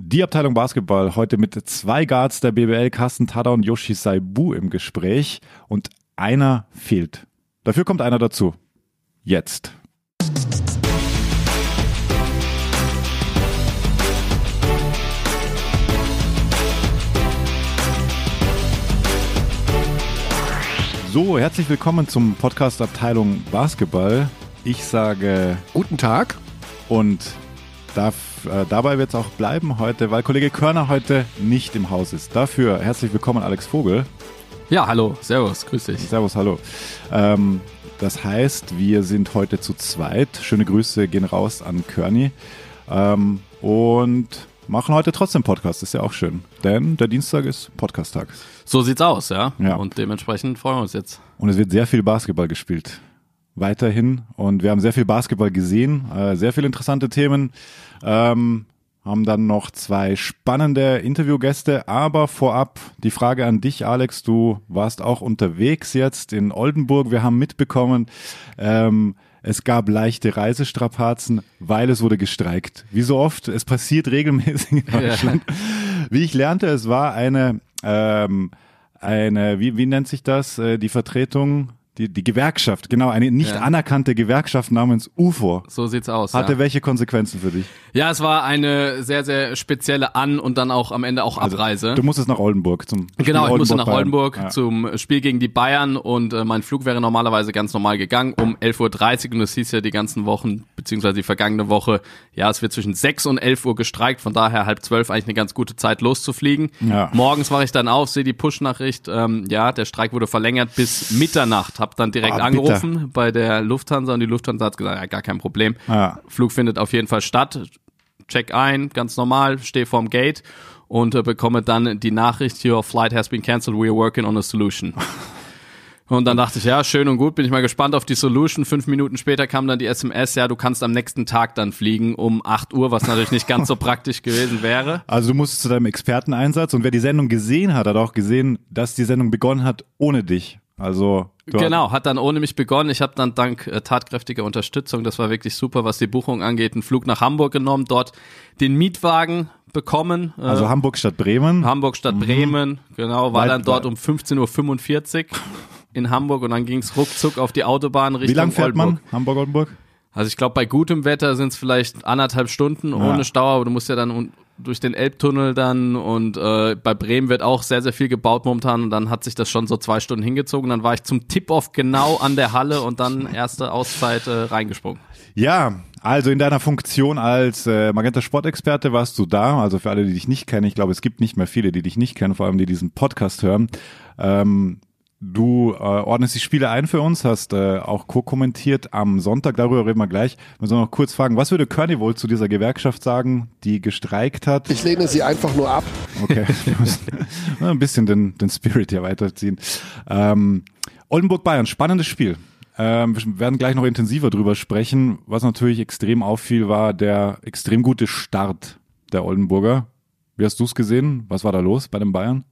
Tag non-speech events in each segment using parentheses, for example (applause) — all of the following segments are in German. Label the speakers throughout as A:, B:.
A: Die Abteilung Basketball heute mit zwei Guards der BBL, Carsten Tada und Yoshi Saibu im Gespräch und einer fehlt. Dafür kommt einer dazu. Jetzt. So, herzlich willkommen zum Podcast Abteilung Basketball. Ich sage
B: Guten Tag.
A: und darf, äh, dabei wird es auch bleiben heute, weil Kollege Körner heute nicht im Haus ist. Dafür herzlich willkommen Alex Vogel.
B: Ja, hallo, servus, grüß dich.
A: Servus, hallo. Ähm, das heißt, wir sind heute zu zweit. Schöne Grüße gehen raus an Körny. Ähm, und machen heute trotzdem Podcast. Ist ja auch schön. Denn der Dienstag ist Podcast-Tag.
B: So sieht's aus, ja?
A: Ja.
B: Und dementsprechend freuen wir uns jetzt.
A: Und es wird sehr viel Basketball gespielt. Weiterhin. Und wir haben sehr viel Basketball gesehen, äh, sehr viele interessante Themen. Ähm, haben dann noch zwei spannende Interviewgäste. Aber vorab die Frage an dich, Alex. Du warst auch unterwegs jetzt in Oldenburg. Wir haben mitbekommen, ähm, es gab leichte Reisestrapazen, weil es wurde gestreikt. Wie so oft, es passiert regelmäßig in (laughs) Deutschland. Wie ich lernte, es war eine, ähm, eine, wie, wie nennt sich das, äh, die Vertretung, die, die Gewerkschaft, genau, eine nicht
B: Ja.
A: anerkannte Gewerkschaft namens UFO.
B: So sieht's aus.
A: Hatte
B: ja.
A: welche Konsequenzen für dich?
B: ja, es war eine sehr, sehr spezielle An- und dann auch am Ende auch Abreise.
A: Du musstest nach Oldenburg zum Spiel
B: Genau, ich musste nach
A: Bayern.
B: Oldenburg
A: Ja.
B: zum Spiel gegen die Bayern und äh, mein Flug wäre normalerweise ganz normal gegangen um 11.30 Uhr und es hieß ja die ganzen Wochen, beziehungsweise die vergangene Woche, ja, es wird zwischen 6 und 11 Uhr gestreikt, von daher halb zwölf eigentlich eine ganz gute Zeit loszufliegen.
A: Ja.
B: Morgens wache ich dann auf, sehe die Push-Nachricht, ähm, ja, der Streik wurde verlängert bis Mitternacht, hab dann direkt
A: Ah,
B: angerufen bei der Lufthansa und die Lufthansa hat gesagt, ja, gar kein Problem.
A: Ja.
B: Flug findet auf jeden Fall statt. Check ein, ganz normal, stehe vorm Gate und äh, bekomme dann die Nachricht, your flight has been cancelled, we are working on a solution. (laughs) Und dann dachte ich, ja, schön und gut, bin ich mal gespannt auf die Solution. Fünf Minuten später kam dann die SMS, ja, du kannst am nächsten Tag dann fliegen um 8 Uhr, was natürlich nicht ganz so (laughs) praktisch gewesen wäre.
A: Also du musstest zu deinem Experteneinsatz und wer die Sendung gesehen hat, hat auch gesehen, dass die Sendung begonnen hat ohne dich. Also
B: Genau, hat dann ohne mich begonnen. Ich habe dann dank äh, tatkräftiger Unterstützung, das war wirklich super, was die Buchung angeht, einen Flug nach Hamburg genommen, dort den Mietwagen bekommen. äh,
A: also Hamburg statt Bremen.
B: Hamburg statt Bremen, genau, war
A: Weil-
B: dann dort um 15.45 Uhr in Hamburg und dann ging's ruckzuck auf die Autobahn Richtung
A: Wie lang fährt
B: Oldenburg.
A: man? Hamburg Oldenburg?
B: Also ich glaube, bei gutem Wetter sind's vielleicht anderthalb Stunden ohne Stau, aber du musst ja dann durch den Elbtunnel dann und äh, bei Bremen wird auch sehr, sehr viel gebaut momentan und dann hat sich das schon so zwei Stunden hingezogen. Dann war ich zum Tip-Off genau an der Halle und dann erste Auszeit äh, reingesprungen.
A: Ja, also in deiner Funktion als äh, Magenta Sportexperte warst du da. Also für alle, die dich nicht kennen, ich glaube, es gibt nicht mehr viele, die dich nicht kennen, vor allem die diesen Podcast hören. Ähm, du äh, ordnest die Spiele ein für uns, hast äh, auch co-kommentiert am Sonntag, darüber reden wir gleich. Wir sollen noch kurz fragen, was würde Kearney wohl zu dieser Gewerkschaft sagen, die gestreikt hat?
C: Ich lehne sie einfach nur ab.
A: Okay, (laughs) wir müssen ein bisschen den, den Spirit hier weiterziehen. Ähm, Oldenburg-Bayern, spannendes Spiel. Ähm, wir werden gleich noch intensiver drüber sprechen. Was natürlich extrem auffiel, war der extrem gute Start der Oldenburger. Wie hast du es gesehen? Was war da los bei den Bayern?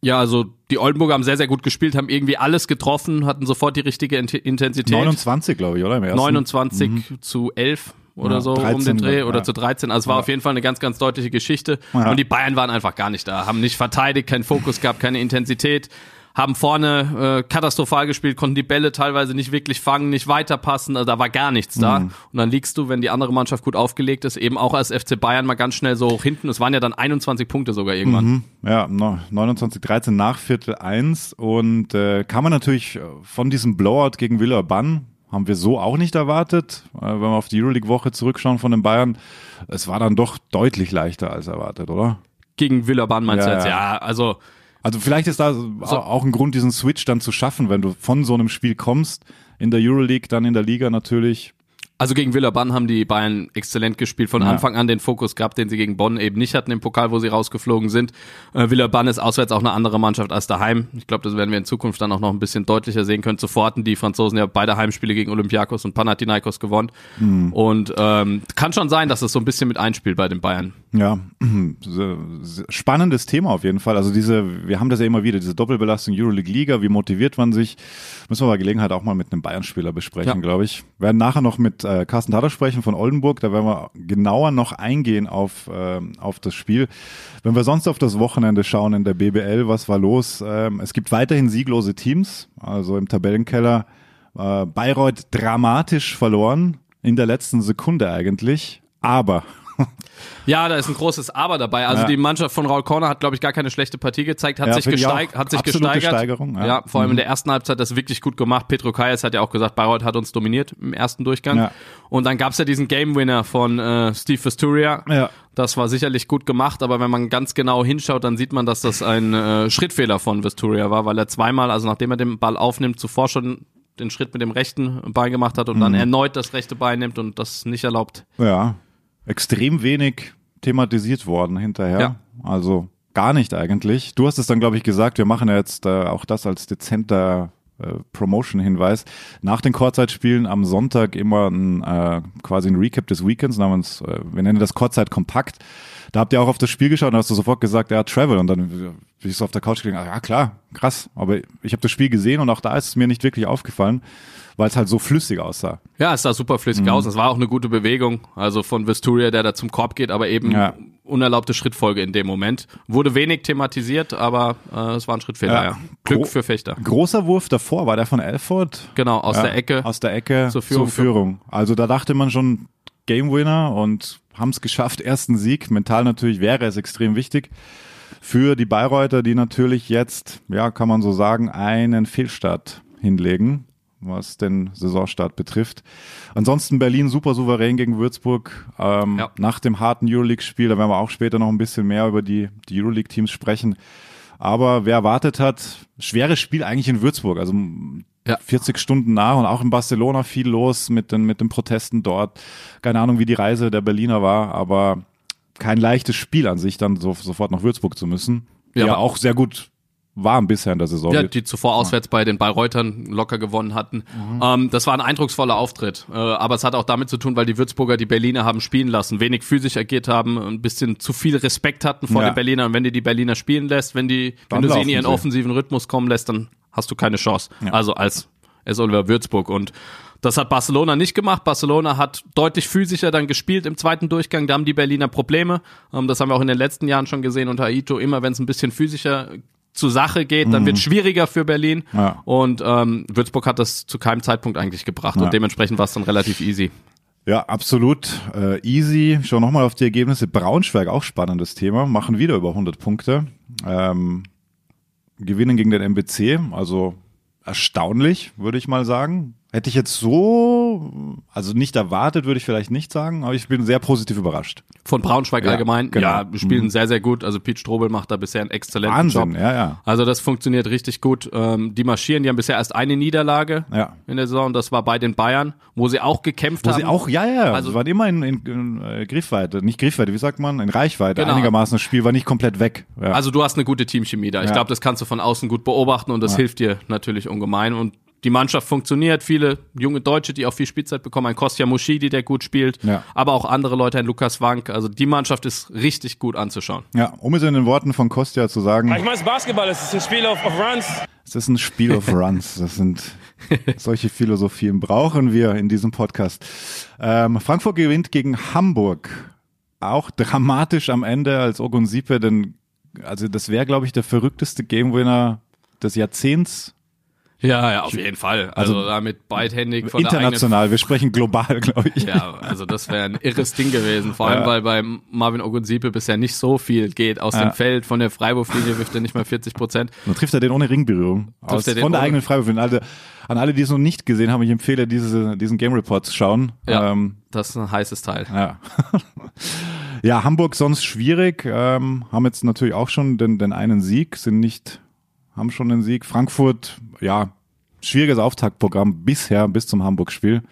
B: Ja, also die Oldenburger haben sehr, sehr gut gespielt, haben irgendwie alles getroffen, hatten sofort die richtige Int- Intensität.
A: 29, glaube ich, oder? Im ersten?
B: 29 zu 11 oder
A: Ja,
B: so um
A: 13,
B: den Dreh
A: ja.
B: oder zu 13. Also es war
A: Ja.
B: auf jeden Fall eine ganz, ganz deutliche Geschichte.
A: Ja.
B: Und die Bayern waren einfach gar nicht da, haben nicht verteidigt, keinen Fokus gehabt, keine Intensität, haben vorne äh, katastrophal gespielt, konnten die Bälle teilweise nicht wirklich fangen, nicht weiterpassen, also da war gar nichts da.
A: Mhm.
B: Und dann liegst du, wenn die andere Mannschaft gut aufgelegt ist, eben auch als FC Bayern mal ganz schnell so hoch hinten. Es waren ja dann 21 Punkte sogar irgendwann.
A: Mhm. Ja, no- 29, 13 nach Viertel 1 und äh, kann man natürlich von diesem Blowout gegen Villeurbanne haben wir so auch nicht erwartet. Äh, wenn wir auf die Euroleague-Woche zurückschauen von den Bayern, es war dann doch deutlich leichter als erwartet, oder?
B: Gegen Villeurbanne meinst
A: Ja,
B: du jetzt?
A: ja.
B: Ja, also
A: Also vielleicht ist da auch ein Grund, diesen Switch dann zu schaffen, wenn du von so einem Spiel kommst, in der Euroleague, dann in der Liga natürlich.
B: Also gegen Villeurbanne haben die Bayern exzellent gespielt, von
A: Ja.
B: Anfang an den Fokus gehabt, den sie gegen Bonn eben nicht hatten im Pokal, wo sie rausgeflogen sind. Äh, Villeurbanne ist auswärts auch eine andere Mannschaft als daheim. Ich glaube, das werden wir in Zukunft dann auch noch ein bisschen deutlicher sehen können. Zuvor hatten die Franzosen ja beide Heimspiele gegen Olympiakos und Panathinaikos gewonnen.
A: Hm.
B: Und ähm, kann schon sein, dass es so ein bisschen mit einspielt bei den Bayern.
A: Ja, (clears throat) spannendes Thema auf jeden Fall. Also diese, wir haben das ja immer wieder, diese Doppelbelastung Euroleague Liga, wie motiviert man sich? Müssen wir bei Gelegenheit auch mal mit einem Bayern-Spieler besprechen,
B: Ja.
A: glaube ich. Werden nachher noch mit äh, Carsten Tader sprechen von Oldenburg. Da werden wir genauer noch eingehen auf, ähm, auf das Spiel. Wenn wir sonst auf das Wochenende schauen in der BBL, was war los? Ähm, es gibt weiterhin sieglose Teams. Also im Tabellenkeller äh, Bayreuth dramatisch verloren. In der letzten Sekunde eigentlich. Aber (laughs)
B: Ja, da ist ein großes Aber dabei. Also
A: Ja.
B: die Mannschaft von Raul Corner hat, glaube ich, gar keine schlechte Partie gezeigt, hat
A: Ja,
B: sich, gesteig hat sich gesteigert.
A: Steigerung, ja.
B: ja. vor allem in
A: Mhm.
B: der ersten Halbzeit das wirklich gut gemacht. Petro Kayas hat ja auch gesagt, Bayreuth hat uns dominiert im ersten Durchgang. Und dann gab's ja diesen Game Winner von äh, Steve Vesturia.
A: Ja.
B: Das war sicherlich gut gemacht, aber wenn man ganz genau hinschaut, dann sieht man, dass das ein äh, Schrittfehler von Vesturia war, weil er zweimal, also nachdem er den Ball aufnimmt, zuvor schon den Schritt mit dem rechten Bein gemacht hat und
A: Mhm.
B: dann erneut das rechte Bein nimmt und das nicht erlaubt.
A: Ja, extrem wenig thematisiert worden hinterher.
B: Ja.
A: Also gar nicht eigentlich. Du hast es dann, glaube ich, gesagt, wir machen ja jetzt äh, auch das als dezenter äh, Promotion-Hinweis. Nach den Kurzzeitspielen am Sonntag immer ein, äh, quasi ein Recap des Weekends namens, äh, wir nennen das Kurzzeit kompakt. Da habt ihr auch auf das Spiel geschaut und hast du sofort gesagt, ja, Travel. Und dann bin ich so auf der Couch gelegen, ah, ja klar, krass. Aber ich habe das Spiel gesehen und auch da ist es mir nicht wirklich aufgefallen, weil es halt so flüssig aussah.
B: Ja, es sah super flüssig
A: Mhm.
B: aus. Es war auch eine gute Bewegung, also von Vesturia, der da zum Korb geht, aber eben
A: Ja.
B: unerlaubte Schrittfolge in dem Moment. Wurde wenig thematisiert, aber äh, es war ein Schrittfehler,
A: Ja.
B: ja. Glück
A: Gro-
B: für Fechter.
A: Großer Wurf davor, war der von Elford?
B: Genau, aus
A: Ja,
B: der Ecke.
A: Aus der Ecke
B: zur Führung.
A: zur Führung. Also da dachte man schon Game Winner und haben es geschafft, ersten Sieg. Mental natürlich wäre es extrem wichtig für die Bayreuther, die natürlich jetzt, ja, kann man so sagen, einen Fehlstart hinlegen, was den Saisonstart betrifft. Ansonsten Berlin super souverän gegen Würzburg. Ähm,
B: Ja.
A: Nach dem harten Euroleague-Spiel, da werden wir auch später noch ein bisschen mehr über die, die Euroleague-Teams sprechen. Aber wer erwartet hat, schweres Spiel eigentlich in Würzburg. Also
B: Ja.
A: 40 Stunden nach und auch in Barcelona viel los mit den, mit den Protesten dort. Keine Ahnung, wie die Reise der Berliner war, aber kein leichtes Spiel an sich, dann so, sofort nach Würzburg zu müssen.
B: Ja,
A: Ja,
B: aber-
A: auch sehr gut waren bisher in der Saison.
B: Ja, die zuvor auswärts bei den Bayreutern locker gewonnen hatten. Ähm, das war ein eindrucksvoller Auftritt. Äh, aber es hat auch damit zu tun, weil die Würzburger die Berliner haben spielen lassen, wenig physisch agiert haben, ein bisschen zu viel Respekt hatten vor
A: Ja.
B: den Berlinern. Und wenn du die Berliner spielen lässt, wenn die,
A: Dann
B: wenn du sie in ihren
A: sie.
B: offensiven Rhythmus kommen lässt, dann hast du keine Chance. Also als S. Oliver Würzburg. Und das hat Barcelona nicht gemacht. Barcelona hat deutlich physischer dann gespielt im zweiten Durchgang. Da haben die Berliner Probleme. Ähm, das haben wir auch in den letzten Jahren schon gesehen unter Aito. Immer wenn es ein bisschen physischer zur Sache geht, dann wird es schwieriger für Berlin.
A: Mhm. Ja.
B: Und ähm, Würzburg hat das zu keinem Zeitpunkt eigentlich gebracht.
A: Ja.
B: Und dementsprechend war es dann relativ easy.
A: Ja, absolut. Äh, easy. Schau nochmal auf die Ergebnisse. Braunschweig, auch spannendes Thema. Machen wieder über 100 Punkte. Ähm, gewinnen gegen den MBC. Also erstaunlich, würde ich mal sagen. Hätte ich jetzt so, also nicht erwartet, würde ich vielleicht nicht sagen, aber ich bin sehr positiv überrascht.
B: Von Braunschweig
A: Ja,
B: allgemein.
A: genau.
B: Ja, wir spielen sehr, sehr gut. Also Pete Strobel macht da bisher einen exzellenten
A: Wahnsinn,
B: Job.
A: ja, ja.
B: Also das funktioniert richtig gut. Ähm, die marschieren, die haben bisher erst eine Niederlage
A: Ja.
B: in der Saison. Das war bei den Bayern, wo sie auch gekämpft
A: Wo
B: haben.
A: sie auch, ja, ja,
B: Also-
A: also, waren immer in, in, in äh, Griffweite, nicht Griffweite, wie sagt man, in Reichweite
B: Genau.
A: einigermaßen. Das Spiel war nicht komplett weg. Ja.
B: Also du hast eine gute Teamchemie da. Ich glaube, das kannst du von außen gut beobachten und das hilft dir natürlich ungemein. Und die Mannschaft funktioniert. Viele junge Deutsche, die auch viel Spielzeit bekommen. Ein Kostja Mushidi, der gut spielt.
A: Ja.
B: Aber auch andere Leute, ein Lukas Wank. Also die Mannschaft ist richtig gut anzuschauen.
A: ja, um es in den Worten von Kostja zu sagen,
C: Ich meine, Basketball ist ein Spiel auf, auf Runs.
A: es ist ein Spiel of (laughs) Runs. Das sind solche Philosophien brauchen wir in diesem Podcast. Ähm, Frankfurt gewinnt gegen Hamburg. Auch dramatisch am Ende als Ogun Siepe, denn also das wäre, glaube ich, der verrückteste Gamewinner des Jahrzehnts.
B: Ja, ja, auf jeden Fall. Also,
A: Also
B: damit beidhändig von der
A: International, wir sprechen global, (laughs) glaube ich.
B: Ja, also das wäre ein irres Ding gewesen. Vor allem,
A: Ja.
B: weil bei Marvin Ogunsipe bisher nicht so viel geht aus
A: Ja.
B: dem Feld. Von der Freiwurflinie wirft er nicht mal 40 Prozent.
A: Dann trifft er den ohne Ringberührung. Aus, von der
B: ohne-
A: eigenen Freiwurf. An alle, an alle, die es noch nicht gesehen haben, ich empfehle diese, diesen Game Report zu schauen.
B: Ja,
A: Ähm,
B: das ist ein heißes Teil.
A: ja. (laughs) ja, Hamburg sonst schwierig. Ähm, haben jetzt natürlich auch schon den, den einen Sieg, sind nicht, haben schon den Sieg. Frankfurt, ja, schwieriges Auftaktprogramm bisher bis zum Hamburg-Spiel.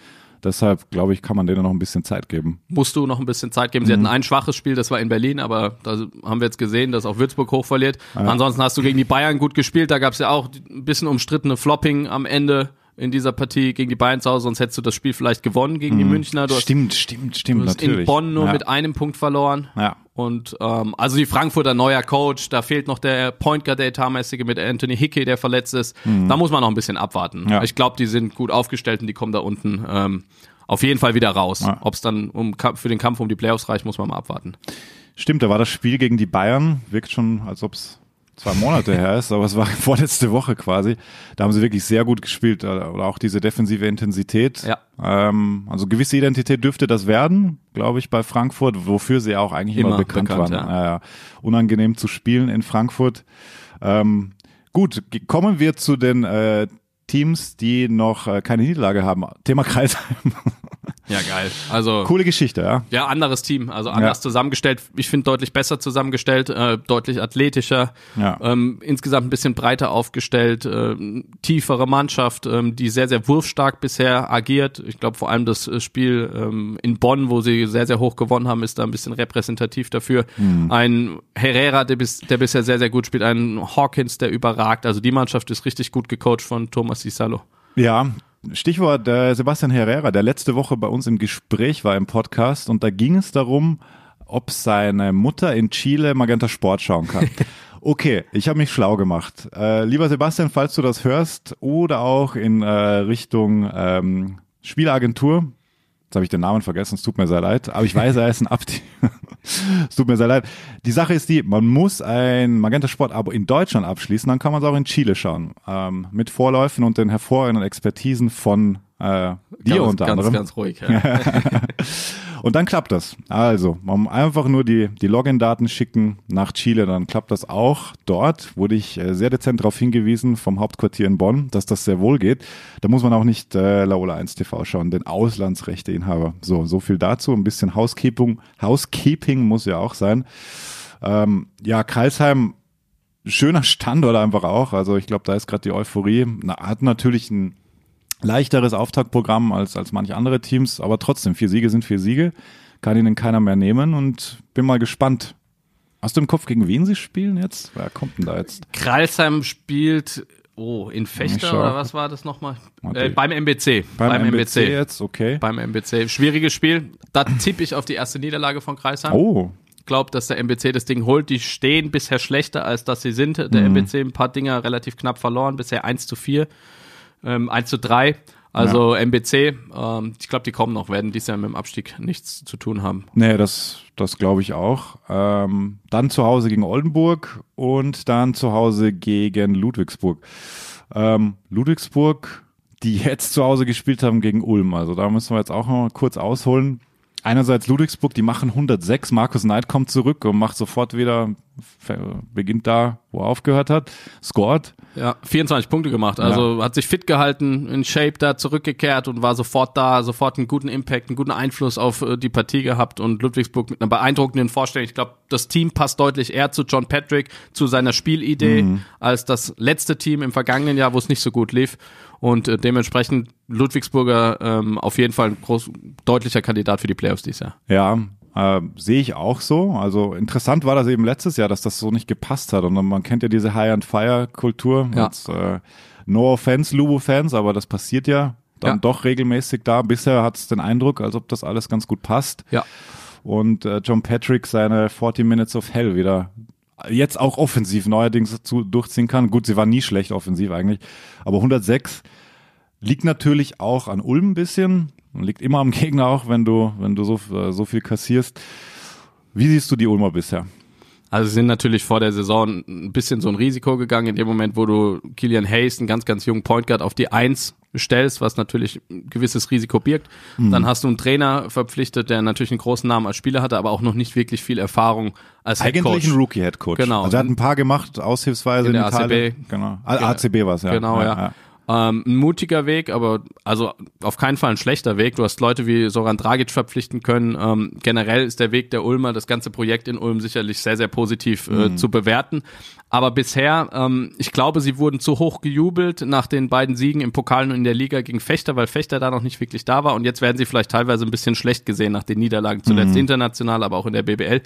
A: Deshalb, glaube ich, kann man denen noch ein bisschen Zeit geben.
B: musst du noch ein bisschen Zeit geben. Sie
A: Mhm.
B: hatten ein schwaches Spiel, das war in Berlin, aber da haben wir jetzt gesehen, dass auch Würzburg hoch verliert. Ansonsten hast du gegen die Bayern gut gespielt. Da gab es ja auch ein bisschen umstrittene Flopping am Ende in dieser Partie gegen die Bayern zu Hause, sonst hättest du das Spiel vielleicht gewonnen gegen die Münchner. Du hast,
A: Mhm. stimmt, stimmt, stimmt,
B: du hast
A: natürlich.
B: in Bonn nur
A: ja.
B: mit einem Punkt verloren.
A: Ja.
B: Und ähm, also die Frankfurter neuer Coach, da fehlt noch der Point Guard, der etatmäßige mit Anthony Hickey, der verletzt ist. Da muss man noch ein bisschen abwarten.
A: Mhm. Ja.
B: Ich glaube, die sind gut aufgestellt und die kommen da unten ähm, auf jeden Fall wieder raus.
A: Ja.
B: Ob es dann um, für den Kampf um die Playoffs reicht, muss man mal abwarten.
A: Stimmt, da war das Spiel gegen die Bayern, wirkt schon, als ob es zwei Monate her ist, aber es war (laughs) vorletzte Woche quasi. Da haben sie wirklich sehr gut gespielt, äh, oder auch diese defensive Intensität.
B: Ja.
A: Ähm, also gewisse Identität dürfte das werden, glaube ich, bei Frankfurt, wofür sie ja auch eigentlich immer,
B: Immer
A: bekannt,
B: bekannt,
A: waren.
B: ja.
A: Ja. Unangenehm zu spielen in Frankfurt. Ähm, gut, kommen wir zu den äh, Teams, die noch äh, keine Niederlage haben. Thema Kreisheim. (laughs)
B: Ja, geil. Also
A: Coole Geschichte, ja.
B: Ja, anderes Team, also anders
A: Ja.
B: zusammengestellt. Ich finde deutlich besser zusammengestellt, äh, deutlich athletischer,
A: Ja.
B: ähm, insgesamt ein bisschen breiter aufgestellt, äh, tiefere Mannschaft, ähm, die sehr, sehr wurfstark bisher agiert. Ich glaube vor allem das äh, Spiel ähm, in Bonn, wo sie sehr, sehr hoch gewonnen haben, ist da ein bisschen repräsentativ dafür. Ein Herrera, der, bis, der bisher sehr, sehr gut spielt, ein Hawkins, der überragt. Also die Mannschaft ist richtig gut gecoacht von Thomas Cicalo.
A: Ja, Stichwort äh, Sebastian Herrera, der letzte Woche bei uns im Gespräch war im Podcast und da ging es darum, ob seine Mutter in Chile Magenta Sport schauen kann. (laughs) Okay, ich habe mich schlau gemacht. Äh, lieber Sebastian, falls du das hörst oder auch in äh, Richtung ähm, Spielagentur, habe ich den Namen vergessen, es tut mir sehr leid, aber ich weiß, er ist ein Abdi. (laughs) es tut mir sehr leid. Die Sache ist die, man muss ein Magenta Sport Abo in Deutschland abschließen, dann kann man es auch in Chile schauen. Ähm, mit Vorläufen und den hervorragenden Expertisen von äh, dir
B: ganz,
A: unter
B: ganz,
A: anderem.
B: Ganz ruhig. Ja. (laughs)
A: Und dann klappt das. Also, man einfach nur die, die Login-Daten schicken nach Chile, dann klappt das auch. Dort wurde ich äh, sehr dezent darauf hingewiesen vom Hauptquartier in Bonn, dass das sehr wohl geht. Da muss man auch nicht äh, Laola 1 TV schauen, den Auslandsrechteinhaber. So, so viel dazu. Ein bisschen Housekeeping, Housekeeping muss ja auch sein. Ähm, ja, Karlsheim, schöner Standort einfach auch. Also ich glaube, da ist gerade die Euphorie. Na, hat natürlich ein leichteres Auftaktprogramm als, als manche andere Teams, aber trotzdem, vier Siege sind vier Siege, kann ihnen keiner mehr nehmen und bin mal gespannt. Hast du im Kopf, gegen wen sie spielen jetzt? Wer kommt denn da jetzt?
B: Kralsheim spielt, oh, in Fechter oder was war das nochmal? Äh, beim MBC.
A: Beim, MBC, jetzt, okay.
B: Beim MBC. Schwieriges Spiel. Da tippe ich auf die erste Niederlage von Kreisheim.
A: Oh,
B: Ich glaube, dass der MBC das Ding holt. Die stehen bisher schlechter, als dass sie sind. Der
A: Mhm.
B: MBC ein paar Dinger relativ knapp verloren. Bisher 1 zu 4, ähm, 1 zu 3. Also MBC, ähm, ich glaube, die kommen noch, werden dies Jahr mit dem Abstieg nichts zu tun haben.
A: nee, das, das glaube ich auch. Ähm, dann zu Hause gegen Oldenburg und dann zu Hause gegen Ludwigsburg. Ähm, Ludwigsburg, die jetzt zu Hause gespielt haben gegen Ulm. Also da müssen wir jetzt auch noch mal kurz ausholen. Einerseits Ludwigsburg, die machen 106. Markus Neid kommt zurück und macht sofort wieder, beginnt da, wo er aufgehört hat, scored.
B: Ja, 24 Punkte gemacht. Also hat sich fit gehalten, in Shape da zurückgekehrt und war sofort da, sofort einen guten Impact, einen guten Einfluss auf äh, die Partie gehabt und Ludwigsburg mit einer beeindruckenden Vorstellung. Ich glaube, das Team passt deutlich eher zu John Patrick, zu seiner Spielidee, als das letzte Team im vergangenen Jahr, wo es nicht so gut lief. Und äh, dementsprechend Ludwigsburger ähm, auf jeden Fall ein groß, deutlicher Kandidat für die Playoffs dieses Jahr.
A: Ja, äh, sehe ich auch so. Also interessant war das eben letztes Jahr, dass das so nicht gepasst hat. Und man kennt ja diese High-and-Fire-Kultur.
B: Ja.
A: Jetzt, äh, no offense, Lubo-Fans, aber das passiert ja dann
B: Ja.
A: doch regelmäßig da. Bisher hat es den Eindruck, als ob das alles ganz gut passt.
B: Ja.
A: Und äh, John Patrick seine 40 Minutes of Hell wieder jetzt auch offensiv neuerdings dazu durchziehen kann. Gut, sie war nie schlecht offensiv eigentlich, aber 106 liegt natürlich auch an Ulm ein bisschen, liegt immer am Gegner auch, wenn du wenn du so äh, so viel kassierst. Wie siehst du die Ulmer bisher?
B: Also sie sind natürlich vor der Saison ein bisschen so ein Risiko gegangen, in dem Moment, wo du Killian Hayes, einen ganz, ganz jungen Point Guard, auf die Eins stellst, was natürlich ein gewisses Risiko birgt.
A: Mhm.
B: Dann hast du einen Trainer verpflichtet, der natürlich einen großen Namen als Spieler hatte, aber auch noch nicht wirklich viel Erfahrung als Head
A: Eigentlich
B: Coach.
A: ein Rookie Head Coach.
B: Genau.
A: Also er hat ein paar gemacht, aushilfsweise
B: In
A: in,
B: der
A: Italien.
B: ACB.
A: Genau. ACB war es ja.
B: Genau, ja. Ähm, ein mutiger Weg, aber also auf keinen Fall ein schlechter Weg. Du hast Leute wie Soran Dragic verpflichten können. Ähm, generell ist der Weg der Ulmer, das ganze Projekt in Ulm sicherlich sehr, sehr positiv äh, zu bewerten. Aber bisher, ähm, ich glaube, sie wurden zu hoch gejubelt nach den beiden Siegen im Pokal und in der Liga gegen Fechter, weil Fechter da noch nicht wirklich da war. Und jetzt werden sie vielleicht teilweise ein bisschen schlecht gesehen nach den Niederlagen, zuletzt international, aber auch in der BBL.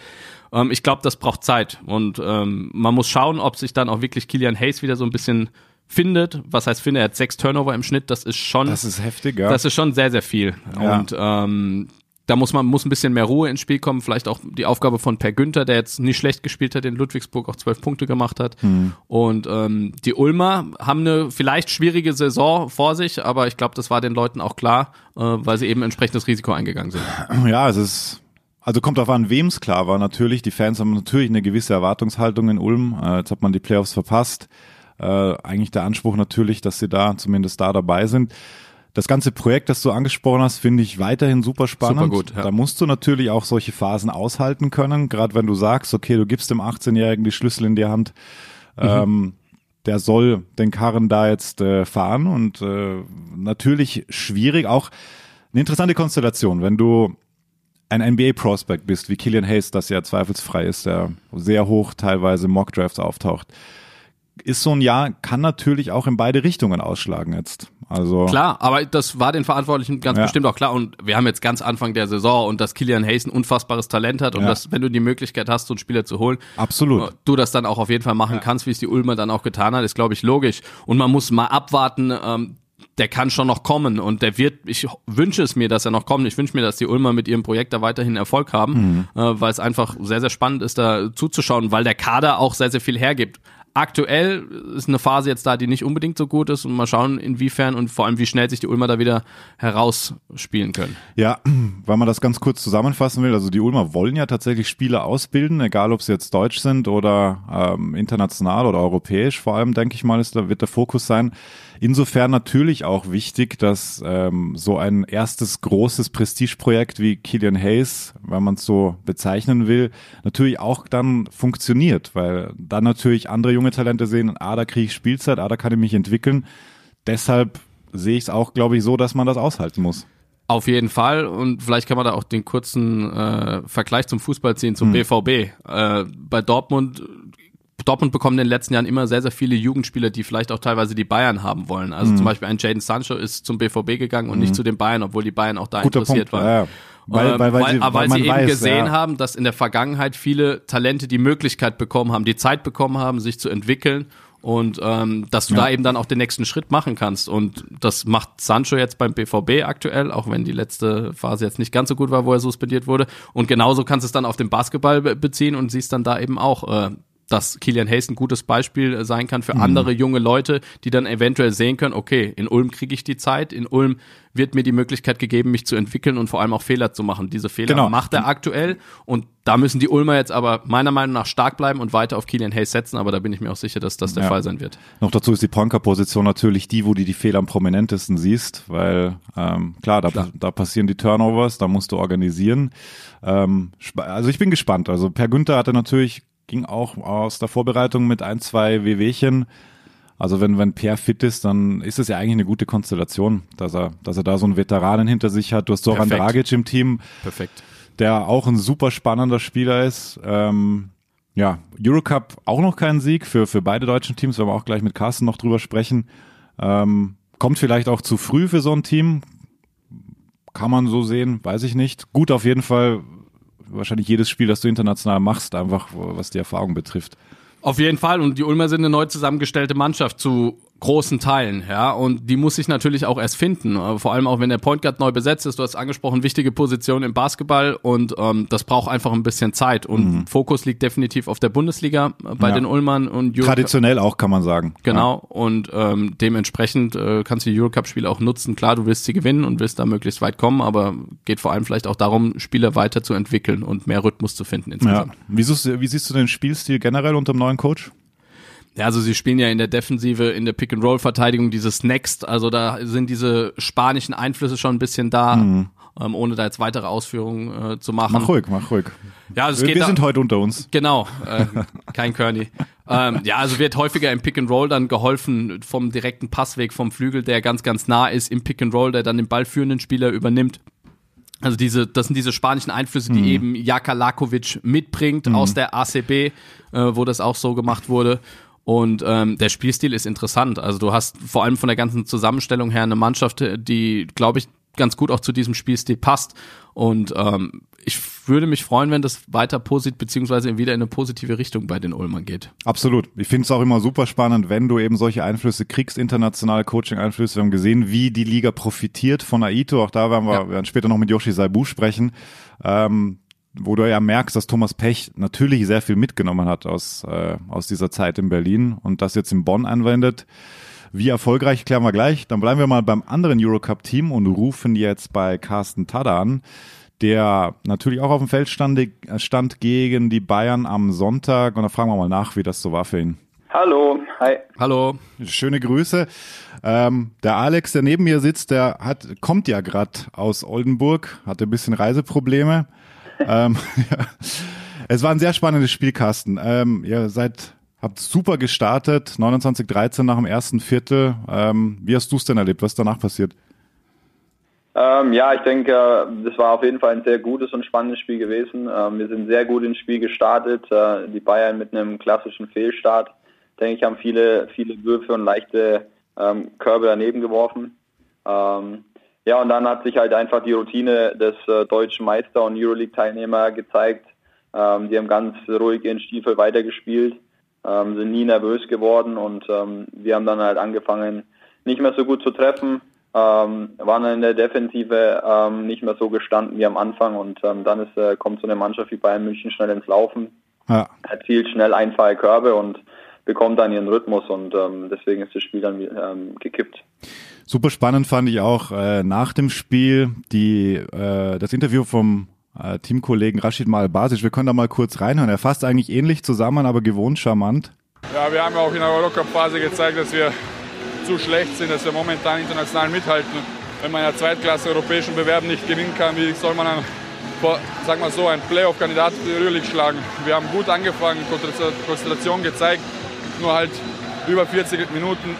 B: Ähm, ich glaube, das braucht Zeit. Und ähm, man muss schauen, ob sich dann auch wirklich Kilian Hayes wieder so ein bisschen findet. Was heißt findet? Er hat sechs Turnover im Schnitt. Das ist schon,
A: Das ist heftig, ja.
B: das ist schon sehr, sehr viel.
A: Ja.
B: Und ähm, da muss man muss ein bisschen mehr Ruhe ins Spiel kommen. Vielleicht auch die Aufgabe von Per Günther, der jetzt nicht schlecht gespielt hat in Ludwigsburg, auch zwölf Punkte gemacht hat.
A: Mhm.
B: Und ähm, die Ulmer haben eine vielleicht schwierige Saison vor sich, aber ich glaube, das war den Leuten auch klar, äh, weil sie eben entsprechendes Risiko eingegangen sind.
A: Ja, es ist also kommt darauf an, wem es klar war. Natürlich, die Fans haben natürlich eine gewisse Erwartungshaltung in Ulm. Äh, jetzt hat man die Playoffs verpasst. Äh, eigentlich der Anspruch natürlich, dass sie da zumindest da dabei sind. Das ganze Projekt, das du angesprochen hast, finde ich weiterhin super spannend.
B: Super gut, ja.
A: Da musst du natürlich auch solche Phasen aushalten können, gerade wenn du sagst, okay, du gibst dem 18-Jährigen die Schlüssel in die Hand.
B: Mhm.
A: Ähm, der soll den Karren da jetzt äh, fahren und äh, natürlich schwierig, auch eine interessante Konstellation, wenn du ein NBA-Prospect bist, wie Killian Hayes, das ja zweifelsfrei ist, der sehr hoch teilweise Mock-Drafts auftaucht, ist so ein Jahr, kann natürlich auch in beide Richtungen ausschlagen jetzt. Also
B: Klar, aber das war den Verantwortlichen ganz
A: Ja.
B: bestimmt auch klar. Und wir haben jetzt ganz Anfang der Saison und dass Killian Hayes ein unfassbares Talent hat und
A: Ja.
B: dass, wenn du die Möglichkeit hast, so einen Spieler zu holen,
A: absolut.
B: du das dann auch auf jeden Fall machen kannst, wie es die Ulmer dann auch getan hat, ist, glaube ich, logisch. Und man muss mal abwarten, ähm, der kann schon noch kommen und der wird, ich wünsche es mir, dass er noch kommt. Ich wünsche mir, dass die Ulmer mit ihrem Projekt da weiterhin Erfolg haben, äh, weil es einfach sehr, sehr spannend ist, da zuzuschauen, weil der Kader auch sehr, sehr viel hergibt. Aktuell ist eine Phase jetzt da, die nicht unbedingt so gut ist und mal schauen, inwiefern und vor allem, wie schnell sich die Ulmer da wieder herausspielen können.
A: Ja, (clears throat) weil man das ganz kurz zusammenfassen will, also die Ulmer wollen ja tatsächlich Spieler ausbilden, egal ob sie jetzt deutsch sind oder ähm, international oder europäisch, vor allem denke ich mal, ist da wird der Fokus sein. Insofern natürlich auch wichtig, dass ähm, so ein erstes großes Prestigeprojekt wie Killian Hayes, wenn man es so bezeichnen will, natürlich auch dann funktioniert, weil dann natürlich andere junge Talente sehen, ah, da kriege ich Spielzeit, ah, da kann ich mich entwickeln. Deshalb sehe ich es auch, glaube ich, so, dass man das aushalten muss.
B: Auf jeden Fall und vielleicht kann man da auch den kurzen äh, Vergleich zum Fußball ziehen, zum BVB. Äh, bei Dortmund, Dortmund bekommen in den letzten Jahren immer sehr, sehr viele Jugendspieler, die vielleicht auch teilweise die Bayern haben wollen. Also zum Beispiel ein Jaden Sancho ist zum BVB gegangen und nicht zu den Bayern, obwohl die Bayern auch da
A: Guter
B: interessiert
A: Punkt.
B: waren.
A: Ja, ja. Weil,
B: Ähm,
A: weil, weil, sie,
B: weil
A: man
B: sie eben
A: weiß,
B: gesehen
A: ja.
B: haben, dass in der Vergangenheit viele Talente die Möglichkeit bekommen haben, die Zeit bekommen haben, sich zu entwickeln und ähm, dass du
A: Ja.
B: da eben dann auch den nächsten Schritt machen kannst. Und das macht Sancho jetzt beim BVB aktuell, auch wenn die letzte Phase jetzt nicht ganz so gut war, wo er suspendiert wurde. Und genauso kannst du es dann auf den Basketball be- beziehen und siehst dann da eben auch, äh, dass Kilian Hayes ein gutes Beispiel äh, sein kann für
A: Mhm.
B: andere junge Leute, die dann eventuell sehen können, okay, in Ulm kriege ich die Zeit, in Ulm wird mir die Möglichkeit gegeben, mich zu entwickeln und vor allem auch Fehler zu machen. Diese Fehler
A: Genau.
B: macht er aktuell und da müssen die Ulmer jetzt aber meiner Meinung nach stark bleiben und weiter auf Kilian Hayes setzen, aber da bin ich mir auch sicher, dass das der
A: Ja.
B: Fall sein wird.
A: Noch dazu ist die Ponker-Position natürlich die, wo du die Fehler am prominentesten siehst, weil ähm, klar, da, da passieren die Turnovers, da musst du organisieren. Ähm, also ich bin gespannt. Also Per Günther hatte natürlich, ging auch aus der Vorbereitung mit ein, zwei WWchen. Also wenn, wenn Per fit ist, dann ist es ja eigentlich eine gute Konstellation, dass er, dass er da so einen Veteranen hinter sich hat. Du hast Soran
B: Perfekt.
A: Dragic im Team,
B: Perfekt.
A: der auch ein super spannender Spieler ist. Ähm, ja, Eurocup auch noch kein Sieg für, für beide deutschen Teams, werden wir auch gleich mit Carsten noch drüber sprechen. Ähm, kommt vielleicht auch zu früh für so ein Team. Kann man so sehen, weiß ich nicht. Gut auf jeden Fall, wahrscheinlich jedes Spiel, das du international machst, einfach was die Erfahrung betrifft.
B: Auf jeden Fall. Und die Ulmer sind eine neu zusammengestellte Mannschaft zu großen Teilen, ja. Und die muss sich natürlich auch erst finden. Äh, Vor allem auch, wenn der Point Guard neu besetzt ist. Du hast angesprochen, wichtige Position im Basketball und ähm, das braucht einfach ein bisschen Zeit. Und Fokus liegt definitiv auf der Bundesliga äh, bei
A: Ja.
B: den Ulmern und Euro
A: Traditionell auch, kann man sagen.
B: Genau. Und ähm, dementsprechend äh, kannst du die Eurocup-Spiele auch nutzen. Klar, du willst sie gewinnen und willst da möglichst weit kommen, aber geht vor allem vielleicht auch darum, Spieler weiterzuentwickeln und mehr Rhythmus zu finden
A: Ja.
B: insgesamt.
A: ja. Wie, siehst, du- wie siehst du den Spielstil generell unter dem neuen Coach?
B: Ja, also sie spielen ja in der Defensive, in der Pick-and-Roll-Verteidigung dieses Next, also da sind diese spanischen Einflüsse schon ein bisschen da, ähm, ohne da jetzt weitere Ausführungen äh, zu machen.
A: Mach ruhig, mach ruhig.
B: Ja, also es
A: Wir,
B: geht
A: wir sind heute unter uns.
B: Genau, äh, (laughs) kein Kearney. ähm, ja, also wird häufiger im Pick and Roll dann geholfen vom direkten Passweg vom Flügel, der ganz, ganz nah ist im Pick and Roll, der dann den ballführenden Spieler übernimmt. Also diese, das sind diese spanischen Einflüsse, die eben Jaka Lakovic mitbringt aus der ACB, äh, wo das auch so gemacht wurde. Und ähm, der Spielstil ist interessant. Also du hast vor allem von der ganzen Zusammenstellung her eine Mannschaft, die, glaube ich, ganz gut auch zu diesem Spielstil passt. Und ähm, ich würde mich freuen, wenn das weiter positiv beziehungsweise wieder in eine positive Richtung bei den Ulmern geht.
A: Absolut. Ich finde es auch immer super spannend, wenn du eben solche Einflüsse kriegst, internationale Coaching-Einflüsse. Wir haben gesehen, wie die Liga profitiert von Aito. Auch da werden wir, ja. werden später noch mit Yoshi Saibu sprechen. Ähm, wo du ja merkst, dass Thomas Pech natürlich sehr viel mitgenommen hat aus, äh, aus dieser Zeit in Berlin und das jetzt in Bonn anwendet. Wie erfolgreich klären wir gleich. Dann bleiben wir mal beim anderen Eurocup-Team und rufen jetzt bei Carsten Tada an, der natürlich auch auf dem Feld stand, stand gegen die Bayern am Sonntag. Und da fragen wir mal nach, wie das so war für ihn.
D: Hallo, hi.
B: Hallo.
A: Schöne Grüße. Ähm, der Alex, der neben mir sitzt, der hat, kommt ja gerade aus Oldenburg, hatte ein bisschen Reiseprobleme. Ähm, (laughs) ja. Es war ein sehr spannendes Spiel, Carsten. Ähm, ihr seid Habt super gestartet, 29-13 nach dem ersten Viertel. Ähm, wie hast du es denn erlebt? Was ist danach passiert?
D: Ähm, ja, ich denke, das war auf jeden Fall ein sehr gutes und spannendes Spiel gewesen. Ähm, wir sind sehr gut ins Spiel gestartet. Äh, die Bayern mit einem klassischen Fehlstart, denke ich, haben viele, viele Würfe und leichte ähm, Körbe daneben geworfen. Ähm, ja, und dann hat sich halt einfach die Routine des äh, deutschen Meister und Euroleague-Teilnehmer gezeigt. Ähm, die haben ganz ruhig ihren Stiefel weitergespielt ähm, sind nie nervös geworden und ähm, wir haben dann halt angefangen, nicht mehr so gut zu treffen, ähm, waren in der Defensive ähm, nicht mehr so gestanden wie am Anfang und ähm, dann ist, äh, kommt so eine Mannschaft wie Bayern München schnell ins Laufen, ja. erzielt schnell einfache Körbe und bekommt dann ihren Rhythmus und ähm, deswegen ist das Spiel dann ähm, gekippt.
A: Super spannend fand ich auch äh, nach dem Spiel die äh, das Interview vom äh, Teamkollegen Rashid Mal Basic. Wir können da mal kurz reinhören. Er fasst eigentlich ähnlich zusammen, aber gewohnt charmant.
E: Ja, wir haben ja auch in der Eurocup-Phase gezeigt, dass wir zu schlecht sind, dass wir momentan international mithalten. Wenn man ja Zweitklasse europäischen Bewerben nicht gewinnen kann, wie soll man dann, sag mal so, einen Playoff-Kandidat Euroleague schlagen? Wir haben gut angefangen, Konzentration gezeigt, nur halt über 40 Minuten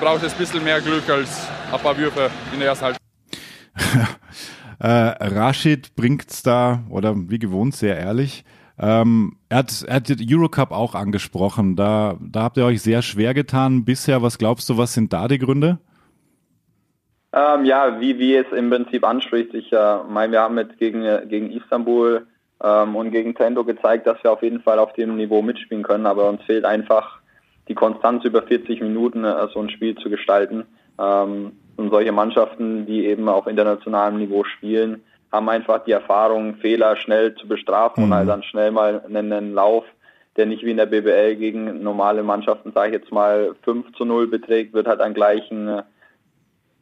E: braucht es ein bisschen mehr Glück als ein paar Würfe in der ersten Halbzeit. (laughs)
A: Äh, Rashid bringt's da, oder wie gewohnt, sehr ehrlich. Ähm, er, hat, er hat den Eurocup auch angesprochen. Da, da habt ihr euch sehr schwer getan bisher. Was glaubst du, was sind da die Gründe?
D: Ähm, ja, wie, wie es im Prinzip anspricht. Ich äh, meine, wir haben jetzt gegen, gegen Istanbul ähm, und gegen Tendo gezeigt, dass wir auf jeden Fall auf dem Niveau mitspielen können, aber uns fehlt einfach die Konstanz über 40 Minuten äh, so ein Spiel zu gestalten. Ähm, und solche Mannschaften, die eben auf internationalem Niveau spielen, haben einfach die Erfahrung, Fehler schnell zu bestrafen mhm. und halt dann schnell mal einen, einen, Lauf, der nicht wie in der BBL gegen normale Mannschaften, sage ich jetzt mal, 5 zu 0 beträgt, wird halt an gleichen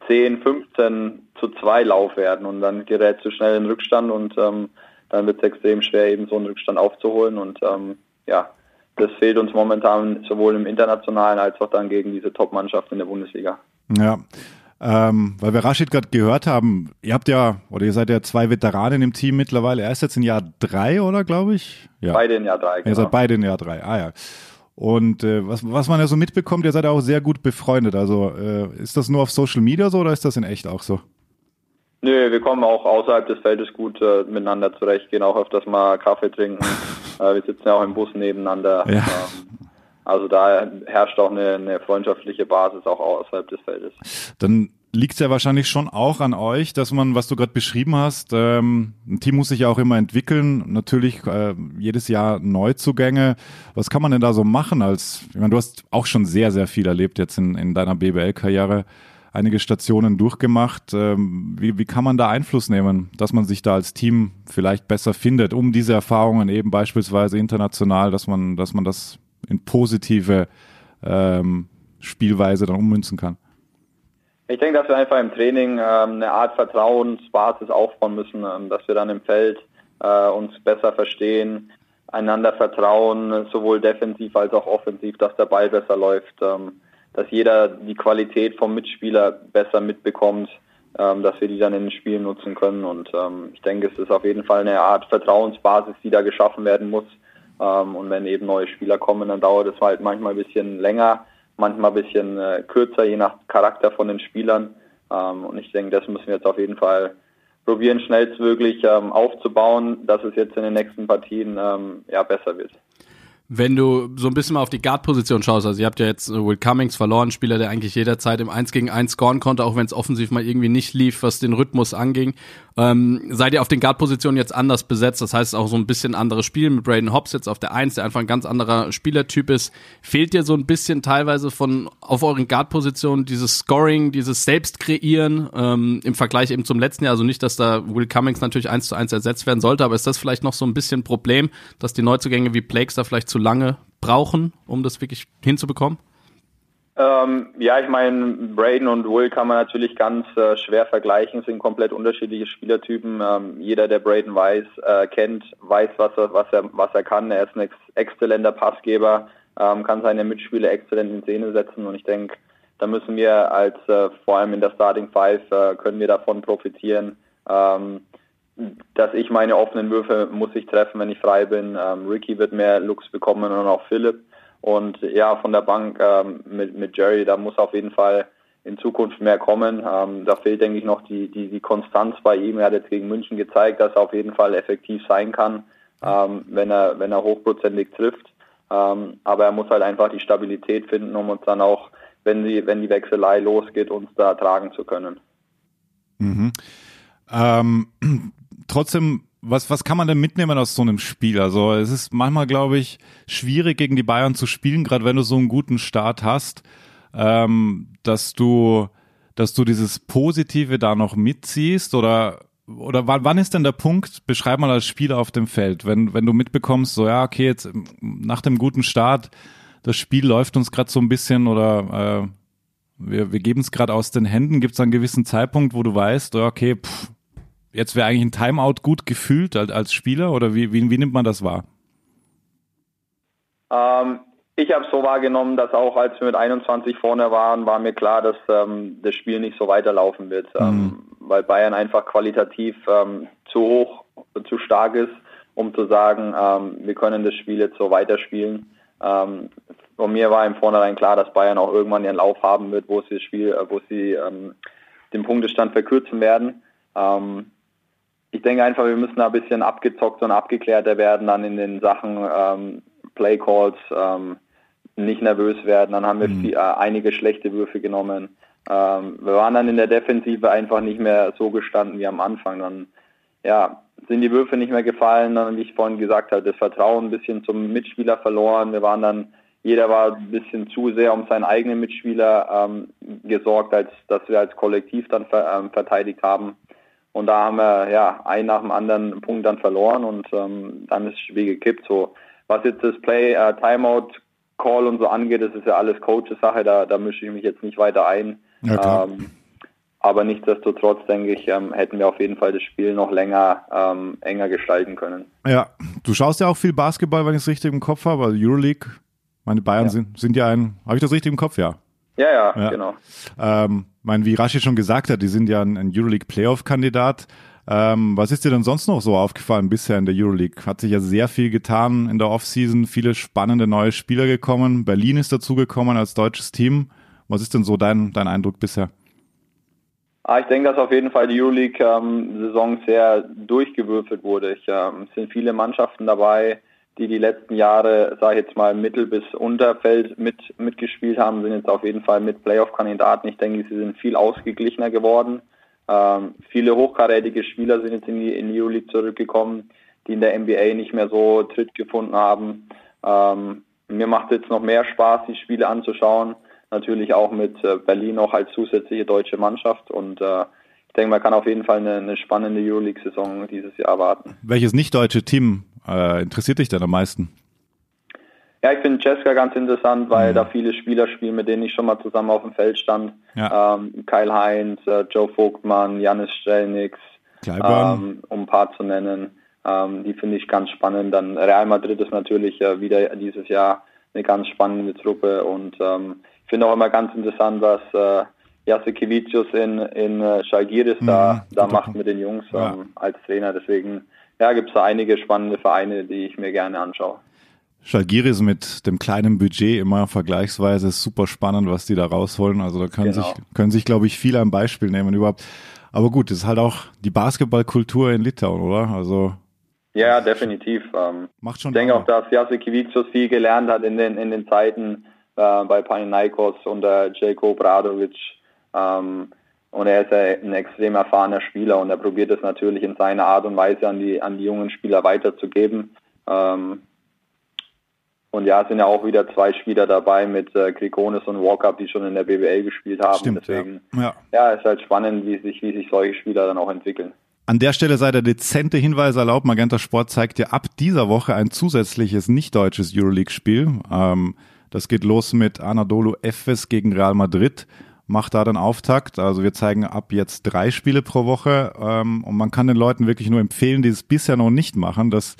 D: 10, 15 zu 2 Lauf werden und dann gerät zu schnell in Rückstand und ähm, dann wird es extrem schwer, eben so einen Rückstand aufzuholen und ähm, ja, das fehlt uns momentan sowohl im internationalen als auch dann gegen diese Top-Mannschaften in der Bundesliga.
A: Ja, ähm, weil wir Rashid gerade gehört haben, ihr habt ja, oder ihr seid ja zwei Veteranen im Team mittlerweile. Er ist jetzt in Jahr drei, oder glaube ich?
D: Ja. Beide in Jahr drei.
A: Genau. Ihr seid beide in Jahr drei. Ah ja. Und äh, was, was man ja so mitbekommt, ihr seid ja auch sehr gut befreundet. Also äh, ist das nur auf Social Media so oder ist das in echt auch so?
D: Nö, wir kommen auch außerhalb des Feldes gut äh, miteinander zurecht, gehen auch öfters mal Kaffee trinken. (laughs) äh, wir sitzen ja auch im Bus nebeneinander. Ja. Ähm, also da herrscht auch eine, eine freundschaftliche Basis auch außerhalb des Feldes.
A: Dann liegt es ja wahrscheinlich schon auch an euch, dass man, was du gerade beschrieben hast, ähm, ein Team muss sich ja auch immer entwickeln, natürlich äh, jedes Jahr Neuzugänge. Was kann man denn da so machen als, ich meine, du hast auch schon sehr, sehr viel erlebt jetzt in, in deiner BBL-Karriere, einige Stationen durchgemacht. Ähm, wie, wie kann man da Einfluss nehmen, dass man sich da als Team vielleicht besser findet, um diese Erfahrungen eben beispielsweise international, dass man, dass man das in positive ähm, Spielweise dann ummünzen kann?
D: Ich denke, dass wir einfach im Training ähm, eine Art Vertrauensbasis aufbauen müssen, ähm, dass wir dann im Feld äh, uns besser verstehen, einander vertrauen, sowohl defensiv als auch offensiv, dass der Ball besser läuft, ähm, dass jeder die Qualität vom Mitspieler besser mitbekommt, ähm, dass wir die dann in den Spielen nutzen können. Und ähm, ich denke, es ist auf jeden Fall eine Art Vertrauensbasis, die da geschaffen werden muss, ähm, und wenn eben neue Spieler kommen, dann dauert es halt manchmal ein bisschen länger, manchmal ein bisschen äh, kürzer, je nach Charakter von den Spielern. Ähm, und ich denke, das müssen wir jetzt auf jeden Fall probieren, schnellstmöglich ähm, aufzubauen, dass es jetzt in den nächsten Partien ja besser wird.
B: Wenn du so ein bisschen mal auf die Guard-Position schaust, also ihr habt ja jetzt äh, Will Cummings verloren, Spieler, der eigentlich jederzeit im 1 gegen 1 scoren konnte, auch wenn es offensiv mal irgendwie nicht lief, was den Rhythmus anging. Ähm, seid ihr auf den Guard-Positionen jetzt anders besetzt? Das heißt auch so ein bisschen anderes Spiel mit Braden Hobbs jetzt auf der 1, der einfach ein ganz anderer Spielertyp ist. Fehlt dir so ein bisschen teilweise von auf euren Guard-Positionen dieses Scoring, dieses Selbstkreieren ähm, im Vergleich eben zum letzten Jahr? Also nicht, dass da Will Cummings natürlich 1 zu 1 ersetzt werden sollte, aber ist das vielleicht noch so ein bisschen ein Problem, dass die Neuzugänge wie Blakes da vielleicht zu lange brauchen, um das wirklich hinzubekommen?
D: Ähm, ja, ich meine, Braden und Will kann man natürlich ganz äh, schwer vergleichen, sind komplett unterschiedliche Spielertypen. Ähm, jeder, der Braden weiß, äh, kennt, weiß, was er, was er, was er kann. Er ist ein ex exzellenter Passgeber, ähm, kann seine Mitspieler exzellent in Szene setzen und ich denke, da müssen wir als äh, vor allem in der Starting Five äh, können wir davon profitieren. Ähm, dass ich meine offenen Würfe muss ich treffen, wenn ich frei bin. Ähm, Ricky wird mehr Looks bekommen und auch Philipp. Und ja, von der Bank ähm, mit, mit Jerry, da muss auf jeden Fall in Zukunft mehr kommen. Ähm, da fehlt, denke ich, noch die, die, die Konstanz bei ihm. Er hat jetzt gegen München gezeigt, dass er auf jeden Fall effektiv sein kann, ähm, wenn er, wenn er hochprozentig trifft. Ähm, aber er muss halt einfach die Stabilität finden, um uns dann auch, wenn die, wenn die Wechselei losgeht, uns da tragen zu können.
A: Mhm. Ähm, (clears throat) trotzdem, was, was kann man denn mitnehmen aus so einem Spiel? Also es ist manchmal, glaube ich, schwierig gegen die Bayern zu spielen, gerade wenn du so einen guten Start hast, ähm, dass du, dass du dieses Positive da noch mitziehst oder oder wann, wann ist denn der Punkt, beschreib mal als Spieler auf dem Feld, wenn, wenn du mitbekommst, so ja, okay, jetzt nach dem guten Start, das Spiel läuft uns gerade so ein bisschen oder äh, wir, wir geben es gerade aus den Händen, gibt es einen gewissen Zeitpunkt, wo du weißt, okay, pff, jetzt wäre eigentlich ein Timeout gut gefühlt als, als Spieler oder wie, wie, wie nimmt man das wahr?
D: Ähm, ich habe es so wahrgenommen, dass auch als wir mit 21 vorne waren, war mir klar, dass ähm, das Spiel nicht so weiterlaufen wird, ähm, mhm. ähm, weil Bayern einfach qualitativ ähm, zu hoch, zu stark ist, um zu sagen, ähm, wir können das Spiel jetzt so weiterspielen. Ähm, von mir war im Vornherein klar, dass Bayern auch irgendwann ihren Lauf haben wird, wo sie das Spiel, äh, wo sie den Punktestand verkürzen werden. Ähm, ich denke einfach, wir müssen da ein bisschen abgezockt und abgeklärter werden dann in den Sachen ähm, Play Calls, ähm, nicht nervös werden. Dann haben wir mhm. viel, äh, einige schlechte Würfe genommen. Ähm, wir waren dann in der Defensive einfach nicht mehr so gestanden wie am Anfang. Dann ja, sind die Würfe nicht mehr gefallen. Dann, wie ich vorhin gesagt habe, das Vertrauen ein bisschen zum Mitspieler verloren. Wir waren dann, jeder war ein bisschen zu sehr um seinen eigenen Mitspieler ähm, gesorgt, als dass wir als Kollektiv dann ver, ähm, verteidigt haben. Und da haben wir ja einen nach dem anderen Punkt dann verloren und ähm, dann ist das Spiel gekippt. So, was jetzt das Play, äh, Timeout, Call und so angeht, das ist ja alles Coaches-Sache, da, da mische ich mich jetzt nicht weiter ein. Ja, ähm, aber nichtsdestotrotz, denke ich, ähm, hätten wir auf jeden Fall das Spiel noch länger ähm, enger gestalten können.
A: Ja, du schaust ja auch viel Basketball, wenn ich es richtig im Kopf habe, also Euroleague. Meine Bayern ja. Sind, sind ja ein, habe ich das richtig im Kopf? Ja.
D: Ja, ja, ja. genau.
A: Ähm, mein, wie Rashi schon gesagt hat, die sind ja ein, ein Euroleague Playoff-Kandidat. Ähm, was ist dir denn sonst noch so aufgefallen bisher in der Euroleague? Hat sich ja sehr viel getan in der Offseason, viele spannende neue Spieler gekommen. Berlin ist dazugekommen als deutsches Team. Was ist denn so dein, dein Eindruck bisher?
D: Ah, ich denke, dass auf jeden Fall die Euroleague-Saison ähm, sehr durchgewürfelt wurde. Ich, ähm, es sind viele Mannschaften dabei, die die letzten Jahre, sage ich jetzt mal, Mittel- bis Unterfeld mit, mitgespielt haben, sind jetzt auf jeden Fall mit Playoff-Kandidaten. Ich denke, sie sind viel ausgeglichener geworden. Ähm, viele hochkarätige Spieler sind jetzt in die, in die Euroleague zurückgekommen, die in der NBA nicht mehr so Tritt gefunden haben. Ähm, mir macht es jetzt noch mehr Spaß, die Spiele anzuschauen. Natürlich auch mit äh, Berlin noch als zusätzliche deutsche Mannschaft und äh, ich denke, man kann auf jeden Fall eine, eine spannende Euroleague-Saison dieses Jahr erwarten.
A: Welches nicht-deutsche Team äh, interessiert dich denn am meisten?
D: Ja, ich finde Jessica ganz interessant, weil mhm. da viele Spieler spielen, mit denen ich schon mal zusammen auf dem Feld stand. Ja. Ähm, Kyle Heinz, äh, Joe Vogtmann, Janis Strelnix, ähm, um ein paar zu nennen. Ähm, die finde ich ganz spannend. Dann Real Madrid ist natürlich äh, wieder dieses Jahr eine ganz spannende Truppe und ähm, ich finde auch immer ganz interessant, was äh, Jasikevicius in, in äh, Schalgiris mhm. da, da macht mit den Jungs ja. ähm, als Trainer. Deswegen ja, gibt es da einige spannende Vereine, die ich mir gerne anschaue.
A: Schalgiris mit dem kleinen Budget immer vergleichsweise super spannend, was die da rausholen. Also da können genau. sich, können sich, glaube ich, viele ein Beispiel nehmen überhaupt. Aber gut, das ist halt auch die Basketballkultur in Litauen, oder? Also
D: Ja, definitiv. Ähm,
A: Macht schon
D: ich denke auch, dass Jasikivicius viel gelernt hat in den, in den Zeiten äh, bei Panathinaikos unter Jelko Bradovic. Ähm, und er ist ja ein extrem erfahrener Spieler und er probiert es natürlich in seiner Art und Weise an die, an die jungen Spieler weiterzugeben. Ähm, und ja, es sind ja auch wieder zwei Spieler dabei mit äh, Krikonis und Walkup, die schon in der BWL gespielt haben.
A: Stimmt,
D: Deswegen,
A: ja. ja.
D: ja, ist halt spannend, wie sich, wie sich solche Spieler dann auch entwickeln.
A: An der Stelle sei der dezente Hinweis erlaubt. Magenta Sport zeigt dir ab dieser Woche ein zusätzliches nicht-deutsches Euroleague-Spiel. Ähm, das geht los mit Anadolu Efes gegen Real Madrid. Macht da den Auftakt. Also wir zeigen ab jetzt drei Spiele pro Woche. Ähm, und man kann den Leuten wirklich nur empfehlen, die es bisher noch nicht machen, dass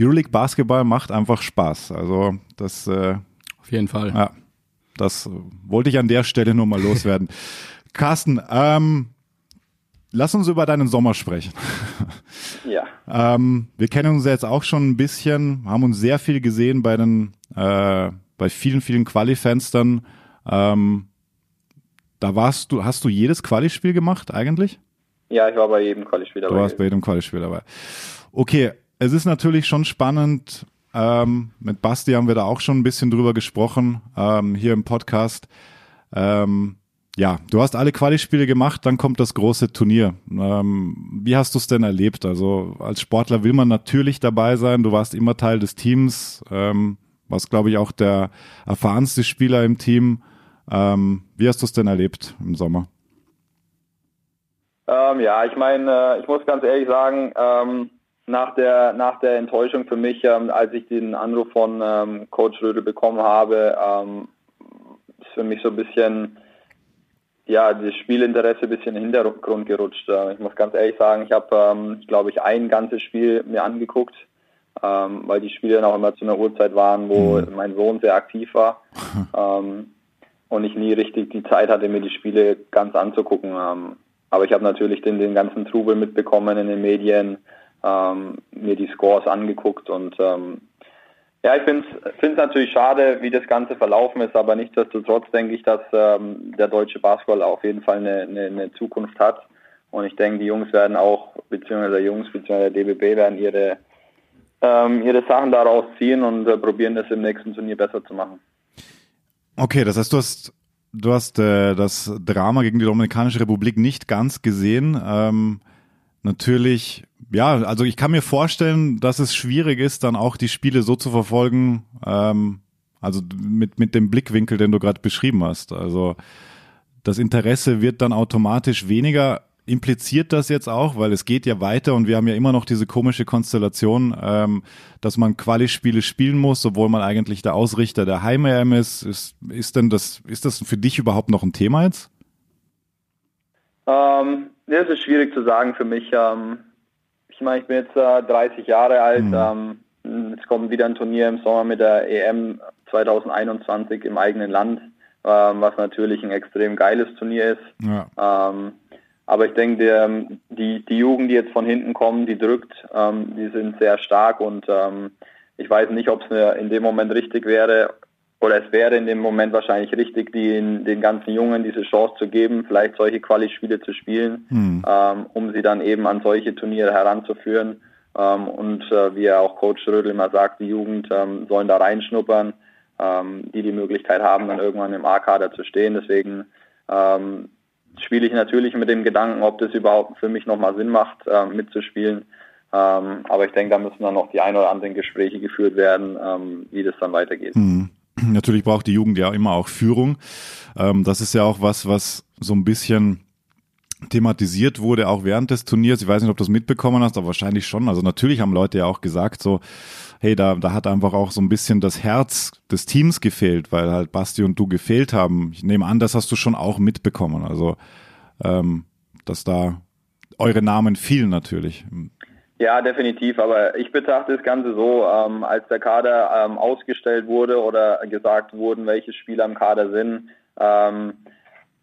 A: Euroleague Basketball macht einfach Spaß. Also das äh,
B: auf jeden Fall.
A: Ja, das wollte ich an der Stelle nur mal loswerden. (laughs) Carsten, ähm, lass uns über deinen Sommer sprechen.
D: Ja. (laughs)
A: ähm, wir kennen uns jetzt auch schon ein bisschen, haben uns sehr viel gesehen bei den, äh, bei vielen, vielen Quali-Fenstern. Ähm, da warst du, hast du jedes Quali-Spiel gemacht eigentlich?
D: Ja, ich war bei jedem Quali-Spiel dabei.
A: Du warst bei jedem Quali-Spiel dabei. Okay, es ist natürlich schon spannend. Ähm, mit Basti haben wir da auch schon ein bisschen drüber gesprochen, ähm, hier im Podcast. Ähm, ja, du hast alle Quali-Spiele gemacht, dann kommt das große Turnier. Ähm, wie hast du es denn erlebt? Also als Sportler will man natürlich dabei sein. Du warst immer Teil des Teams, ähm, warst, glaube ich, auch der erfahrenste Spieler im Team. Ähm, wie hast du es denn erlebt im Sommer?
D: Ähm, ja, ich meine, äh, ich muss ganz ehrlich sagen, ähm, nach der, nach der Enttäuschung für mich, ähm, als ich den Anruf von ähm, Coach Rödel bekommen habe, ähm, ist für mich so ein bisschen, ja, das Spielinteresse ein bisschen in den Hintergrund gerutscht. Äh, ich muss ganz ehrlich sagen, ich habe, glaube ich, ein ganzes Spiel mir angeguckt, weil die Spiele dann auch immer zu einer Uhrzeit waren, wo mhm. mein Sohn sehr aktiv war. (laughs) und ich nie richtig die Zeit hatte, mir die Spiele ganz anzugucken. Ähm, aber ich habe natürlich den, den ganzen Trubel mitbekommen in den Medien, ähm, mir die Scores angeguckt und ähm, ja, ich finde es natürlich schade, wie das Ganze verlaufen ist, aber nichtsdestotrotz denke ich, dass ähm, der deutsche Basketball auf jeden Fall eine, eine, eine, Zukunft hat. Und ich denke, die Jungs werden auch, beziehungsweise Jungs, beziehungsweise der DBB werden ihre, ähm, ihre Sachen daraus ziehen und äh, probieren, das im nächsten Turnier besser zu machen.
A: Okay, das heißt, du hast, du hast äh, das Drama gegen die Dominikanische Republik nicht ganz gesehen. Ähm, natürlich ja, also ich kann mir vorstellen, dass es schwierig ist, dann auch die Spiele so zu verfolgen, ähm, also mit, mit dem Blickwinkel, den du gerade beschrieben hast. Also das Interesse wird dann automatisch weniger. Impliziert das jetzt auch, weil es geht ja weiter und wir haben ja immer noch diese komische Konstellation, ähm, dass man Quali-Spiele spielen muss, obwohl man eigentlich der Ausrichter der Heim-EM ist. ist. Ist denn das, ist das für dich überhaupt noch ein Thema jetzt?
D: Ähm, das ist schwierig zu sagen für mich. Ähm, ich meine, ich bin jetzt äh, 30 Jahre alt. Mhm. Ähm, es kommt wieder ein Turnier im Sommer mit der EM 2021 im eigenen Land, ähm, was natürlich ein extrem geiles Turnier ist. Ja. Ähm, aber ich denke, die, die Jugend, die jetzt von hinten kommen, die drückt, ähm, die sind sehr stark und ähm, ich weiß nicht, ob es in dem Moment richtig wäre, oder es wäre in dem Moment wahrscheinlich richtig, den, den ganzen Jungen diese Chance zu geben, vielleicht solche Quali-Spiele zu spielen, mhm. ähm, um sie dann eben an solche Turniere heranzuführen. Ähm, und äh, wie ja auch Coach Rödel immer sagt, die Jugend ähm, sollen da reinschnuppern, ähm, die die Möglichkeit haben, dann irgendwann im A-Kader zu stehen. Deswegen ähm, spiele ich natürlich mit dem Gedanken, ob das überhaupt für mich nochmal Sinn macht, äh, mitzuspielen. Ähm, aber ich denke, da müssen dann noch die ein oder anderen Gespräche geführt werden, wie das dann weitergeht. Mhm.
A: Natürlich braucht die Jugend ja immer auch Führung. Ähm, das ist ja auch was, was so ein bisschen thematisiert wurde, auch während des Turniers. Ich weiß nicht, ob du das mitbekommen hast, aber wahrscheinlich schon. Also natürlich haben Leute ja auch gesagt, so, hey, da, da hat einfach auch so ein bisschen das Herz des Teams gefehlt, weil halt Basti und du gefehlt haben. Ich nehme an, das hast du schon auch mitbekommen. Also, ähm, dass da eure Namen fielen natürlich.
D: Ja, definitiv. Aber ich betrachte das Ganze so, ähm, als der Kader ähm, ausgestellt wurde oder gesagt wurden, welche Spieler im Kader sind, ähm,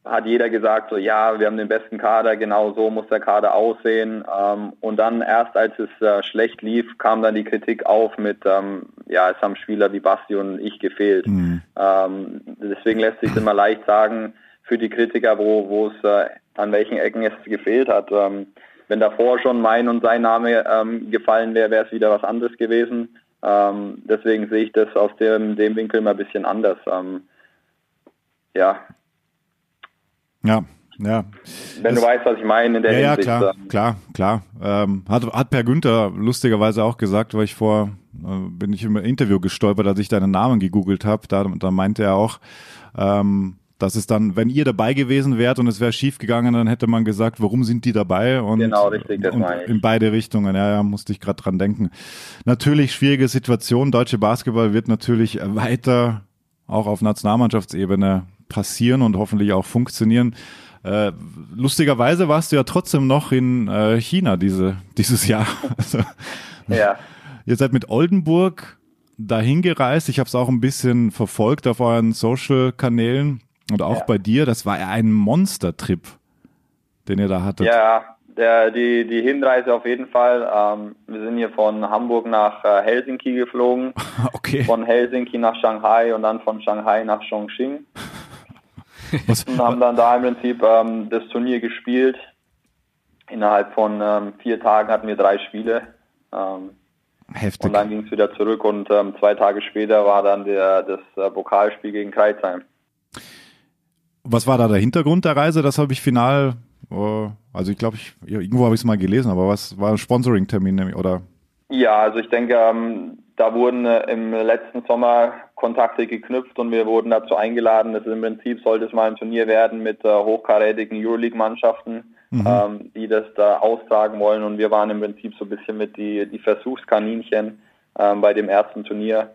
D: hat jeder gesagt, so ja, wir haben den besten Kader, genau so muss der Kader aussehen. Ähm, und dann erst als es äh, schlecht lief, kam dann die Kritik auf mit, ähm, ja, es haben Spieler wie Basti und ich gefehlt. Mhm. Ähm, deswegen lässt sich immer leicht sagen, für die Kritiker, wo, wo es äh, an welchen Ecken es gefehlt hat. Ähm, wenn davor schon mein und sein Name ähm, gefallen wäre, wäre es wieder was anderes gewesen. Ähm, deswegen sehe ich das aus dem, dem Winkel mal ein bisschen anders. Ja.
A: Ja, ja.
D: Wenn das, du weißt, was ich meine in der
A: ja, Hinsicht. Ja, klar, klar, klar. Ähm, hat, hat Per Günther lustigerweise auch gesagt, weil ich vor, äh, bin ich im Interview gestolpert, als ich deinen Namen gegoogelt habe. Da, da meinte er auch, ähm, dass es dann, wenn ihr dabei gewesen wärt und es wäre schief gegangen, dann hätte man gesagt, warum sind die dabei? Und,
D: genau, richtig, das
A: und meine ich. In beide Richtungen, ja, ja, musste ich gerade dran denken. Natürlich schwierige Situation. Deutsche Basketball wird natürlich weiter auch auf Nationalmannschaftsebene passieren und hoffentlich auch funktionieren. Äh, lustigerweise warst du ja trotzdem noch in äh, China diese, (laughs) dieses Jahr. Also,
D: ja.
A: Ihr seid mit Oldenburg dahin gereist. Ich habe es auch ein bisschen verfolgt auf euren Social-Kanälen. Und auch ja. bei dir, das war ja ein Monster-Trip, den ihr da hattet.
D: Ja, der, die, die Hinreise auf jeden Fall. Ähm, wir sind hier von Hamburg nach äh, Helsinki geflogen. (laughs)
A: Okay.
D: Von Helsinki nach Shanghai und dann von Shanghai nach Chongqing. Was? Und haben dann da im Prinzip ähm, das Turnier gespielt. Innerhalb von ähm, vier Tagen hatten wir drei Spiele. Ähm,
A: Heftig.
D: Und dann ging es wieder zurück und ähm, zwei Tage später war dann der, das äh, Pokalspiel gegen Kreuzheim.
A: Was war da der Hintergrund der Reise? Das habe ich final, äh, also ich glaube, ich, irgendwo habe ich es mal gelesen, aber was war ein Sponsoring-Termin oder?
D: Ja, also ich denke, ähm, da wurden äh, im letzten Sommer Kontakte geknüpft und wir wurden dazu eingeladen. Das im Prinzip sollte es mal ein Turnier werden mit äh, hochkarätigen Euroleague-Mannschaften, mhm. ähm, die das da austragen wollen. Und wir waren im Prinzip so ein bisschen mit die, die Versuchskaninchen ähm, bei dem ersten Turnier.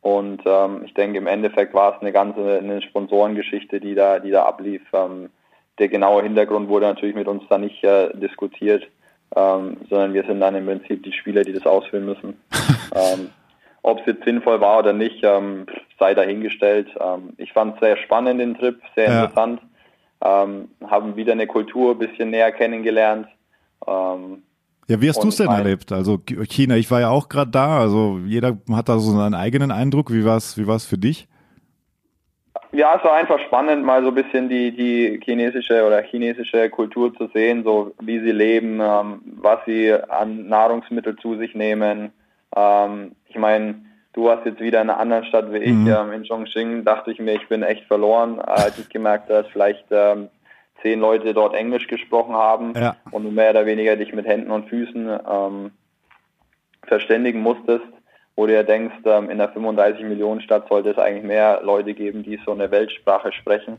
D: Und ähm, ich denke, im Endeffekt war es eine ganze eine Sponsorengeschichte, die da, die da ablief. Ähm, der genaue Hintergrund wurde natürlich mit uns da nicht äh, diskutiert, ähm, sondern wir sind dann im Prinzip die Spieler, die das ausfüllen müssen. (laughs) Ob es jetzt sinnvoll war oder nicht, ähm, sei dahingestellt. Ähm, ich fand es sehr spannend, den Trip, sehr ja. interessant. Ähm, haben wieder eine Kultur ein bisschen näher kennengelernt. Ähm,
A: ja, wie hast du es denn erlebt? Also China, ich war ja auch gerade da, also jeder hat da so seinen eigenen Eindruck. Wie war es wie war's für dich?
D: Ja, es war einfach spannend, mal so ein bisschen die, die chinesische oder chinesische Kultur zu sehen, so wie sie leben, ähm, was sie an Nahrungsmittel zu sich nehmen. Ähm, ich meine, du warst jetzt wieder in einer anderen Stadt wie ich, mhm. ähm, in Chongqing, dachte ich mir, ich bin echt verloren, als ich gemerkt habe, dass vielleicht ähm, zehn Leute dort Englisch gesprochen haben ja. und du mehr oder weniger dich mit Händen und Füßen ähm, verständigen musstest, wo du ja denkst, ähm, in der 35 Millionen Stadt sollte es eigentlich mehr Leute geben, die so eine Weltsprache sprechen.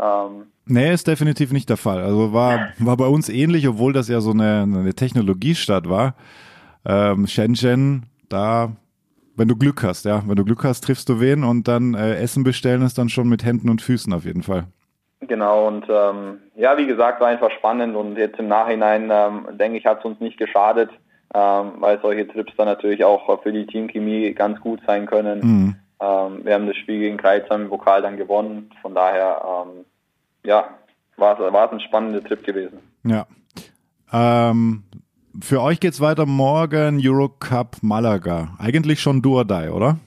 A: Ähm, nee, ist definitiv nicht der Fall. Also war, (laughs) war bei uns ähnlich, obwohl das ja so eine, eine Technologiestadt war. Ähm, Shenzhen, da wenn du Glück hast, ja. Wenn du Glück hast, triffst du wen und dann äh, Essen bestellen ist dann schon mit Händen und Füßen auf jeden Fall.
D: Genau, und ähm, ja, wie gesagt, war einfach spannend und jetzt im Nachhinein, ähm, denke ich, hat es uns nicht geschadet, ähm, weil solche Trips dann natürlich auch für die Teamchemie ganz gut sein können. Mhm. Ähm, wir haben das Spiel gegen Kreuzheim im Pokal dann gewonnen, von daher, ähm, ja, war es ein spannender Trip gewesen.
A: Ja. Ähm, für euch geht's weiter morgen Eurocup Malaga. Eigentlich schon die, oder?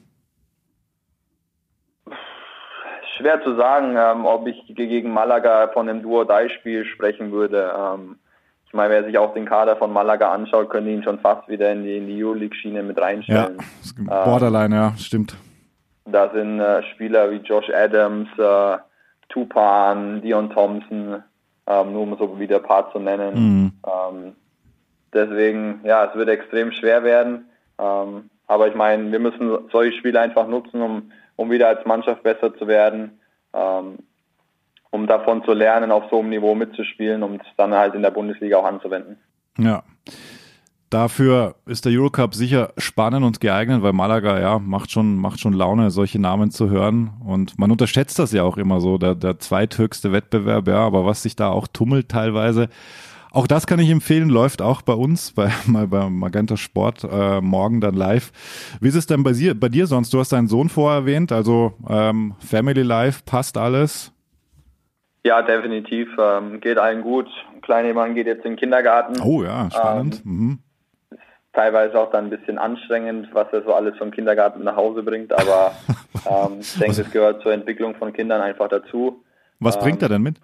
D: schwer zu sagen, ähm, ob ich gegen Malaga von einem Duo-Die-Spiel sprechen würde. Ähm, ich meine, wer sich auch den Kader von Malaga anschaut, könnte ihn schon fast wieder in die, in die Euroleague-Schiene mit reinstellen.
A: Ja, Borderline, ähm, ja, stimmt.
D: Da sind äh, Spieler wie Josh Adams, äh, Tupan, Dion Thompson, ähm, nur um so wieder ein paar zu nennen. Mhm. Ähm, deswegen, ja, es wird extrem schwer werden. Ähm, aber ich meine, wir müssen solche Spiele einfach nutzen, um um wieder als Mannschaft besser zu werden, ähm, um davon zu lernen, auf so einem Niveau mitzuspielen, um es dann halt in der Bundesliga auch anzuwenden.
A: Ja. Dafür ist der Eurocup sicher spannend und geeignet, weil Malaga ja macht schon macht schon Laune, solche Namen zu hören und man unterschätzt das ja auch immer so, der, der zweithöchste Wettbewerb, ja, aber was sich da auch tummelt teilweise, auch das kann ich empfehlen, läuft auch bei uns, bei, (laughs) mal bei Magenta Sport, äh, morgen dann live. Wie ist es denn bei dir, bei dir sonst? Du hast deinen Sohn vorher erwähnt, also ähm, Family Life, passt alles?
D: Ja, definitiv. Ähm, geht allen gut. Kleine Mann geht jetzt in den Kindergarten.
A: Oh ja, spannend. Ähm, mhm.
D: Ist teilweise auch dann ein bisschen anstrengend, was er so alles vom Kindergarten nach Hause bringt, aber (laughs) ähm, ich denke, es gehört zur Entwicklung von Kindern einfach dazu.
A: Was bringt er denn mit?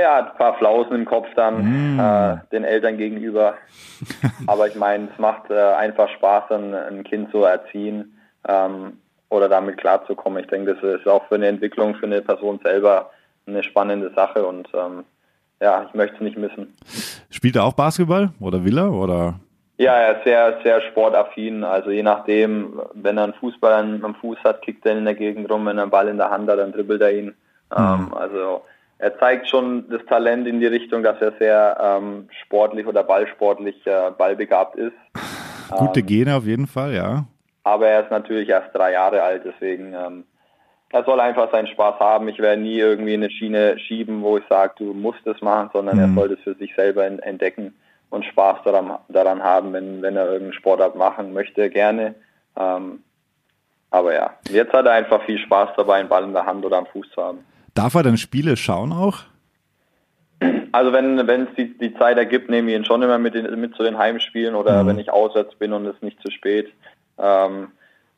D: Ja, ein paar Flausen im Kopf dann mm. äh, den Eltern gegenüber. (laughs) Aber ich meine, es macht äh, einfach Spaß, ein, ein Kind zu erziehen ähm, oder damit klarzukommen. Ich denke, das ist auch für eine Entwicklung, für eine Person selber eine spannende Sache und ähm, ja, ich möchte es nicht missen.
A: Spielt er auch Basketball oder will er oder?
D: Ja, er ist sehr, sehr sportaffin. Also je nachdem, wenn er einen Fußball am Fuß hat, kickt er in der Gegend rum. Wenn er einen Ball in der Hand hat, dann dribbelt er ihn. Mhm. Ähm, also er zeigt schon das Talent in die Richtung, dass er sehr ähm, sportlich oder ballsportlich äh, ballbegabt ist.
A: Gute ähm, Gene auf jeden Fall, ja.
D: Aber er ist natürlich erst drei Jahre alt, deswegen ähm, er soll einfach seinen Spaß haben. Ich werde nie irgendwie eine Schiene schieben, wo ich sage, du musst es machen, sondern mhm. er soll das für sich selber entdecken und Spaß daran, daran haben, wenn, wenn er irgendeinen Sportart machen möchte, gerne. Ähm, aber ja, jetzt hat er einfach viel Spaß dabei, einen Ball in der Hand oder am Fuß zu haben.
A: Darf er denn Spiele schauen auch?
D: Also wenn es die, die Zeit ergibt, nehme ich ihn schon immer mit, den, mit zu den Heimspielen oder mhm. wenn ich auswärts bin und es nicht zu spät. Ähm,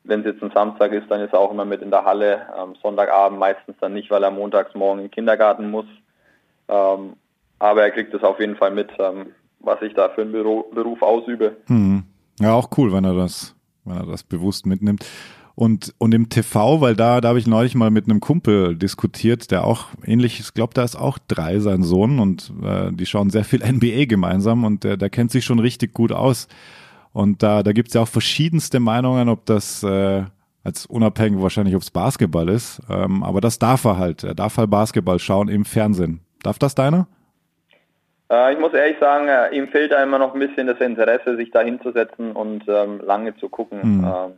D: wenn es jetzt ein Samstag ist, dann ist er auch immer mit in der Halle. Am Sonntagabend meistens dann nicht, weil er montags morgen in den Kindergarten muss. Ähm, aber er kriegt es auf jeden Fall mit, ähm, was ich da für einen Beruf ausübe.
A: Hm. Ja, auch cool, wenn er das, wenn er das bewusst mitnimmt. Und, und im TV, weil da, da habe ich neulich mal mit einem Kumpel diskutiert, der auch ähnlich, ich glaube, da ist auch drei sein Sohn und äh, die schauen sehr viel (laughs) NBA gemeinsam und der, der kennt sich schon richtig gut aus. Und da, da gibt es ja auch verschiedenste Meinungen, ob das äh, als unabhängig wahrscheinlich, ob es Basketball ist. Ähm, aber das darf er halt. Er darf halt Basketball schauen im Fernsehen. Darf das deiner?
D: Äh, ich muss ehrlich sagen, äh, ihm fehlt da immer noch ein bisschen das Interesse, sich da hinzusetzen und ähm, lange zu gucken. Mhm. Ähm,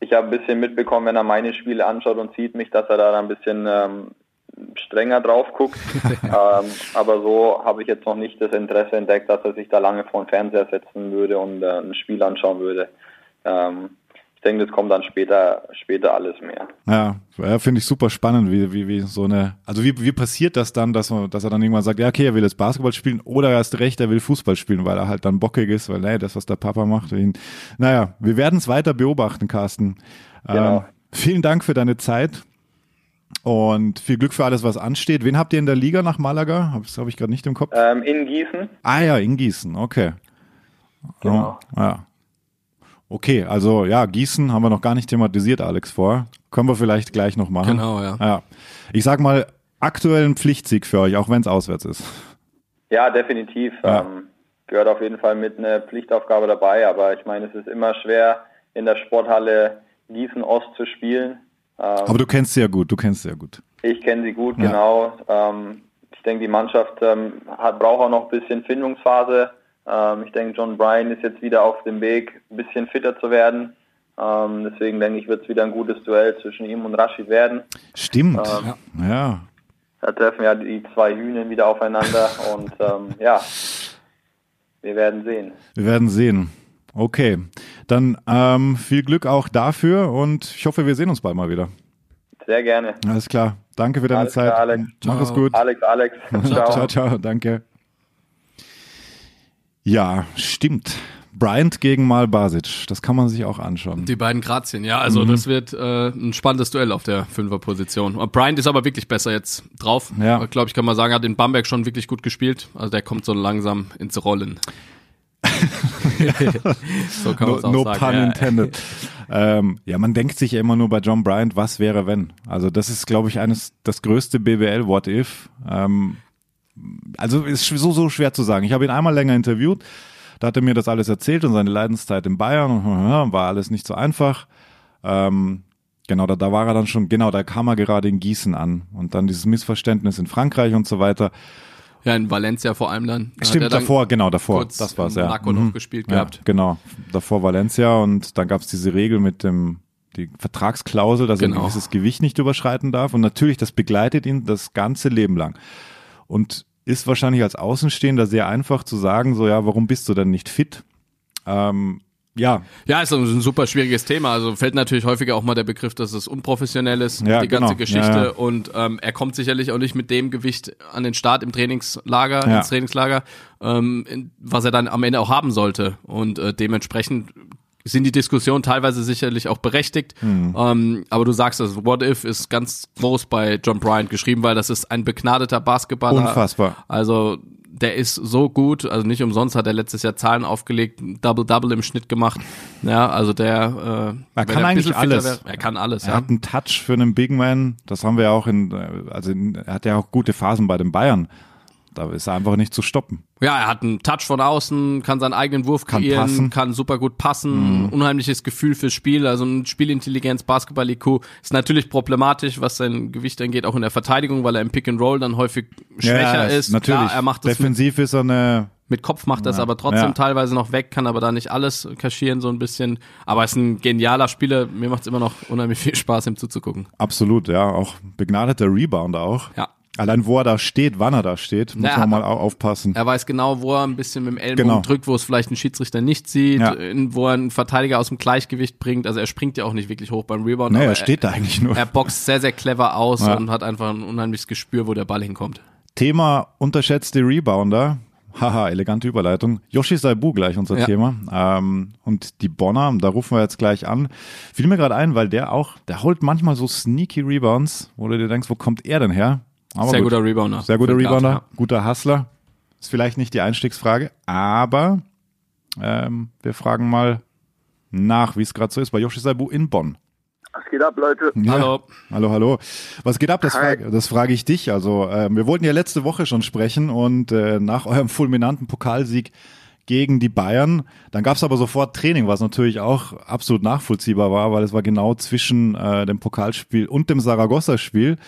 D: ich habe ein bisschen mitbekommen, wenn er meine Spiele anschaut und sieht mich, dass er da ein bisschen ähm, strenger drauf guckt. (laughs) ähm, aber so habe ich jetzt noch nicht das Interesse entdeckt, dass er sich da lange vor den Fernseher setzen würde und äh, ein Spiel anschauen würde. Ähm, ich denke, das kommt dann später, später alles mehr.
A: Ja, ja finde ich super spannend, wie, wie, wie so eine, also wie, wie passiert das dann, dass, man, dass er dann irgendwann sagt, ja, okay, er will jetzt Basketball spielen oder er hast recht, er will Fußball spielen, weil er halt dann bockig ist, weil, nee, das, was der Papa macht, ihn, naja, wir werden es weiter beobachten, Carsten. Genau. Ähm, vielen Dank für deine Zeit. Und viel Glück für alles, was ansteht. Wen habt ihr in der Liga nach Malaga? Das habe ich gerade nicht im Kopf.
D: Ähm, in Gießen.
A: Ah ja, in Gießen, okay. Genau. Ja. Okay, also ja, Gießen haben wir noch gar nicht thematisiert, Alex, vor. Können wir vielleicht gleich noch machen.
B: Genau, ja.
A: ja. Ich sag mal, aktuellen Pflichtsieg für euch, auch wenn es auswärts ist.
D: Ja, definitiv. Ja. Ähm, gehört auf jeden Fall mit einer Pflichtaufgabe dabei, aber ich meine, es ist immer schwer, in der Sporthalle Gießen Ost zu spielen.
A: Ähm, aber du kennst sie ja gut, du kennst sie ja gut.
D: Ich kenne sie gut, ja. genau. Ähm, ich denke, die Mannschaft ähm, hat, braucht auch noch ein bisschen Findungsphase. Ähm, ich denke, John Bryan ist jetzt wieder auf dem Weg, ein bisschen fitter zu werden. Ähm, deswegen denke ich, wird es wieder ein gutes Duell zwischen ihm und Rashid werden.
A: Stimmt. Ähm, ja.
D: Da treffen ja die zwei Hühner wieder aufeinander (laughs) und ähm, ja, wir werden sehen.
A: Wir werden sehen. Okay, dann ähm, viel Glück auch dafür und ich hoffe, wir sehen uns bald mal wieder.
D: Sehr gerne.
A: Alles klar. Danke für deine Alles Zeit. Klar,
D: Alex.
A: Mach es gut.
D: Alex, Alex. (laughs)
A: ciao. ciao, ciao. Danke. Ja, stimmt. Bryant gegen Mal Basic, das kann man sich auch anschauen.
B: Die beiden Grazien, ja, also mhm. das wird äh, ein spannendes Duell auf der Fünferposition. Bryant ist aber wirklich besser jetzt drauf. Ja. Glaube ich, kann man sagen, hat in Bamberg schon wirklich gut gespielt. Also der kommt so langsam ins Rollen. (laughs)
A: so kann man no, no sagen. pun ja. intended. ähm, ja, man denkt sich ja immer nur bei John Bryant, was wäre wenn? Also das ist, glaube ich, eines das größte BWL What If. Ähm, also ist so, so schwer zu sagen. Ich habe ihn einmal länger interviewt, da hat er mir das alles erzählt und seine Leidenszeit in Bayern, war alles nicht so einfach. Ähm, genau, da, da war er dann schon, genau, da kam er gerade in Gießen an und dann dieses Missverständnis in Frankreich und so weiter.
B: Ja, in Valencia vor allem dann.
A: Stimmt, dann davor, genau, davor. Das war's, ja.
B: Mhm. noch gespielt ja, gehabt.
A: Genau, davor Valencia und dann gab's diese Regel mit dem die Vertragsklausel, dass genau. er ein gewisses Gewicht nicht überschreiten darf und natürlich, das begleitet ihn das ganze Leben lang. Und ist wahrscheinlich als Außenstehender sehr einfach zu sagen, so ja, warum bist du denn nicht fit? Ähm, ja.
B: Ja, ist ein super schwieriges Thema. Also fällt natürlich häufiger auch mal der Begriff, dass es unprofessionell ist, ja, die ganze genau. Geschichte. Ja, ja. Und ähm, er kommt sicherlich auch nicht mit dem Gewicht an den Start im Trainingslager, ins Trainingslager, ähm, was er dann am Ende auch haben sollte. Und äh, dementsprechend sind die Diskussionen teilweise sicherlich auch berechtigt.
A: Hm.
B: Ähm, aber du sagst es, What If ist ganz groß bei John Bryant geschrieben, weil das ist ein begnadeter Basketballer.
A: Unfassbar.
B: Also der ist so gut, also nicht umsonst hat er letztes Jahr Zahlen aufgelegt, Double-Double im Schnitt gemacht. Ja, also der, äh,
A: Er kann eigentlich alles.
B: Wär, er kann alles,
A: Er
B: ja.
A: hat einen Touch für einen Big Man. Das haben wir ja auch in, äh, also in, er hat ja auch gute Phasen bei den Bayern. Da ist er einfach nicht zu stoppen.
B: Ja, er hat einen Touch von außen, kann seinen eigenen Wurf
A: Kann
B: kreieren,
A: passen.
B: kann super gut passen, unheimliches Gefühl fürs Spiel, also ein Spielintelligenz, Basketball-IQ ist natürlich problematisch, was sein Gewicht angeht, auch in der Verteidigung, weil er im Pick and Roll dann häufig schwächer ist.
A: Natürlich.
B: Klar, er macht das mit,
A: Defensiv ist er eine,
B: mit Kopf macht das aber trotzdem
A: Ja.
B: teilweise noch weg, kann aber da nicht alles kaschieren so ein bisschen. Aber ist ein genialer Spieler. Mir macht es immer noch unheimlich viel Spaß, ihm zuzugucken.
A: absolut, ja, auch begnadeter Rebounder auch.
B: Ja.
A: Allein wo er da steht, wann er da steht, muss
B: Ja,
A: man mal au- aufpassen.
B: Er weiß genau, wo er ein bisschen mit dem Ellbogen
A: Genau.
B: drückt, wo es vielleicht ein Schiedsrichter nicht sieht,
A: Ja.
B: wo er einen Verteidiger aus dem Gleichgewicht bringt. Also er springt ja auch nicht wirklich hoch beim Rebound.
A: Nee, er steht da eigentlich nur.
B: Er, er boxt sehr, sehr clever aus
A: Ja.
B: und hat einfach ein unheimliches Gespür, wo der Ball hinkommt.
A: Thema unterschätzte Rebounder. Haha, elegante Überleitung. Yoshi Saibu gleich unser
B: Ja.
A: Thema. Ähm, und die Bonner, da rufen wir jetzt gleich an. Fiel mir gerade ein, weil der auch, der holt manchmal so sneaky Rebounds, wo du dir denkst, wo kommt er denn her? Aber
B: sehr
A: gut.
B: guter Rebounder.
A: Sehr guter Rebounder,
B: ja.
A: guter Hustler. Ist vielleicht nicht die Einstiegsfrage, aber ähm, wir fragen mal nach, wie es gerade so ist bei Yoshi Saibu in Bonn.
F: Was geht ab, Leute?
A: Ja.
B: Hallo.
A: Hallo, hallo. Was geht ab? Das, frage, das frage ich dich. Also, ähm, wir wollten ja letzte Woche schon sprechen und äh, nach eurem fulminanten Pokalsieg gegen die Bayern, dann gab es aber sofort Training, was natürlich auch absolut nachvollziehbar war, weil es war genau zwischen äh, dem Pokalspiel und dem Saragossa-Spiel.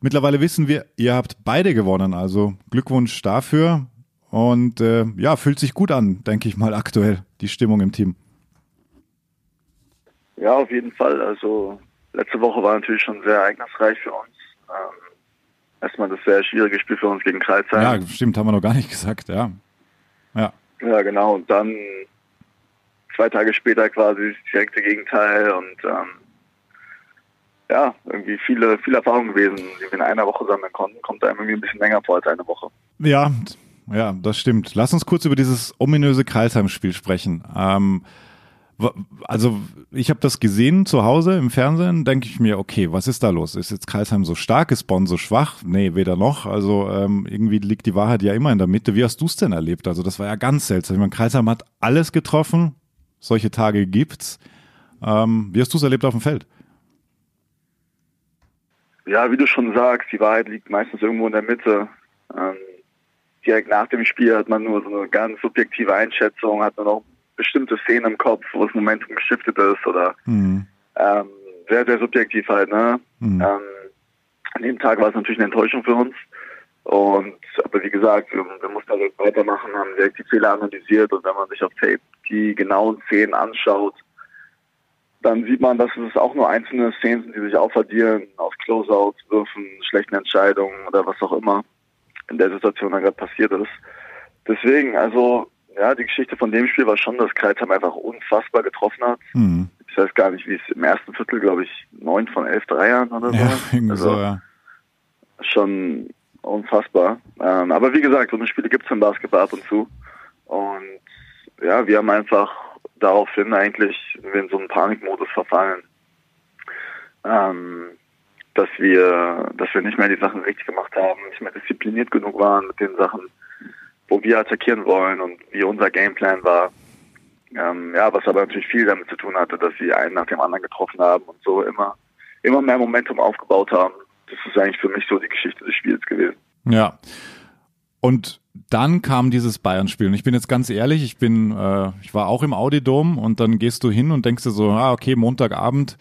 A: Mittlerweile wissen wir, ihr habt beide gewonnen, also Glückwunsch dafür. Und äh, ja, fühlt sich gut an, denke ich mal, aktuell, die Stimmung im Team.
F: Ja, auf jeden Fall. Also letzte Woche war natürlich schon sehr ereignisreich für uns. Ähm, erstmal das sehr schwierige Spiel für uns gegen Kreuzheim.
A: Ja, stimmt, haben wir noch gar nicht (laughs) gesagt, ja. Ja,
F: Ja, genau. Und dann zwei Tage später quasi das direkte Gegenteil und ähm, ja, irgendwie viele, viele Erfahrungen gewesen, die wir in einer Woche sammeln konnten. Kommt einem irgendwie ein bisschen länger vor als eine Woche.
A: Ja, ja, das stimmt. Lass uns kurz über dieses ominöse Kreisheim-Spiel sprechen. Ähm, also ich habe das gesehen zu Hause im Fernsehen, denke ich mir, okay, was ist da los? Ist jetzt Kreisheim so stark, ist Bonn so schwach? Nee, weder noch. Also ähm, irgendwie liegt die Wahrheit ja immer in der Mitte. Wie hast du es denn erlebt? Also das war ja ganz seltsam. Ich meine, Kreisheim hat alles getroffen. Solche Tage gibt's. Ähm, wie hast du es erlebt auf dem Feld?
F: Ja, wie du schon sagst, die Wahrheit liegt meistens irgendwo in der Mitte. Ähm, direkt nach dem Spiel hat man nur so eine ganz subjektive Einschätzung, hat nur noch bestimmte Szenen im Kopf, wo das Momentum geschiftet ist oder
A: Hm,
F: ähm, sehr, sehr subjektiv halt. Ne?
A: hm.
F: Ähm, an dem Tag war es natürlich eine Enttäuschung für uns. Und aber wie gesagt, wir, wir mussten halt weitermachen, haben direkt die Fehler analysiert und wenn man sich auf Tape die genauen Szenen anschaut, dann sieht man, dass es auch nur einzelne Szenen sind, die sich aufaddieren, aus Closeouts, Würfen, schlechten Entscheidungen oder was auch immer in der Situation dann gerade passiert ist. Deswegen, also ja, die Geschichte von dem Spiel war schon, dass Kreuzheim einfach unfassbar getroffen hat.
A: Hm.
F: Ich weiß gar nicht, wie es im ersten Viertel, glaube ich, neun von elf Dreiern oder so.
A: Ja, irgendwie
F: also,
A: so, ja.
F: schon unfassbar. Ähm, aber wie gesagt, so eine Spiele gibt es im Basketball ab und zu. Und ja, wir haben einfach daraufhin eigentlich in so einen Panikmodus verfallen. Ähm, dass wir, dass wir nicht mehr die Sachen richtig gemacht haben, nicht mehr diszipliniert genug waren mit den Sachen, wo wir attackieren wollen und wie unser Gameplan war. Ähm, ja, was aber natürlich viel damit zu tun hatte, dass sie einen nach dem anderen getroffen haben und so immer, immer mehr Momentum aufgebaut haben. Das ist eigentlich für mich so die Geschichte des Spiels gewesen.
A: Ja. Und dann kam dieses Bayern-Spiel. Und ich bin jetzt ganz ehrlich, ich bin, äh, ich war auch im Audidom und dann gehst du hin und denkst dir so, ah, okay, Montagabend,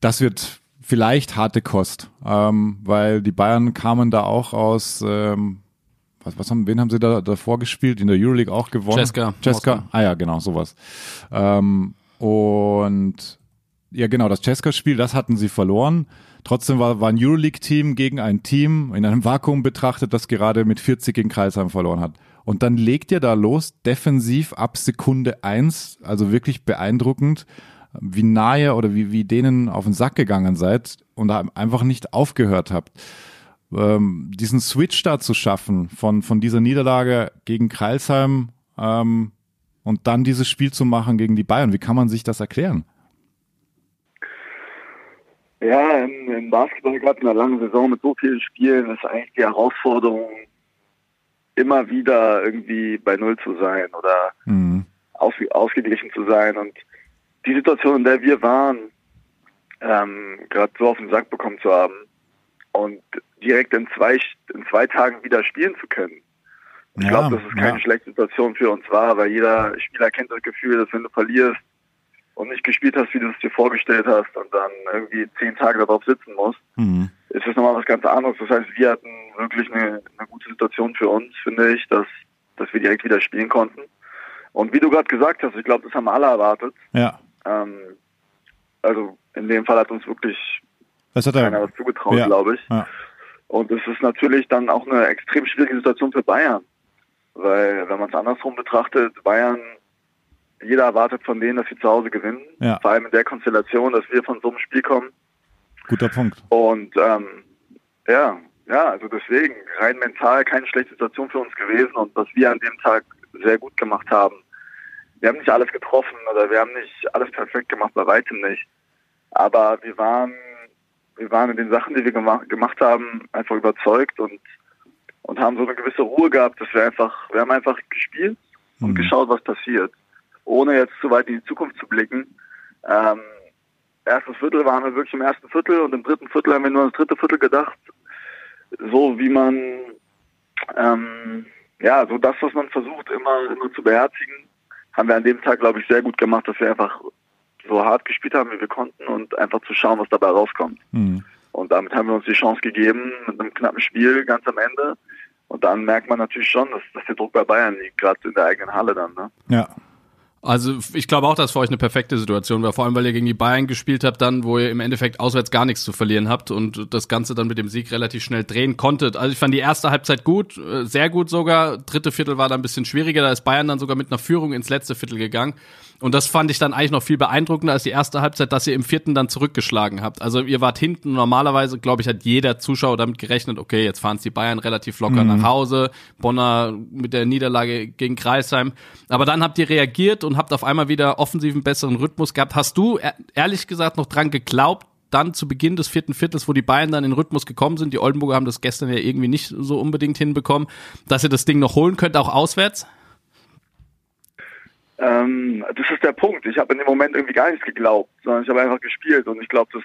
A: das wird vielleicht harte Kost. Ähm, weil die Bayern kamen da auch aus, ähm, was, was haben, wen haben sie da davor gespielt? In der Euroleague auch gewonnen?
B: Cesca. Moskau.
A: Ah ja, genau, sowas. Ähm, und ja, genau, das Cesca-Spiel, das hatten sie verloren. Trotzdem war, war ein Euroleague-Team gegen ein Team in einem Vakuum betrachtet, das gerade mit 40 gegen Kreisheim verloren hat. Und dann legt ihr da los, defensiv ab Sekunde eins, also wirklich beeindruckend, wie nahe oder wie, wie denen auf den Sack gegangen seid und einfach nicht aufgehört habt. Ähm, diesen Switch da zu schaffen von, von dieser Niederlage gegen Kreilsheim, ähm, und dann dieses Spiel zu machen gegen die Bayern. Wie kann man sich das erklären?
F: Ja, im, im Basketball gerade in einer langen Saison mit so vielen Spielen ist eigentlich die Herausforderung, immer wieder irgendwie bei Null zu sein oder mhm. aus, ausgeglichen zu sein. Und die Situation, in der wir waren, ähm, gerade so auf den Sack bekommen zu haben und direkt in zwei, in zwei Tagen wieder spielen zu können. Ich ja, glaube, dass es keine ja. schlechte Situation für uns war, weil jeder Spieler kennt das Gefühl, dass wenn du verlierst und nicht gespielt hast, wie du es dir vorgestellt hast und dann irgendwie zehn Tage darauf sitzen musst, mhm. ist das nochmal was ganz anderes. Das heißt, wir hatten wirklich eine, eine gute Situation für uns, finde ich, dass, dass wir direkt wieder spielen konnten. Und wie du gerade gesagt hast, ich glaube, das haben alle erwartet.
A: Ja.
F: Ähm, also in dem Fall hat uns wirklich
A: das hat er,
F: keiner was zugetraut, ja. glaube ich. Ja. Und es ist natürlich dann auch eine extrem schwierige Situation für Bayern. Weil, wenn man es andersrum betrachtet, Bayern, jeder erwartet von denen, dass sie zu Hause gewinnen.
A: Ja.
F: Vor allem in der Konstellation, dass wir von so einem Spiel kommen.
A: Guter Punkt.
F: Und ähm, ja, ja, also deswegen rein mental keine schlechte Situation für uns gewesen und was wir an dem Tag sehr gut gemacht haben. Wir haben nicht alles getroffen oder wir haben nicht alles perfekt gemacht, bei weitem nicht. Aber wir waren, wir waren in den Sachen, die wir gemacht, gemacht haben, einfach überzeugt und und haben so eine gewisse Ruhe gehabt, dass wir einfach, wir haben einfach gespielt und mhm. geschaut, was passiert, ohne jetzt zu weit in die Zukunft zu blicken. Ähm, erstes Viertel waren wir wirklich im ersten Viertel und im dritten Viertel haben wir nur das dritte Viertel gedacht, so wie man, ähm, ja, so das, was man versucht immer, immer zu beherzigen, haben wir an dem Tag, glaube ich, sehr gut gemacht, dass wir einfach so hart gespielt haben, wie wir konnten und einfach zu schauen, was dabei rauskommt. Mhm. Und damit haben wir uns die Chance gegeben, mit einem knappen Spiel ganz am Ende. Und dann merkt man natürlich schon, dass, dass der Druck bei Bayern liegt, gerade in der eigenen Halle dann. Ne?
A: Ja,
B: also ich glaube auch, dass für euch eine perfekte Situation war, vor allem weil ihr gegen die Bayern gespielt habt, dann, wo ihr im Endeffekt auswärts gar nichts zu verlieren habt und das Ganze dann mit dem Sieg relativ schnell drehen konntet. Also ich fand die erste Halbzeit gut, äh, sehr gut sogar. Dritte Viertel war dann ein bisschen schwieriger, da ist Bayern dann sogar mit einer Führung ins letzte Viertel gegangen. Und das fand ich dann eigentlich noch viel beeindruckender als die erste Halbzeit, dass ihr im vierten dann zurückgeschlagen habt. Also ihr wart hinten. Normalerweise, glaube ich, hat jeder Zuschauer damit gerechnet, okay, jetzt fahren es die Bayern relativ locker mhm. nach Hause. Bonner mit der Niederlage gegen Kreisheim. Aber dann habt ihr reagiert und habt auf einmal wieder offensiven besseren Rhythmus gehabt. Hast du ehrlich gesagt noch dran geglaubt, dann zu Beginn des vierten Viertels, wo die Bayern dann in Rhythmus gekommen sind, die Oldenburger haben das gestern ja irgendwie nicht so unbedingt hinbekommen, dass ihr das Ding noch holen könnt, auch auswärts?
F: Ähm, das ist der Punkt. Ich habe in dem Moment irgendwie gar nichts geglaubt, sondern ich habe einfach gespielt und ich glaube, das,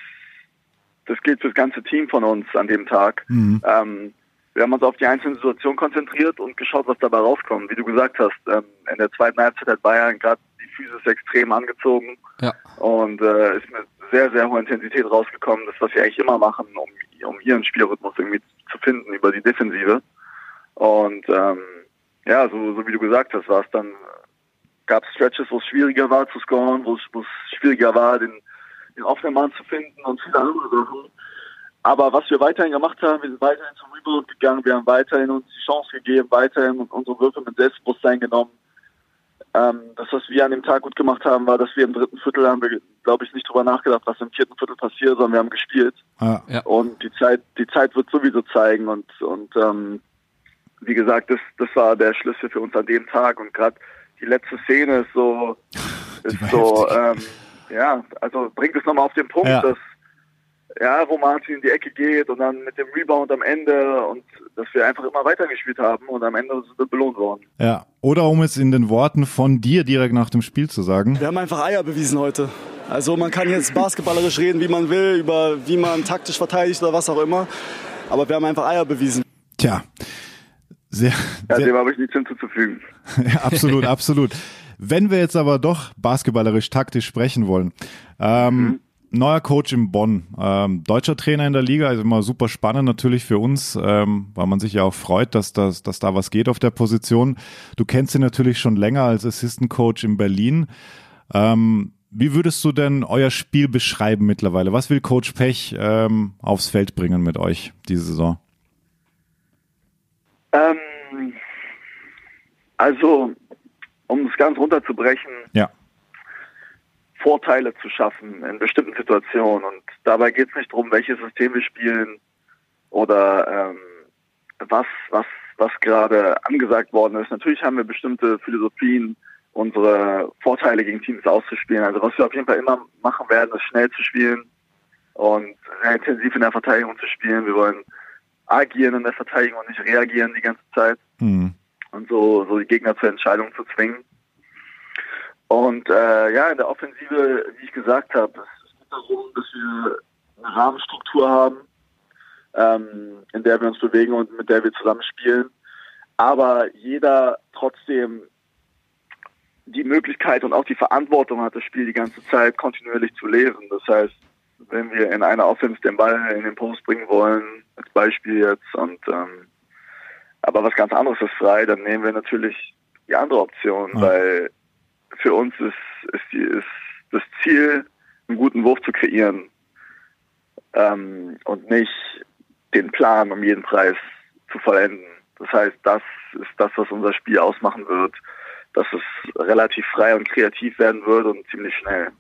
F: das gilt für das ganze Team von uns an dem Tag. Mhm. Ähm, wir haben uns auf die einzelne Situation konzentriert und geschaut, was dabei rauskommt. Wie du gesagt hast, ähm, in der zweiten Halbzeit hat Bayern gerade die Physis extrem angezogen
B: ja.
F: und äh, ist mit sehr, sehr hoher Intensität rausgekommen. Das, was sie eigentlich immer machen, um, um ihren Spielrhythmus irgendwie zu finden über die Defensive. Und ähm, ja, so, so wie du gesagt hast, war es dann gab es Stretches, wo es schwieriger war zu scoren, wo es, schwieriger war, den, den offenen Mann zu finden und viele andere Sachen. Aber was wir weiterhin gemacht haben, wir sind weiterhin zum Rebound gegangen, wir haben weiterhin uns die Chance gegeben, weiterhin unsere Würfe mit Selbstbewusstsein genommen. Ähm, das, was wir an dem Tag gut gemacht haben, war, dass wir im dritten Viertel haben wir, glaube ich, nicht drüber nachgedacht, was im vierten Viertel passiert, sondern wir haben gespielt.
A: Ah, ja.
F: Und die Zeit, die Zeit wird sowieso zeigen und, und ähm, wie gesagt, das, das war der Schlüssel für uns an dem Tag und gerade die letzte Szene ist so, (laughs) ist so, ähm, ja, also bringt es nochmal auf den Punkt, ja. dass ja, wo Martin in die Ecke geht und dann mit dem Rebound am Ende und dass wir einfach immer weitergespielt haben und am Ende sind wir belohnt worden.
A: Ja, oder um es in den Worten von dir direkt nach dem Spiel zu sagen.
G: Wir haben einfach Eier bewiesen heute. Also man kann jetzt basketballerisch reden, wie man will, über wie man taktisch verteidigt oder was auch immer, aber wir haben einfach Eier bewiesen.
A: Tja, sehr,
F: ja,
A: sehr,
F: dem habe ich nichts hinzuzufügen. (laughs)
A: ja, absolut, (laughs) absolut. Wenn wir jetzt aber doch basketballerisch taktisch sprechen wollen, ähm, mhm. neuer Coach in Bonn, ähm, deutscher Trainer in der Liga, also immer super spannend natürlich für uns, ähm, weil man sich ja auch freut, dass, dass, dass da was geht auf der Position. Du kennst ihn natürlich schon länger als Assistant Coach in Berlin. Ähm, wie würdest du denn euer Spiel beschreiben mittlerweile? Was will Coach Pech ähm, aufs Feld bringen mit euch diese Saison?
F: Ähm, also, um es ganz runterzubrechen,
A: ja.
F: Vorteile zu schaffen in bestimmten Situationen. Und dabei geht es nicht darum, welches System wir spielen oder ähm, was, was, was gerade angesagt worden ist. Natürlich haben wir bestimmte Philosophien unsere Vorteile gegen Teams auszuspielen. Also was wir auf jeden Fall immer machen werden, ist schnell zu spielen und sehr intensiv in der Verteidigung zu spielen. Wir wollen agieren in der Verteidigung und nicht reagieren die ganze Zeit. Mhm. Und so, so die Gegner zur Entscheidung zu zwingen. Und äh, ja, in der Offensive, wie ich gesagt habe, es geht darum, dass wir eine Rahmenstruktur haben, ähm, in der wir uns bewegen und mit der wir zusammen spielen. Aber jeder trotzdem die Möglichkeit und auch die Verantwortung hat, das Spiel die ganze Zeit kontinuierlich zu lesen. Das heißt, wenn wir in einer Offense den Ball in den Post bringen wollen, als Beispiel jetzt, und ähm, aber was ganz anderes ist frei, dann nehmen wir natürlich die andere Option, ja. weil für uns ist, ist, die, ist das Ziel, einen guten Wurf zu kreieren ähm, und nicht den Plan um jeden Preis zu vollenden. Das heißt, das ist das, was unser Spiel ausmachen wird, dass es relativ frei und kreativ werden wird und ziemlich schnell.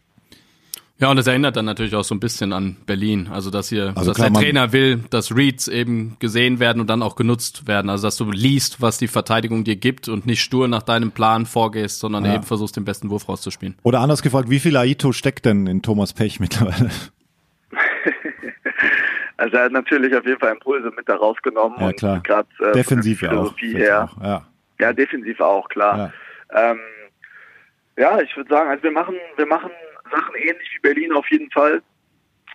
B: Ja, und das erinnert dann natürlich auch so ein bisschen an Berlin. Also, dass hier, also dass klar, der Trainer will, dass Reads eben gesehen werden und dann auch genutzt werden. Also, dass du liest, was die Verteidigung dir gibt und nicht stur nach deinem Plan vorgehst, sondern ja. eben versuchst, den besten Wurf rauszuspielen.
A: Oder anders gefragt, wie viel Aito steckt denn in Thomas Pech mittlerweile? (laughs)
F: also, er hat natürlich auf jeden Fall Impulse mit da rausgenommen.
A: Ja, klar. Grad, äh, defensiv ja auch.
F: Her. auch. Ja. ja, defensiv auch, klar. Ja, ähm, ja ich würde sagen, also wir machen, wir machen Sachen ähnlich wie Berlin auf jeden Fall.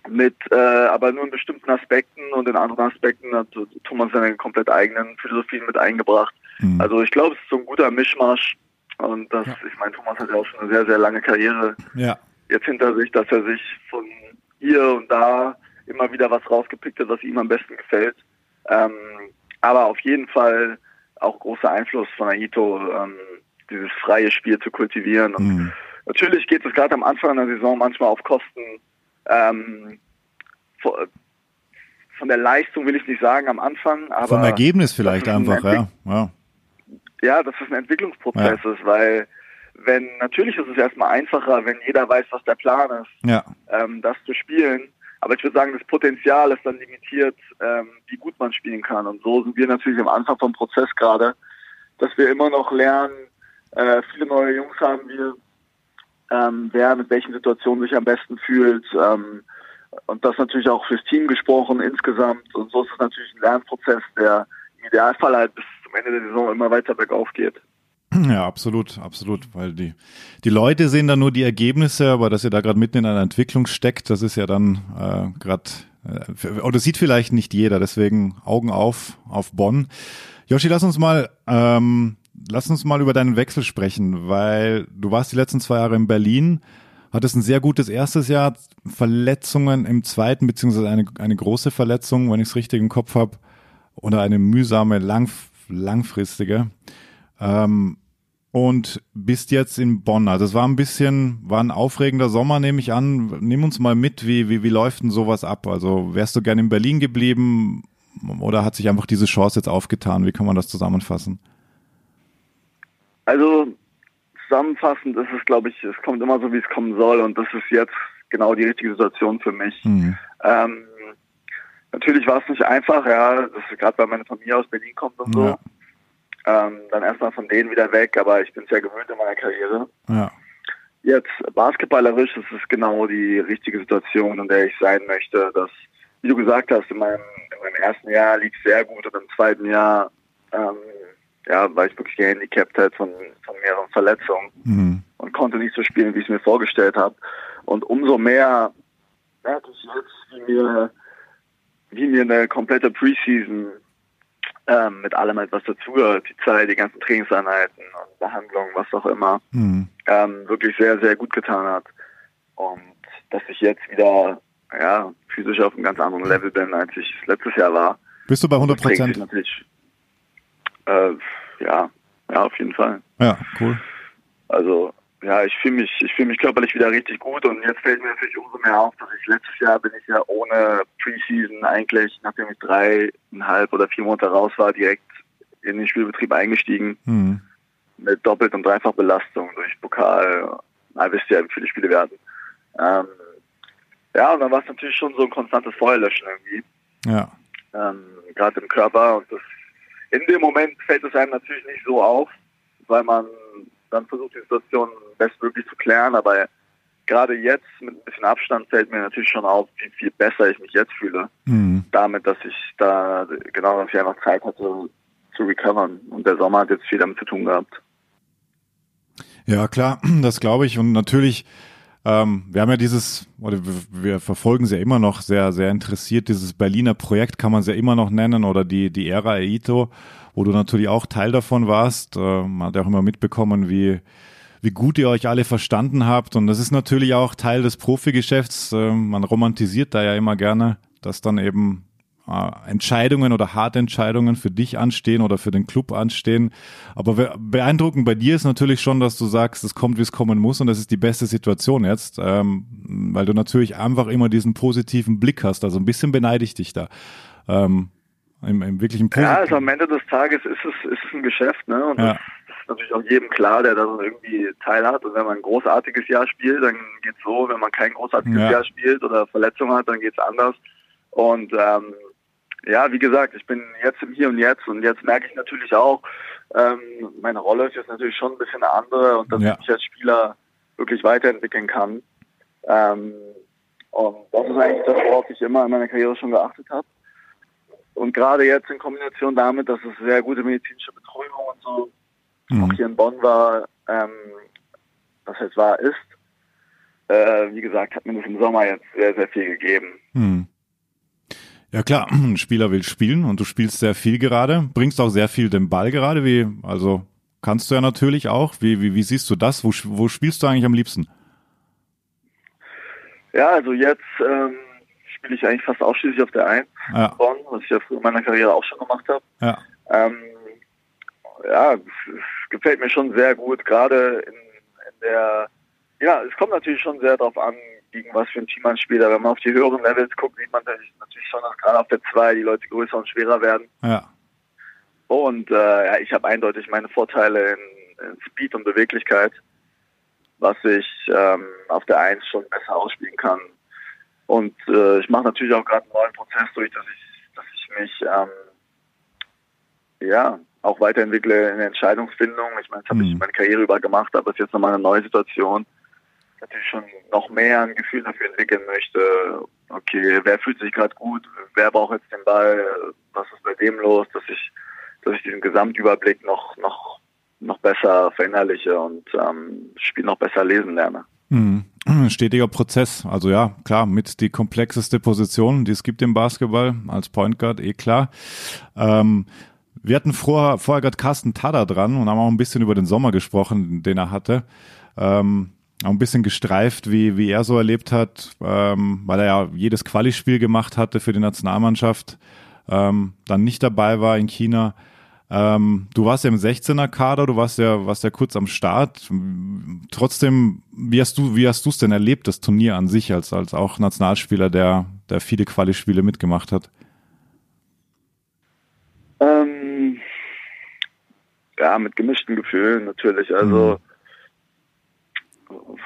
F: Mit, äh, aber nur in bestimmten Aspekten und in anderen Aspekten hat Thomas seine komplett eigenen Philosophien mit eingebracht. Mhm. Also ich glaube, es ist so ein guter Mischmasch. Und das, ja. ich meine, Thomas hat ja auch schon eine sehr, sehr lange Karriere ja. jetzt hinter sich, dass er sich von hier und da immer wieder was rausgepickt hat, was ihm am besten gefällt. Ähm, aber auf jeden Fall auch großer Einfluss von Aito, ähm, dieses freie Spiel zu kultivieren und mhm Natürlich geht es gerade am Anfang der Saison manchmal auf Kosten ähm, von der Leistung will ich nicht sagen am Anfang, aber
A: vom Ergebnis vielleicht einfach, ja. ja.
F: Ja, dass es ein Entwicklungsprozess ja. ist, weil wenn natürlich ist es erstmal einfacher, wenn jeder weiß, was der Plan ist, ja. ähm, das zu spielen. Aber ich würde sagen, das Potenzial ist dann limitiert, ähm, wie gut man spielen kann. Und so sind wir natürlich am Anfang vom Prozess gerade, dass wir immer noch lernen. Äh, viele neue Jungs haben wir, ähm, wer mit welchen Situationen sich am besten fühlt. Ähm, und das natürlich auch fürs Team gesprochen insgesamt. Und so ist es natürlich ein Lernprozess, der im Idealfall halt bis zum Ende der Saison immer weiter bergauf geht.
A: Ja, absolut, absolut, weil die, die Leute sehen dann nur die Ergebnisse, aber dass ihr da gerade mitten in einer Entwicklung steckt, das ist ja dann äh, gerade, äh, oder sieht vielleicht nicht jeder, deswegen Augen auf auf Bonn. Joshi, lass uns mal ähm, lass uns mal über deinen Wechsel sprechen, weil du warst die letzten zwei Jahre in Berlin, hattest ein sehr gutes erstes Jahr, Verletzungen im zweiten, beziehungsweise eine, eine große Verletzung, wenn ich es richtig im Kopf habe, oder eine mühsame, lang, langfristige. Ähm, und bist jetzt in Bonn. Also es war ein bisschen, war ein aufregender Sommer, nehme ich an. Nimm uns mal mit, wie, wie, wie läuft denn sowas ab? Also wärst du gern in Berlin geblieben oder hat sich einfach diese Chance jetzt aufgetan? Wie kann man das zusammenfassen?
F: Also zusammenfassend ist es, glaube ich, es kommt immer so, wie es kommen soll und das ist jetzt genau die richtige Situation für mich. Mhm. Ähm, natürlich war es nicht einfach, ja, gerade weil meine Familie aus Berlin kommt und so. Ja. Ähm, dann erstmal von denen wieder weg, aber ich bin sehr gewöhnt in meiner Karriere. Ja. Jetzt basketballerisch ist es genau die richtige Situation, in der ich sein möchte. Dass, wie du gesagt hast, in meinem, in meinem ersten Jahr lief es sehr gut und im zweiten Jahr ähm, ja, war ich wirklich gehandicapt halt von, von mehreren Verletzungen mhm. und konnte nicht so spielen, wie ich es mir vorgestellt habe. Und umso mehr merke ich jetzt, wie mir, wie mir eine komplette Preseason ähm, mit allem etwas dazugehört, die Zeit, die ganzen Trainingseinheiten und Behandlungen, was auch immer, mhm. ähm, wirklich sehr, sehr gut getan hat. Und dass ich jetzt wieder ja, physisch auf einem ganz anderen Level bin, als ich letztes Jahr war.
A: Bist du bei 100 Prozent?
F: Äh, ja, ja, auf jeden Fall.
A: Ja, cool.
F: Also, ja, ich fühle mich, ich fühle mich körperlich wieder richtig gut und jetzt fällt mir natürlich umso mehr auf, dass ich letztes Jahr bin ich ja ohne Preseason eigentlich, nachdem ich dreieinhalb oder vier Monate raus war, direkt in den Spielbetrieb eingestiegen. Mhm. Mit Doppelt- und Dreifachbelastung durch Pokal. Na, wisst ihr, wie viele Spiele werden. Ähm, ja, und dann war es natürlich schon so ein konstantes Feuerlöschen irgendwie.
A: Ja.
F: Ähm, Gerade im Körper und das in dem Moment fällt es einem natürlich nicht so auf, weil man dann versucht die Situation bestmöglich zu klären, aber gerade jetzt mit ein bisschen Abstand fällt mir natürlich schon auf, wie viel besser ich mich jetzt fühle. Mhm. Damit, dass ich da genau dass ich einfach Zeit hatte zu recovern. Und der Sommer hat jetzt viel damit zu tun gehabt.
A: Ja, klar, (clears throat) das glaube ich. Und natürlich, ähm, wir haben ja dieses, oder wir, verfolgen sie ja immer noch sehr, sehr interessiert, dieses Berliner Projekt kann man es ja immer noch nennen, oder die, die Ära Eito, wo du natürlich auch Teil davon warst. Äh, man hat ja auch immer mitbekommen, wie, wie gut ihr euch alle verstanden habt. Und das ist natürlich auch Teil des Profigeschäfts. Äh, man romantisiert da ja immer gerne, dass dann eben Entscheidungen oder harte Entscheidungen für dich anstehen oder für den Club anstehen. Aber beeindruckend bei dir ist natürlich schon, dass du sagst, es kommt, wie es kommen muss und das ist die beste Situation jetzt, ähm, weil du natürlich einfach immer diesen positiven Blick hast. Also ein bisschen beneide ich dich da. Ähm, im, im wirklichen
F: Posit Ja, also am Ende des Tages ist es, ist es ein Geschäft, ne? Und ja. das, das ist natürlich auch jedem klar, der da irgendwie Teil hat. Und wenn man ein großartiges Jahr spielt, dann geht's so. Wenn man kein großartiges ja. Jahr spielt oder Verletzungen hat, dann geht's anders. Und ähm, ja, wie gesagt, ich bin jetzt im Hier und Jetzt und jetzt merke ich natürlich auch, ähm, meine Rolle ist jetzt natürlich schon ein bisschen eine andere und dass ja. ich mich als Spieler wirklich weiterentwickeln kann. Ähm, und das ist eigentlich das, worauf ich immer in meiner Karriere schon geachtet habe. Und gerade jetzt in Kombination damit, dass es sehr gute medizinische Betreuung und so mhm. auch hier in Bonn war, ähm, was heißt war, ist, äh, wie gesagt, hat mir das im Sommer jetzt sehr, sehr viel gegeben.
A: Mhm. Ja klar, (clears throat) ein Spieler will spielen und du spielst sehr viel gerade, bringst auch sehr viel den Ball gerade, wie, also kannst du ja natürlich auch. Wie, wie, wie siehst du das? Wo, wo spielst du eigentlich am liebsten?
F: Ja, also jetzt ähm, spiele ich eigentlich fast ausschließlich auf der 1 ja. Bonn, was ich ja früher in meiner Karriere auch schon gemacht habe.
A: Ja.
F: Ähm, ja, gefällt mir schon sehr gut, gerade in, in der, ja, es kommt natürlich schon sehr darauf an, gegen was für ein Team man spielt. Aber wenn man auf die höheren Levels guckt, sieht man natürlich schon, dass gerade auf der 2 die Leute größer und schwerer werden.
A: Ja.
F: Und äh, ja, ich habe eindeutig meine Vorteile in, in, Speed und Beweglichkeit, was ich ähm, auf der 1 schon besser ausspielen kann. Und äh, ich mache natürlich auch gerade einen neuen Prozess durch, dass ich, dass ich mich ähm, ja auch weiterentwickle in der Entscheidungsfindung. Ich meine, das habe mhm. ich meine Karriere über gemacht, aber es ist jetzt nochmal eine neue Situation natürlich schon noch mehr ein Gefühl dafür entwickeln möchte, okay, wer fühlt sich gerade gut, wer braucht jetzt den Ball, was ist bei dem los, dass ich, dass ich diesen Gesamtüberblick noch, noch, noch besser verinnerliche und ähm, Spiel noch besser lesen lerne.
A: Mhm. Stetiger Prozess. Also ja, klar, mit die komplexeste Position, die es gibt im Basketball als Point Guard, eh klar. Ähm, wir hatten vorher, vorher gerade Carsten Tada dran und haben auch ein bisschen über den Sommer gesprochen, den er hatte. Ähm, auch ein bisschen gestreift, wie, wie er so erlebt hat, ähm, weil er ja jedes Quali-Spiel gemacht hatte für die Nationalmannschaft, ähm, dann nicht dabei war in China. Ähm, du warst ja im 16er Kader, du warst ja, warst ja kurz am Start. Trotzdem, wie hast du, wie hast du es denn erlebt, das Turnier an sich, als, als auch Nationalspieler, der, der viele Quali-Spiele mitgemacht hat?
F: Ähm, ja, mit gemischten Gefühlen natürlich. Also, mhm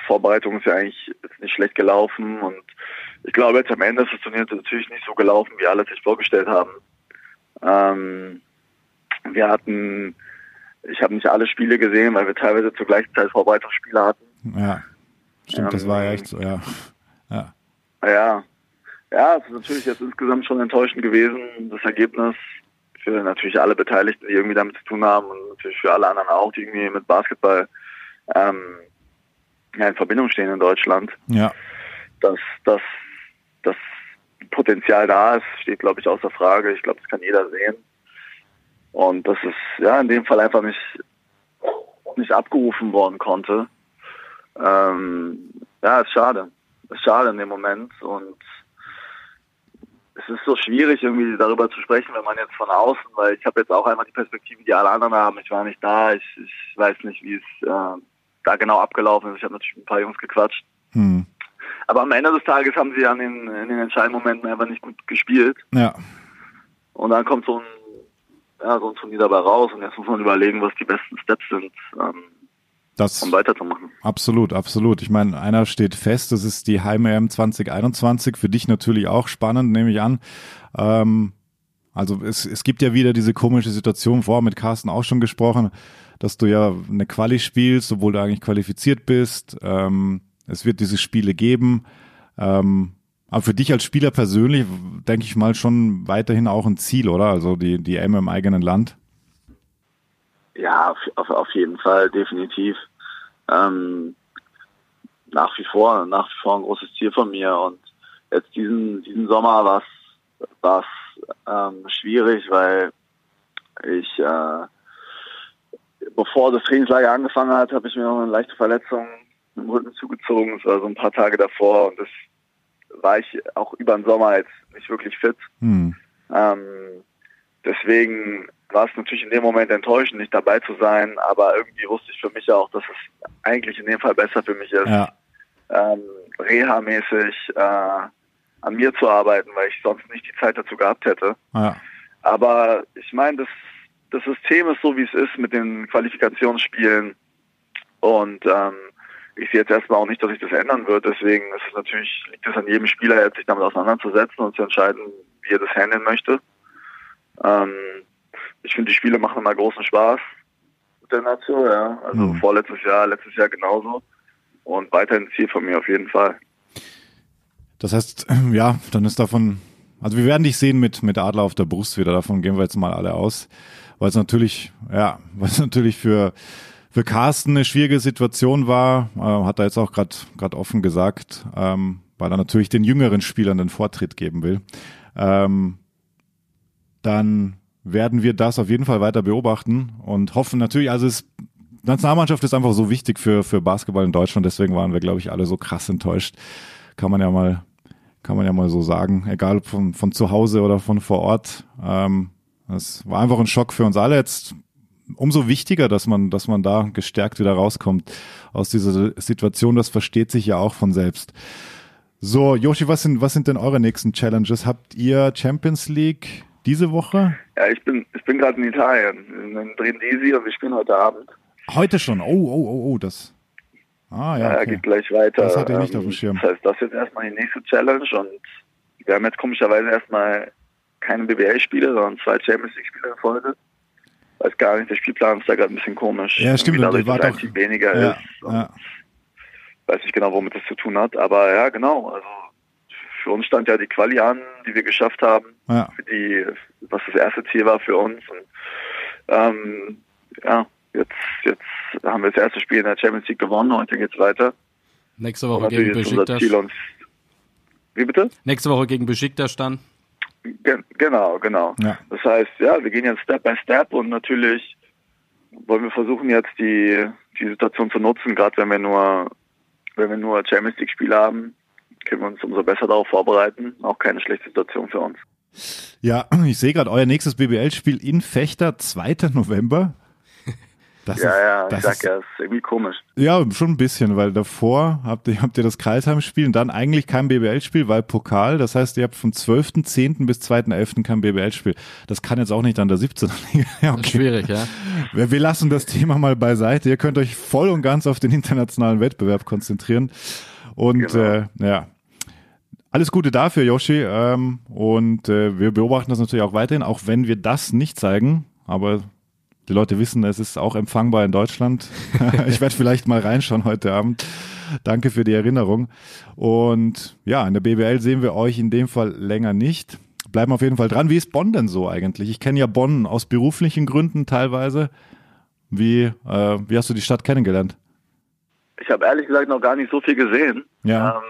F: Vorbereitung ist ja eigentlich nicht schlecht gelaufen und ich glaube jetzt am Ende ist das Turnier natürlich nicht so gelaufen, wie alle sich vorgestellt haben. Ähm, wir hatten, ich habe nicht alle Spiele gesehen, weil wir teilweise zur gleichen Zeit Vorbereitungsspiele hatten.
A: Ja, stimmt, ähm, das war ja echt so, ja.
F: Ja, ja, ja es ist natürlich jetzt insgesamt schon enttäuschend gewesen, das Ergebnis für natürlich alle Beteiligten, die irgendwie damit zu tun haben und natürlich für alle anderen auch, die irgendwie mit Basketball ähm, ja, in Verbindung stehen in Deutschland.
A: Ja.
F: Dass, dass das Potenzial da ist, steht, glaube ich, außer Frage. Ich glaube, das kann jeder sehen. Und das ist ja in dem Fall einfach nicht, nicht abgerufen worden konnte. Ähm, ja, ist schade. Ist schade in dem Moment. Und es ist so schwierig, irgendwie darüber zu sprechen, wenn man jetzt von außen, weil ich habe jetzt auch einmal die Perspektive, die alle anderen haben. Ich war nicht da, ich, ich weiß nicht, wie es äh, da genau abgelaufen ist. Ich habe natürlich ein paar Jungs gequatscht. Hm. Aber am Ende des Tages haben sie an den, in den entscheidenden Momenten einfach nicht gut gespielt.
A: Ja.
F: Und dann kommt so ein, ja, so ein Turnier dabei raus und jetzt muss man überlegen, was die besten Steps sind, ähm,
A: das,
F: um weiterzumachen.
A: Absolut, absolut. Ich meine, einer steht fest, das ist die Heim-EM 2021. Für dich natürlich auch spannend, nehme ich an. Ähm, Also es, es gibt ja wieder diese komische Situation, vorher mit Carsten auch schon gesprochen, dass du ja eine Quali spielst, obwohl du eigentlich qualifiziert bist. Ähm, es wird diese Spiele geben. Ähm, aber für dich als Spieler persönlich, denke ich mal, schon weiterhin auch ein Ziel, oder? Also die, die M im eigenen Land.
F: Ja, auf, auf, auf jeden Fall, definitiv. Ähm, nach wie vor, nach wie vor ein großes Ziel von mir. Und jetzt diesen, diesen Sommer war es ähm, schwierig, weil ich, äh, bevor das Trainingslager angefangen hat, habe ich mir noch eine leichte Verletzung im Rücken zugezogen. Das war so ein paar Tage davor und das war ich auch über den Sommer jetzt nicht wirklich fit. Hm. Ähm, deswegen war es natürlich in dem Moment enttäuschend, nicht dabei zu sein, aber irgendwie wusste ich für mich auch, dass es eigentlich in dem Fall besser für mich ist, ja. ähm, reha-mäßig äh, an mir zu arbeiten, weil ich sonst nicht die Zeit dazu gehabt hätte. Ja. Aber ich meine, das, das System ist so, wie es ist mit den Qualifikationsspielen und ähm, ich sehe jetzt erstmal auch nicht, dass sich das ändern wird. Deswegen ist es natürlich, liegt es an jedem Spieler jetzt, sich damit auseinanderzusetzen und zu entscheiden, wie er das handeln möchte. Ähm, ich finde, die Spiele machen immer großen Spaß mit der Nation, ja. Also mhm. vorletztes Jahr, letztes Jahr genauso. Und weiterhin Ziel von mir auf jeden Fall.
A: Das heißt, (clears throat) ja, dann ist davon, also wir werden dich sehen mit, mit Adler auf der Brust wieder, davon gehen wir jetzt mal alle aus. Weil es natürlich, ja, (laughs) weil es natürlich für, für Carsten eine schwierige Situation war, äh, hat er jetzt auch gerade offen gesagt, ähm, weil er natürlich den jüngeren Spielern den Vortritt geben will. Ähm, dann werden wir das auf jeden Fall weiter beobachten und hoffen natürlich, also es Nationalmannschaft ist einfach so wichtig für, für Basketball in Deutschland, deswegen waren wir, glaube ich, alle so krass enttäuscht. Kann man ja mal, kann man ja mal so sagen, egal von, von zu Hause oder von vor Ort. Ähm, es war einfach ein Schock für uns alle. Jetzt umso wichtiger, dass man, dass man da gestärkt wieder rauskommt aus dieser Situation. Das versteht sich ja auch von selbst. So, Yoshi, was sind, was sind denn eure nächsten Challenges? Habt ihr Champions League diese Woche?
F: Ja, ich bin, ich bin gerade in Italien, in Brindisi und wir spielen heute Abend.
A: Heute schon? Oh, oh, oh, oh, das.
F: Ah, ja. Okay. Ja, geht gleich weiter.
A: Das hatte ich nicht auf dem ähm, Schirm.
F: Das heißt, das ist jetzt erstmal die nächste Challenge und wir haben jetzt komischerweise erstmal keine BBL-Spiele, sondern zwei Champions League-Spiele in Folge weiß gar nicht, der Spielplan ist da gerade ein bisschen komisch.
A: Ja, stimmt.
F: Dadurch, dass es doch, weniger ja, ist. Ja. Weiß nicht genau, womit das zu tun hat. Aber ja, genau. Also für uns stand ja die Quali an, die wir geschafft haben. Ja. Für die, was das erste Ziel war für uns. Und ähm, ja, jetzt, jetzt haben wir das erste Spiel in der Champions League gewonnen. Heute geht's weiter.
B: Nächste Woche gegen Besiktas.
F: Wie bitte?
B: Nächste Woche gegen Besiktas dann.
F: Genau, genau. Ja. Das heißt, ja, wir gehen jetzt Step by Step und natürlich wollen wir versuchen jetzt die, die Situation zu nutzen, gerade wenn wir nur, wenn wir nur Champions League Spiele haben, können wir uns umso besser darauf vorbereiten. Auch keine schlechte Situation für uns.
A: Ja, (clears throat) ich sehe gerade euer nächstes BBL-Spiel in Fechter, 2. November.
F: Das ja, ist, ja, das ich sag ist, ja, ist irgendwie komisch.
A: Ja, schon ein bisschen, weil davor habt ihr, habt ihr das Kreisheim-Spiel und dann eigentlich kein BBL-Spiel, weil Pokal. Das heißt, ihr habt vom 12.10. bis 2.11. kein BBL-Spiel. Das kann jetzt auch nicht an der 17. (laughs)
B: Liga. ja, okay. Schwierig, ja.
A: Wir, wir lassen das Thema mal beiseite. Ihr könnt euch voll und ganz auf den internationalen Wettbewerb konzentrieren. Und genau. äh, ja, alles Gute dafür, Yoshi. Ähm, und äh, wir beobachten das natürlich auch weiterhin, auch wenn wir das nicht zeigen. Aber die Leute wissen, es ist auch empfangbar in Deutschland. (laughs) ich werde vielleicht mal reinschauen heute Abend. Danke für die Erinnerung. Und ja, in der BWL sehen wir euch in dem Fall länger nicht. Bleiben auf jeden Fall dran. Wie ist Bonn denn so eigentlich? Ich kenne ja Bonn aus beruflichen Gründen teilweise. Wie, äh, wie hast du die Stadt kennengelernt?
F: Ich habe ehrlich gesagt noch gar nicht so viel gesehen.
A: Ja.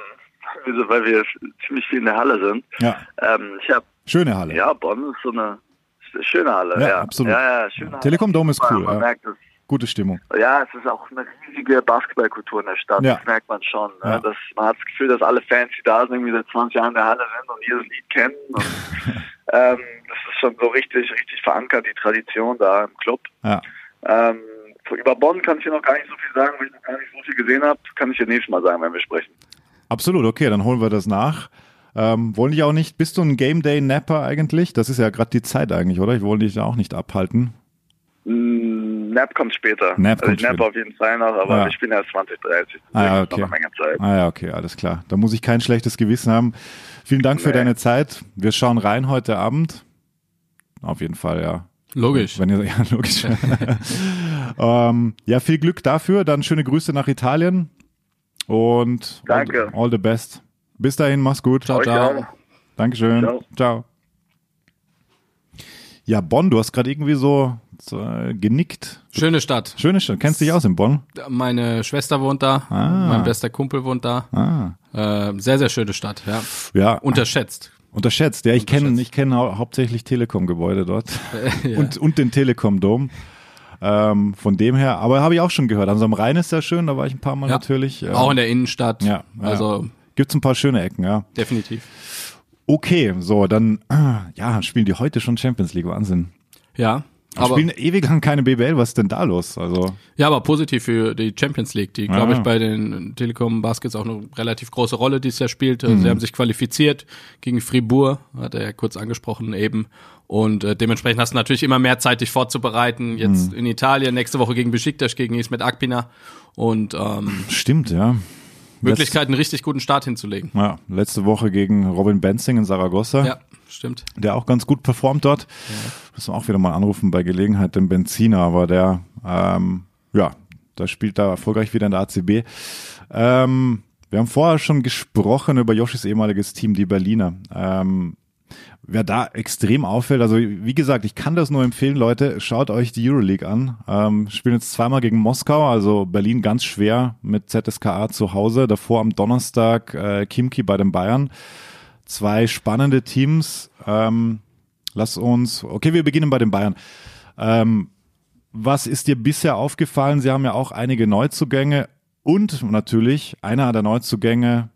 F: Ähm, weil wir ziemlich viel in der Halle sind.
A: Ja.
F: Ähm, ich hab,
A: Schöne Halle.
F: Ja, Bonn ist so eine schöne Halle. Ja, ja.
A: absolut.
F: Ja, ja, schöne Halle.
A: Telekom Dome ist cool. Man ja. merkt es. Gute Stimmung.
F: Ja, es ist auch eine riesige Basketballkultur in der Stadt. Ja. Das merkt man schon. Ne? Ja. Das, man hat das Gefühl, dass alle Fans, die da sind, irgendwie seit 20 Jahren in der Halle sind und jedes Lied kennen. Und, (laughs) ähm, das ist schon so richtig, richtig verankert, die Tradition da im Club.
A: Ja.
F: Ähm, über Bonn kann ich dir noch gar nicht so viel sagen, weil ich noch gar nicht so viel gesehen habe. Kann ich dir nächstes Mal sagen, wenn wir sprechen.
A: Absolut, okay, dann holen wir das nach. Ähm, wollen dich auch nicht, bist du ein Game Day Napper eigentlich? Das ist ja gerade die Zeit eigentlich, oder? Ich wollte dich ja auch nicht abhalten.
F: Mm, Nap kommt später.
A: Nap also
F: kommt ich nap auf jeden Fall noch, aber ja. ich bin erst 20, 30.
A: Ah ja, okay. ah ja, okay, alles klar. Da muss ich kein schlechtes Gewissen haben. Vielen Dank nee. für deine Zeit. Wir schauen rein heute Abend. auf jeden Fall, ja.
B: Logisch.
A: Wenn ihr, (laughs) ja, logisch. (laughs) ähm, ja, viel Glück dafür. Dann schöne Grüße nach Italien und
F: Danke.
A: All, all the best. Bis dahin, mach's gut.
B: Ciao, ciao.
A: Dankeschön.
F: Ciao.
A: Ciao. Ja, Bonn, du hast gerade irgendwie so, äh, genickt.
B: Schöne Stadt.
A: Schöne Stadt. Kennst dich aus in Bonn?
B: Meine Schwester wohnt da,
A: Ah.
B: mein bester Kumpel wohnt da.
A: Ah.
B: Äh, sehr, sehr schöne Stadt, ja.
A: Ja,
B: Unterschätzt.
A: unterschätzt. Ja, ich kenne ich kenne hau hauptsächlich Telekom-Gebäude dort (laughs)
B: ja.
A: und, und den Telekom-Dom. Ähm, von dem her, aber habe ich auch schon gehört. Also am Rhein ist ja schön, da war ich ein paar Mal
B: Ja.
A: natürlich. Ähm,
B: Auch in der Innenstadt.
A: ja, ja.
B: Also
A: Gibt's ein paar schöne Ecken, ja.
B: definitiv.
A: Okay, so, dann, (clears throat) ja, spielen die heute schon Champions League, Wahnsinn.
B: Ja.
A: Aber spielen ewig lang keine BBL, was ist denn da los? Also,
B: ja, aber positiv für die Champions League, die, glaube
A: Ja.
B: ich, bei den Telekom Baskets auch eine relativ große Rolle dieses Jahr spielt.
A: Mhm.
B: Also Sie haben sich qualifiziert gegen Fribourg, hat er ja kurz angesprochen eben. Und äh, dementsprechend hast du natürlich immer mehr Zeit, dich vorzubereiten. Jetzt
A: Mhm.
B: in Italien, nächste Woche gegen Besiktas, gegen Ismet Akpina. Und ähm,
A: stimmt, ja.
B: Möglichkeit, einen richtig guten Start hinzulegen.
A: Ja, letzte Woche gegen Robin Benzing in Saragossa,
B: Ja, stimmt.
A: der auch ganz gut performt dort. Müssen wir auch wieder mal anrufen bei Gelegenheit, den Benziner, aber der, ähm, ja, da spielt da erfolgreich wieder in der ACB. Ähm, wir haben vorher schon gesprochen über Joschis ehemaliges Team, die Berliner. Ähm, wer da extrem auffällt, also wie gesagt, ich kann das nur empfehlen, Leute, schaut euch die Euroleague an. Ähm, spielen jetzt zweimal gegen Moskau, also Berlin ganz schwer mit ZSKA zu Hause. Davor am Donnerstag äh, Kimki bei den Bayern. Zwei spannende Teams. Ähm, lass uns, okay, wir beginnen bei den Bayern. Ähm, was ist dir bisher aufgefallen? Sie haben ja auch einige Neuzugänge und natürlich einer der Neuzugänge,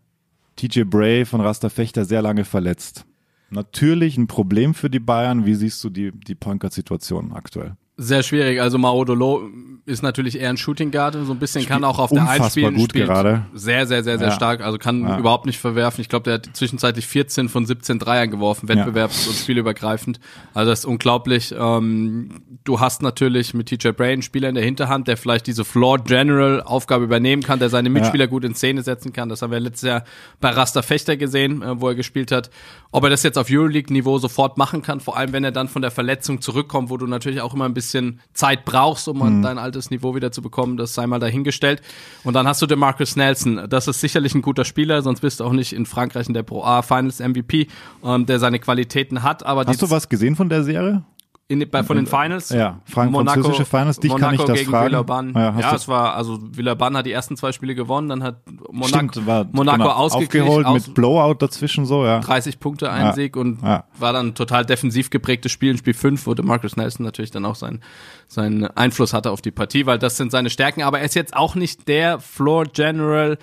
A: TJ Bray von Rasta Fechter, sehr lange verletzt. Natürlich ein Problem für die Bayern. Wie siehst du die, die Point Guard Situation aktuell?
B: Sehr schwierig. Also Maodolo ist natürlich eher ein Shooting Guard, so ein bisschen kann auch auf der
A: unfassbar
B: Einspielen
A: gut
B: spielt
A: gerade.
B: sehr, sehr, sehr, sehr
A: Ja.
B: stark. Also kann
A: Ja.
B: überhaupt nicht verwerfen. Ich glaube, der hat zwischenzeitlich 14 von 17 Dreiern geworfen, wettbewerbs- und spielübergreifend. Also das ist unglaublich. Ähm, du hast natürlich mit TJ Bray einen Spieler in der Hinterhand, der vielleicht diese Floor General Aufgabe übernehmen kann, der seine Mitspieler gut in Szene setzen kann. Das haben wir letztes Jahr bei Rasta Fechter gesehen, äh, wo er gespielt hat. Ob er das jetzt auf Euroleague-Niveau sofort machen kann, vor allem wenn er dann von der Verletzung zurückkommt, wo du natürlich auch immer ein bisschen Zeit brauchst, um an dein altes Niveau wieder zu bekommen, das sei mal dahingestellt. Und dann hast du den Marcus Nelson. Das ist sicherlich ein guter Spieler, sonst bist du auch nicht in Frankreich in der Pro A Finals MVP, ähm, der seine Qualitäten hat. Aber
A: Hast du was gesehen von der Serie?
B: In, bei, von den Finals?
A: Ja, Frank- französische Finals, dich kann ich das
B: gegen
A: fragen.
B: Villeurbanne.
A: Ja,
B: Ja, es war, also Villeurbanne hat die ersten zwei Spiele gewonnen, dann hat Monaco,
A: Stimmt, war
B: Monaco
A: genau, aufgeholt
B: aus,
A: mit Blowout dazwischen so, ja.
B: 30 Punkte ein
A: Ja.
B: Sieg und
A: Ja.
B: war dann ein total defensiv geprägtes Spiel. In Spiel 5 wurde Marcus Nelson natürlich dann auch sein, seinen Einfluss hatte auf die Partie, weil das sind seine Stärken. Aber er ist jetzt auch nicht der Floor General,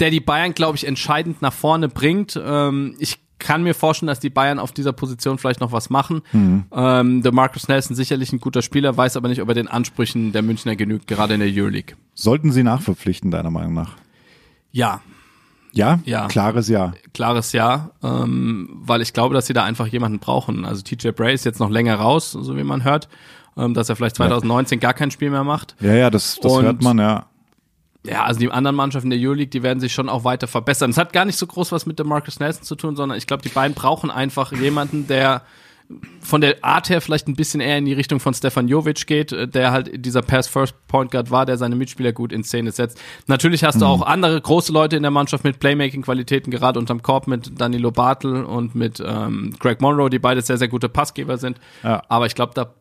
B: der die Bayern, glaube ich, entscheidend nach vorne bringt. Ähm, ich kann mir vorstellen, dass die Bayern auf dieser Position vielleicht noch was machen.
A: Mhm.
B: Ähm, der Marcus Nelson sicherlich ein guter Spieler, weiß aber nicht, ob er den Ansprüchen der Münchner genügt, gerade in der Euroleague.
A: Sollten sie nachverpflichten, deiner Meinung nach?
B: Ja,
A: Ja?
B: Ja.
A: Klares Ja.
B: klares Ja, ähm, weil ich glaube, dass sie da einfach jemanden brauchen. Also TJ Bray ist jetzt noch länger raus, so wie man hört, ähm, dass er vielleicht 2019 gar kein Spiel mehr macht.
A: Ja, ja, das, das
B: Und-
A: hört man, ja.
B: Ja, also die anderen Mannschaften der Euroleague, die werden sich schon auch weiter verbessern. Es hat gar nicht so groß was mit dem Marcus Nelson zu tun, sondern ich glaube, die beiden brauchen einfach jemanden, der von der Art her vielleicht ein bisschen eher in die Richtung von Stefan Jovic geht, äh, der halt dieser Pass-First-Point Guard war, der seine Mitspieler gut in Szene setzt. Natürlich hast du auch andere große Leute in der Mannschaft mit Playmaking-Qualitäten, gerade unterm Korb mit Danilo Bartel und mit ähm, Greg Monroe, die beide sehr, sehr gute Passgeber sind.
A: Ja.
B: Aber ich glaube, da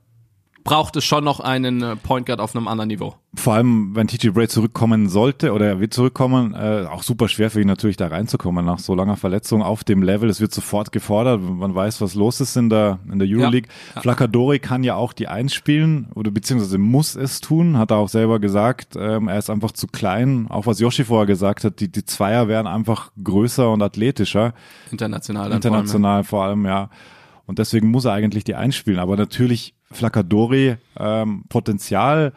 B: braucht es schon noch einen äh, Point Guard auf einem anderen Niveau.
A: Vor allem, wenn TJ Bray zurückkommen sollte oder er wird zurückkommen, äh, auch super schwer für ihn natürlich da reinzukommen nach so langer Verletzung auf dem Level. Es wird sofort gefordert. Man weiß, was los ist in der, in der Euroleague.
B: Ja.
A: Flacadori kann ja auch die Eins spielen oder beziehungsweise muss es tun, hat er auch selber gesagt. Ähm, er ist einfach zu klein. Auch was Yoshi vorher gesagt hat, die, die Zweier wären einfach größer und athletischer.
B: International.
A: International vor allem, ja. Und deswegen muss er eigentlich die einspielen. Aber natürlich Flacadori, ähm, Potenzial,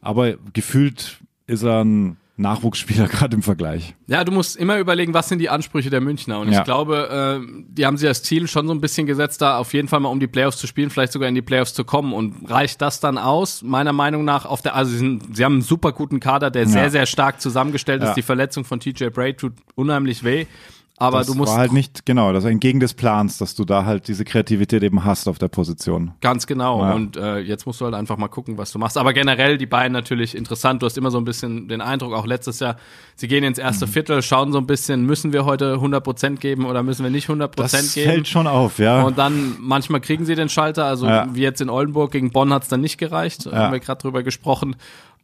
A: aber gefühlt ist er ein Nachwuchsspieler (laughs) gerade im Vergleich.
B: Ja, du musst immer überlegen, was sind die Ansprüche der Münchner. Und
A: Ja.
B: ich glaube, äh, die haben sich als Ziel schon so ein bisschen gesetzt, da auf jeden Fall mal um die Playoffs zu spielen, vielleicht sogar in die Playoffs zu kommen. Und reicht das dann aus? Meiner Meinung nach auf der, also sie, sind, sie haben einen super guten Kader, der sehr,
A: Ja.
B: sehr stark zusammengestellt ist.
A: Ja.
B: Die Verletzung von TJ Bray tut unheimlich weh. Aber
A: das
B: du musst
A: war halt nicht, genau, das entgegen des Plans, dass du da halt diese Kreativität eben hast auf der Position.
B: Ganz genau.
A: Ja.
B: Und äh, jetzt musst du halt einfach mal gucken, was du machst. Aber generell die beiden natürlich interessant. Du hast immer so ein bisschen den Eindruck, auch letztes Jahr, sie gehen ins erste Viertel, schauen so ein bisschen, müssen wir heute 100 Prozent geben oder müssen wir nicht 100
A: Das
B: Prozent geben?
A: fällt schon auf, ja.
B: Und dann manchmal kriegen sie den Schalter. Also
A: Ja.
B: wie jetzt in Oldenburg gegen Bonn hat's dann nicht gereicht. Haben wir gerade drüber gesprochen.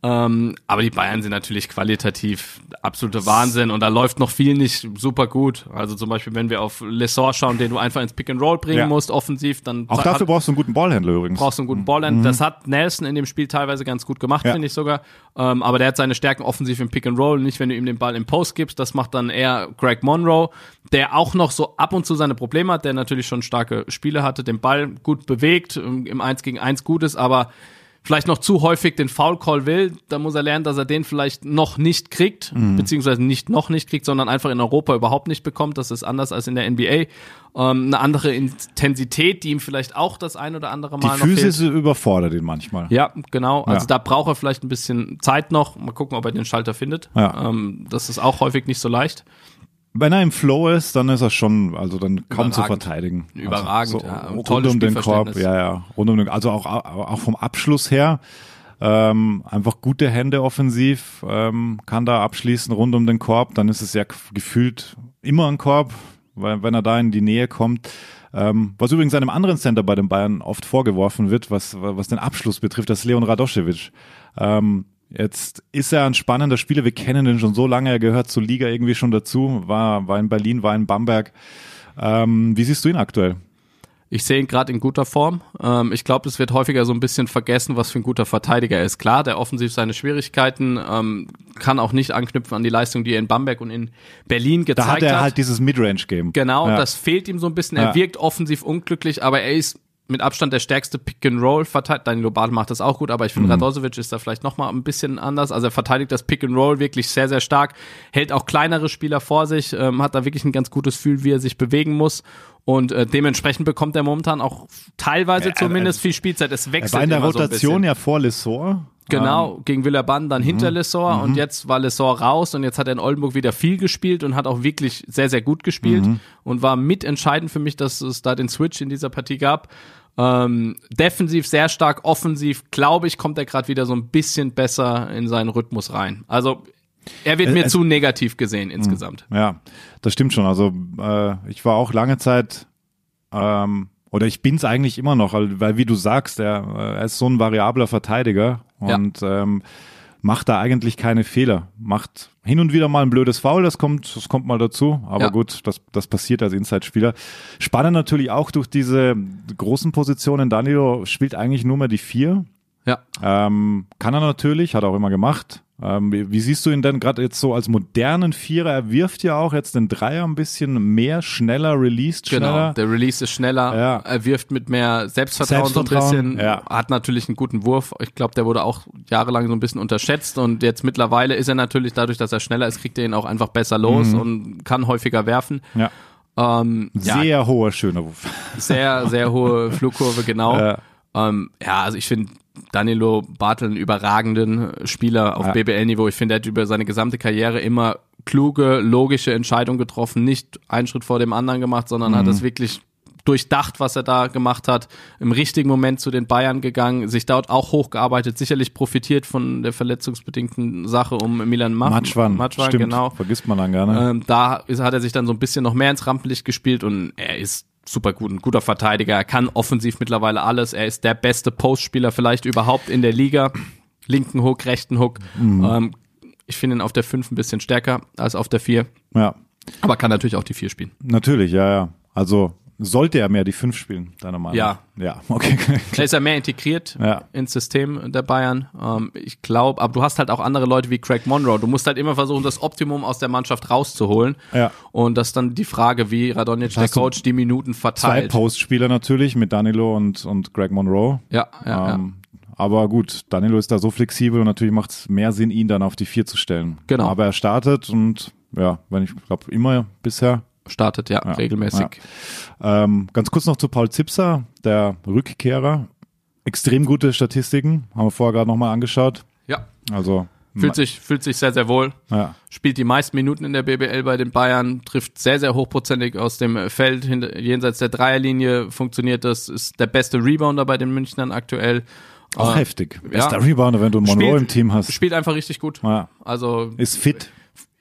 B: Ähm, aber die Bayern sind natürlich qualitativ absolute Wahnsinn und da läuft noch viel nicht super gut. Also zum Beispiel, wenn wir auf Lessor schauen, den du einfach ins Pick and Roll bringen
A: Ja.
B: musst, offensiv, dann
A: auch
B: hat-
A: dafür brauchst du einen guten Ballhändler übrigens.
B: brauchst du einen guten Ballhand. Das hat Nelson in dem Spiel teilweise ganz gut gemacht,
A: Ja.
B: finde ich sogar. Ähm, aber der hat seine Stärken offensiv im Pick and Roll, nicht wenn du ihm den Ball im Post gibst. Das macht dann eher Greg Monroe, der auch noch so ab und zu seine Probleme hat, der natürlich schon starke Spiele hatte, den Ball gut bewegt, im im 1 gegen 1 gut ist, aber vielleicht noch zu häufig den Foul Call will, da muss er lernen, dass er den vielleicht noch nicht kriegt,
A: Mhm.
B: beziehungsweise nicht noch nicht kriegt, sondern einfach in Europa überhaupt nicht bekommt. Das ist anders als in der NBA. Ähm, eine andere Intensität, die ihm vielleicht auch das ein oder andere
A: Die
B: Mal noch fehlt.
A: Physis überfordert ihn manchmal.
B: Ja, genau. Also
A: Ja.
B: da braucht er vielleicht ein bisschen Zeit noch. Mal gucken, ob er den Schalter findet.
A: Ja.
B: Ähm, das ist auch häufig nicht so leicht.
A: Wenn er im Flow ist, dann ist er schon, also dann kaum zu verteidigen.
B: Überragend,
A: also,
B: ja.
A: so
B: Und
A: rund um den Korb, ja, ja, rund um den, also auch, auch vom Abschluss her, ähm, einfach gute Hände offensiv, ähm, kann da abschließen rund um den Korb, dann ist es ja gefühlt immer ein Korb, weil wenn er da in die Nähe kommt. Ähm, was übrigens einem anderen Center bei den Bayern oft vorgeworfen wird, was, was den Abschluss betrifft, das ist Leon Radoschewitsch. Ähm, Jetzt ist er ein spannender Spieler. Wir kennen den schon so lange. Er gehört zur Liga irgendwie schon dazu. War, war in Berlin, war in Bamberg. Ähm, wie siehst du ihn aktuell?
B: Ich sehe ihn gerade in guter Form. Ähm, ich glaube, es wird häufiger so ein bisschen vergessen, was für ein guter Verteidiger er ist. Klar, der offensiv seine Schwierigkeiten, ähm, kann auch nicht anknüpfen an die Leistung, die er in Bamberg und in Berlin
A: Da
B: gezeigt
A: hat er halt dieses Midrange-Game.
B: Genau,
A: Ja.
B: das fehlt ihm so ein bisschen. Er
A: Ja.
B: wirkt offensiv unglücklich, aber er ist mit Abstand der stärkste Pick-and-Roll verteidigt. Danilo Bartel macht das auch gut, aber ich finde,
A: Mhm.
B: Radosevic ist da vielleicht noch mal ein bisschen anders. Also er verteidigt das Pick-and-Roll wirklich sehr, sehr stark, hält auch kleinere Spieler vor sich, ähm, hat da wirklich ein ganz gutes Gefühl, wie er sich bewegen muss. Und äh, dementsprechend bekommt er momentan auch teilweise
A: Er-
B: zumindest
A: er-
B: viel Spielzeit. Es
A: Er
B: wechselt
A: war in der
B: so
A: Rotation
B: bisschen.
A: ja vor Lessor.
B: Genau, gegen Villeurbanne, dann hinter
A: Mhm.
B: Lessor und jetzt war Lessor raus und jetzt hat er in Oldenburg wieder viel gespielt und hat auch wirklich sehr, sehr gut gespielt
A: Mhm.
B: und war mitentscheidend für mich, dass es da den Switch in dieser Partie gab. Ähm, defensiv sehr stark, offensiv, glaube ich, kommt er gerade wieder so ein bisschen besser in seinen Rhythmus rein. Also er wird
A: Äh,
B: mir
A: es-
B: zu negativ gesehen insgesamt.
A: Ja, das stimmt schon. Also äh, ich war auch lange Zeit, ähm, oder ich bin's eigentlich immer noch, weil, weil wie du sagst, er, äh, er ist so ein variabler Verteidiger
B: Ja.
A: und ähm, macht da eigentlich keine Fehler. Macht hin und wieder mal ein blödes Foul, das kommt, das kommt mal dazu. Aber
B: Ja.
A: gut, das, das passiert als Inside-Spieler. Spannend natürlich auch durch diese großen Positionen. Danilo spielt eigentlich nur mehr die vier.
B: Ja.
A: Ähm, kann er natürlich, hat er auch immer gemacht. Ähm, wie, wie siehst du ihn denn gerade jetzt so als modernen Vierer? Er wirft ja auch jetzt den Dreier ein bisschen mehr, schneller, released
B: Genau,
A: schneller.
B: der Release ist schneller,
A: Ja.
B: er wirft mit mehr Selbstvertrauen, so ein
A: Selbstvertrauen,
B: bisschen,
A: ja.
B: hat natürlich einen guten Wurf. Ich glaube, der wurde auch jahrelang so ein bisschen unterschätzt und jetzt mittlerweile ist er natürlich dadurch, dass er schneller ist, kriegt er ihn auch einfach besser los und kann häufiger werfen.
A: ja.
B: Ähm, ja,
A: Sehr hoher, schöner Wurf.
B: sehr, sehr hohe Flugkurve, genau. (laughs)
A: Ja.
B: Ähm, ja, also ich finde Danilo Bartel einen überragenden Spieler auf
A: Ja.
B: BBL-Niveau. Ich finde, er hat über seine gesamte Karriere immer kluge, logische Entscheidungen getroffen, nicht einen Schritt vor dem anderen gemacht, sondern
A: Mhm.
B: hat es wirklich durchdacht, was er da gemacht hat, im richtigen Moment zu den Bayern gegangen, sich dort auch hochgearbeitet, sicherlich profitiert von der verletzungsbedingten Sache um Milan Ma
A: Matschwan,
B: Matschwan,
A: stimmt,
B: genau.
A: vergisst man dann gerne.
B: Ähm, da ist, hat er sich dann so ein bisschen noch mehr ins Rampenlicht gespielt und er ist super gut, ein guter Verteidiger. Er kann offensiv mittlerweile alles. Er ist der beste Postspieler vielleicht überhaupt in der Liga. Linken Hook, rechten Hook.
A: Mhm.
B: Ähm, ich finde ihn auf der 5 ein bisschen stärker als auf der 4.
A: ja,
B: Aber kann natürlich auch die 4 spielen.
A: natürlich, ja, ja. Also sollte er mehr die fünf spielen, deiner Meinung?
B: Ja.
A: Ja, okay.
B: Er ist ja mehr integriert
A: Ja.
B: ins System der Bayern. Ähm, ich glaube, aber du hast halt auch andere Leute wie Craig Monroe. Du musst halt immer versuchen, das Optimum aus der Mannschaft rauszuholen.
A: Ja.
B: Und das ist dann die Frage, wie Radonjic, der Coach, die Minuten
A: Zwei
B: verteilt.
A: Postspieler natürlich mit Danilo und, und Greg Monroe.
B: Ja, ja, ja.
A: Ähm, aber gut, Danilo ist da so flexibel und natürlich macht es mehr Sinn, ihn dann auf die vier zu stellen.
B: Genau.
A: Aber er startet und ja, wenn ich glaube immer bisher.
B: Startet, ja, regelmäßig.
A: Ähm, ganz kurz noch zu Paul Zipser, der Rückkehrer. Extrem gute Statistiken, haben wir vorher gerade nochmal angeschaut.
B: Ja.
A: Also
B: Fühlt sich, fühlt sich sehr, sehr wohl.
A: Ja.
B: Spielt die meisten Minuten in der BBL bei den Bayern, trifft sehr, sehr hochprozentig aus dem Feld. Jenseits der Dreierlinie funktioniert das, ist der beste Rebounder bei den Münchnern aktuell.
A: Auch
B: Äh,
A: heftig. Bester Rebounder, wenn du einen Monroe
B: Spielt-
A: im Team hast.
B: Spielt einfach richtig gut.
A: Ja.
B: Also
A: Ist fit.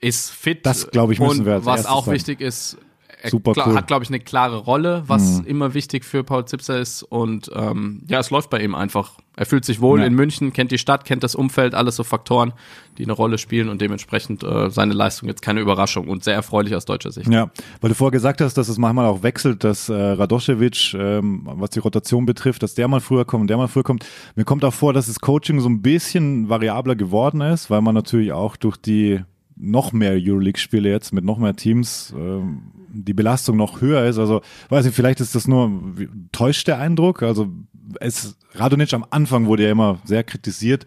B: Ist fit.
A: Das, glaub ich, müssen
B: und
A: wir als
B: was auch
A: sagen.
B: wichtig ist, er
A: Super
B: kla-
A: cool. Mhm.
B: hat, glaube ich, eine klare Rolle, was immer wichtig für Paul Zipser ist. Und ähm, ja, es läuft bei ihm einfach. Er fühlt sich wohl
A: Ja.
B: in München, kennt die Stadt, kennt das Umfeld, alles so Faktoren, die eine Rolle spielen und dementsprechend äh, seine Leistung jetzt keine Überraschung und sehr erfreulich aus deutscher Sicht.
A: Ja, weil du vorher gesagt hast, dass es manchmal auch wechselt, dass äh, Radoschewitsch, ähm, was die Rotation betrifft, dass der mal früher kommt und der mal früher kommt. Mir kommt auch vor, dass das Coaching so ein bisschen variabler geworden ist, weil man natürlich auch durch die noch mehr Euroleague-Spiele jetzt mit noch mehr Teams ähm, die Belastung noch höher ist. Also weiß ich, vielleicht ist das nur wie- täuscht der Eindruck. Also es Radonic am Anfang wurde ja immer sehr kritisiert,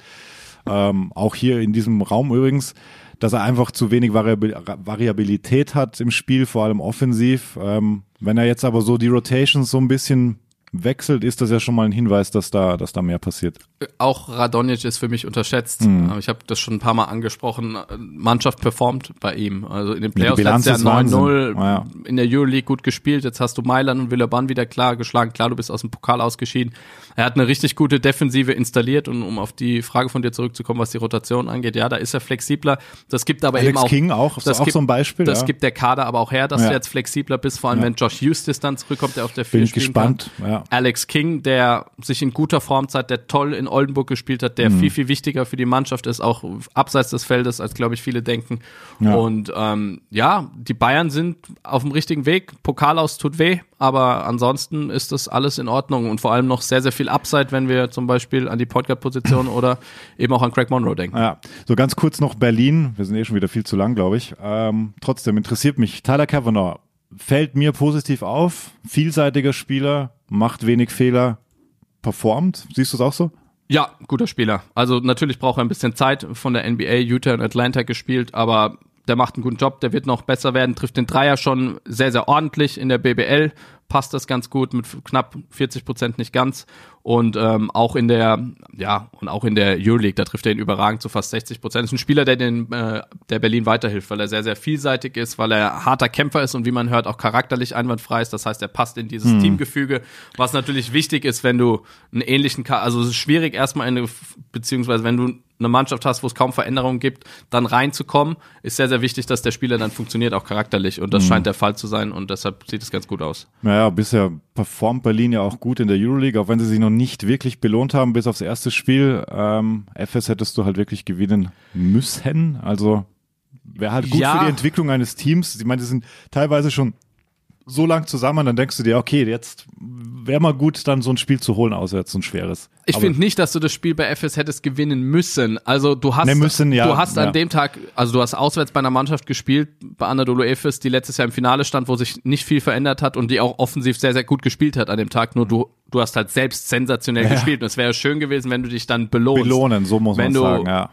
A: ähm, auch hier in diesem Raum übrigens, dass er einfach zu wenig Variabil Variabilität hat im Spiel, vor allem offensiv. Ähm, wenn er jetzt aber so die Rotations so ein bisschen wechselt, ist das ja schon mal ein Hinweis, dass da, dass da mehr passiert.
B: Auch Radonjic ist für mich unterschätzt.
A: Mhm.
B: Ich habe das schon ein paar Mal angesprochen. Mannschaft performt bei ihm. Also in den Playoffs
A: Bilanz
B: letztes Jahr
A: ist
B: 9-0,
A: Wahnsinn. Ja.
B: in der Euroleague gut gespielt. Jetzt hast du Mailand und Villeurbanne wieder klar geschlagen. Klar, du bist aus dem Pokal ausgeschieden. Er hat eine richtig gute Defensive installiert und um auf die Frage von dir zurückzukommen, was die Rotation angeht, ja, da ist er flexibler. Das gibt aber
A: Alex
B: eben auch
A: King auch, ist
B: das
A: auch
B: gibt,
A: so ein Beispiel.
B: Das
A: ja.
B: gibt der Kader aber auch her, dass
A: Ja.
B: du jetzt flexibler bist, vor allem
A: Ja.
B: wenn Josh Eustace dann zurückkommt, der auf der
A: Bin
B: 4
A: ich
B: spielen
A: gespannt.
B: Kann. Alex King, der sich in guter Form zeigt, der toll in Oldenburg gespielt hat,
A: Mhm.
B: der viel, viel wichtiger für die Mannschaft ist, auch abseits des Feldes, als glaube ich viele denken. Und ähm, ja, die Bayern sind auf dem richtigen Weg. Pokal aus tut weh, aber ansonsten ist das alles in Ordnung und vor allem noch sehr, sehr viel Upside, wenn wir zum Beispiel an die Podcast-Position (clears throat) oder eben auch an Craig Monroe denken.
A: Ja, so ganz kurz noch Berlin. Wir sind eh schon wieder viel zu lang, glaube ich. Ähm, trotzdem interessiert mich Tyler Kavanaugh. Fällt mir positiv auf. Vielseitiger Spieler, macht wenig Fehler, performt. Siehst du es auch so?
B: Ja, guter Spieler. Also natürlich braucht er ein bisschen Zeit von der NBA, Utah und Atlanta gespielt, aber der macht einen guten Job, der wird noch besser werden, trifft den Dreier schon sehr, sehr ordentlich in der BBL, passt das ganz gut mit knapp 40 Prozent nicht ganz und ähm, auch in der, ja, und auch in der Euroleague, da trifft er ihn überragend zu fast 60 Prozent. Ist ein Spieler, der den, äh, der Berlin weiterhilft, weil er sehr, sehr vielseitig ist, weil er harter Kämpfer ist und wie man hört, auch charakterlich einwandfrei ist. Das heißt, er passt in dieses Teamgefüge, was natürlich wichtig ist, wenn du einen ähnlichen, also es ist schwierig erstmal in eine, beziehungsweise wenn du eine Mannschaft hast, wo es kaum Veränderungen gibt, dann reinzukommen, ist sehr, sehr wichtig, dass der Spieler dann funktioniert, auch charakterlich. Und das scheint der Fall zu sein und deshalb sieht es ganz gut aus.
A: Naja, bisher performt Berlin ja auch gut in der Euroleague, auch wenn sie sich noch nicht wirklich belohnt haben bis aufs erste Spiel. Ähm, FS hättest du halt wirklich gewinnen müssen. Also wäre halt gut
B: Ja.
A: für die Entwicklung eines Teams. Ich meine, die sind teilweise schon so lang zusammen, dann denkst du dir, okay, jetzt wäre mal gut, dann so ein Spiel zu holen, auswärts, so ein schweres.
B: Ich finde nicht, dass du das Spiel bei FS hättest gewinnen müssen. Also du hast,
A: Ne, müssen, ja,
B: du hast
A: ja.
B: an dem Tag, also du hast auswärts bei einer Mannschaft gespielt, bei Anadolu Efes, die letztes Jahr im Finale stand, wo sich nicht viel verändert hat und die auch offensiv sehr, sehr gut gespielt hat an dem Tag. Nur du, du hast halt selbst sensationell gespielt. Und es wäre schön gewesen, wenn du dich dann belohnst.
A: belohnen, so muss man sagen, ja.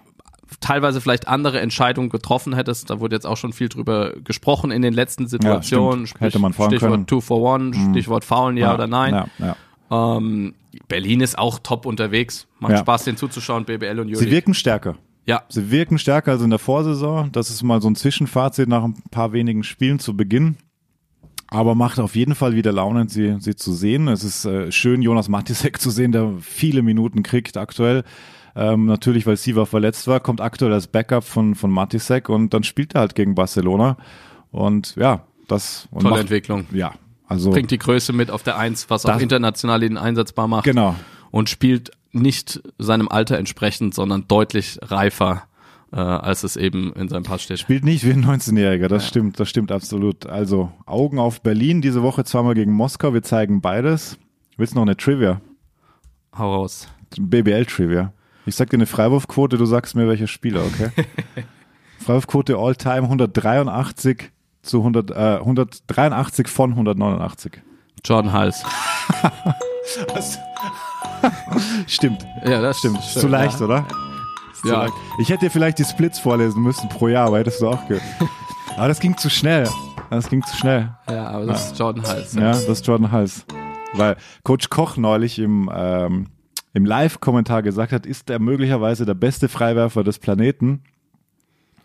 B: Teilweise vielleicht andere Entscheidungen getroffen hättest. Da wurde jetzt auch schon viel drüber gesprochen in den letzten Situationen.
A: stimmt. Hätte man
B: Stichwort
A: können. Mhm.
B: Two for One, Stichwort Faulen, ja, oder nein.
A: Ja, ja.
B: Ähm, Berlin ist auch top unterwegs. Macht
A: Ja.
B: Spaß, den zuzuschauen, BBL und
A: Sie
B: Juli.
A: wirken stärker.
B: Ja,
A: Sie wirken stärker als in der Vorsaison. Das ist mal so ein Zwischenfazit nach ein paar wenigen Spielen zu Beginn. Aber macht auf jeden Fall wieder Laune, sie, sie zu sehen. Es ist äh, schön, Jonas Matisek (laughs) zu sehen, der viele Minuten kriegt aktuell. Ähm, natürlich, weil Siva verletzt war, kommt aktuell als Backup von, von Matisek und dann spielt er halt gegen Barcelona. Und ja, das und
B: tolle
A: macht,
B: Entwicklung.
A: Ja, also
B: Bringt die Größe mit auf der Eins, was auch
A: Das-
B: international ihn einsetzbar macht.
A: genau.
B: Und spielt nicht seinem Alter entsprechend, sondern deutlich reifer, äh, als es eben in seinem Pass steht.
A: Spielt nicht wie ein 19-Jähriger, das stimmt, das stimmt absolut. Also Augen auf Berlin, diese Woche zweimal gegen Moskau, wir zeigen beides. Willst du noch eine Trivia?
B: Hau raus.
A: BBL-Trivia. Ich sag dir eine Freiwurfquote, du sagst mir welcher Spieler, okay? (laughs) Freiwurfquote All-Time 183 zu 100, äh, 183 von 189.
B: Jordan Hals. (laughs) (laughs)
A: Stimmt,
B: Ja, das
A: stimmt. Ist zu leicht, oder? Ist zu
B: Ja.
A: leicht. Ich hätte dir vielleicht die Splits vorlesen müssen pro Jahr, aber hättest du auch gehört. Aber das ging zu schnell. Das ging zu schnell.
B: Ja, aber das ist Jordan Hals.
A: Ja, das ist Jordan Hals. Weil Coach Koch neulich im, ähm, im Live-Kommentar gesagt hat, ist er möglicherweise der beste Freiwerfer des Planeten.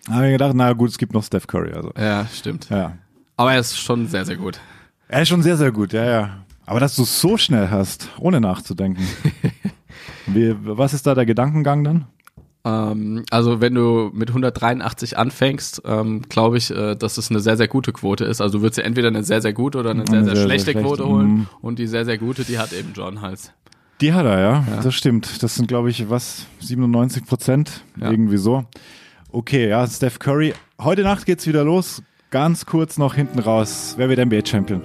A: Habe ich gedacht, na gut, es gibt noch Steph Curry. Also.
B: Ja, stimmt.
A: Ja.
B: Aber er ist schon sehr, sehr gut.
A: Er ist schon sehr, sehr gut, ja, ja. Aber dass du es so schnell hast, ohne nachzudenken. (laughs) Wie, was ist da der Gedankengang dann?
B: Ähm, also wenn du mit 183 anfängst, ähm, glaube ich, äh, dass es eine sehr, sehr gute Quote ist. Also du würdest ja entweder eine sehr, sehr gute oder eine sehr, sehr,
A: sehr,
B: schlechte
A: sehr
B: Quote
A: schlechte,
B: holen.
A: mhm.
B: Und die sehr, sehr gute, die hat eben John Hals.
A: Die hat er, ja. Das stimmt. Das sind, glaube ich, was, 97 Prozent?
B: Ja.
A: Irgendwie so. Okay, ja, Steph Curry. Heute Nacht geht's wieder los. Ganz kurz noch hinten raus. Wer wird NBA-Champion?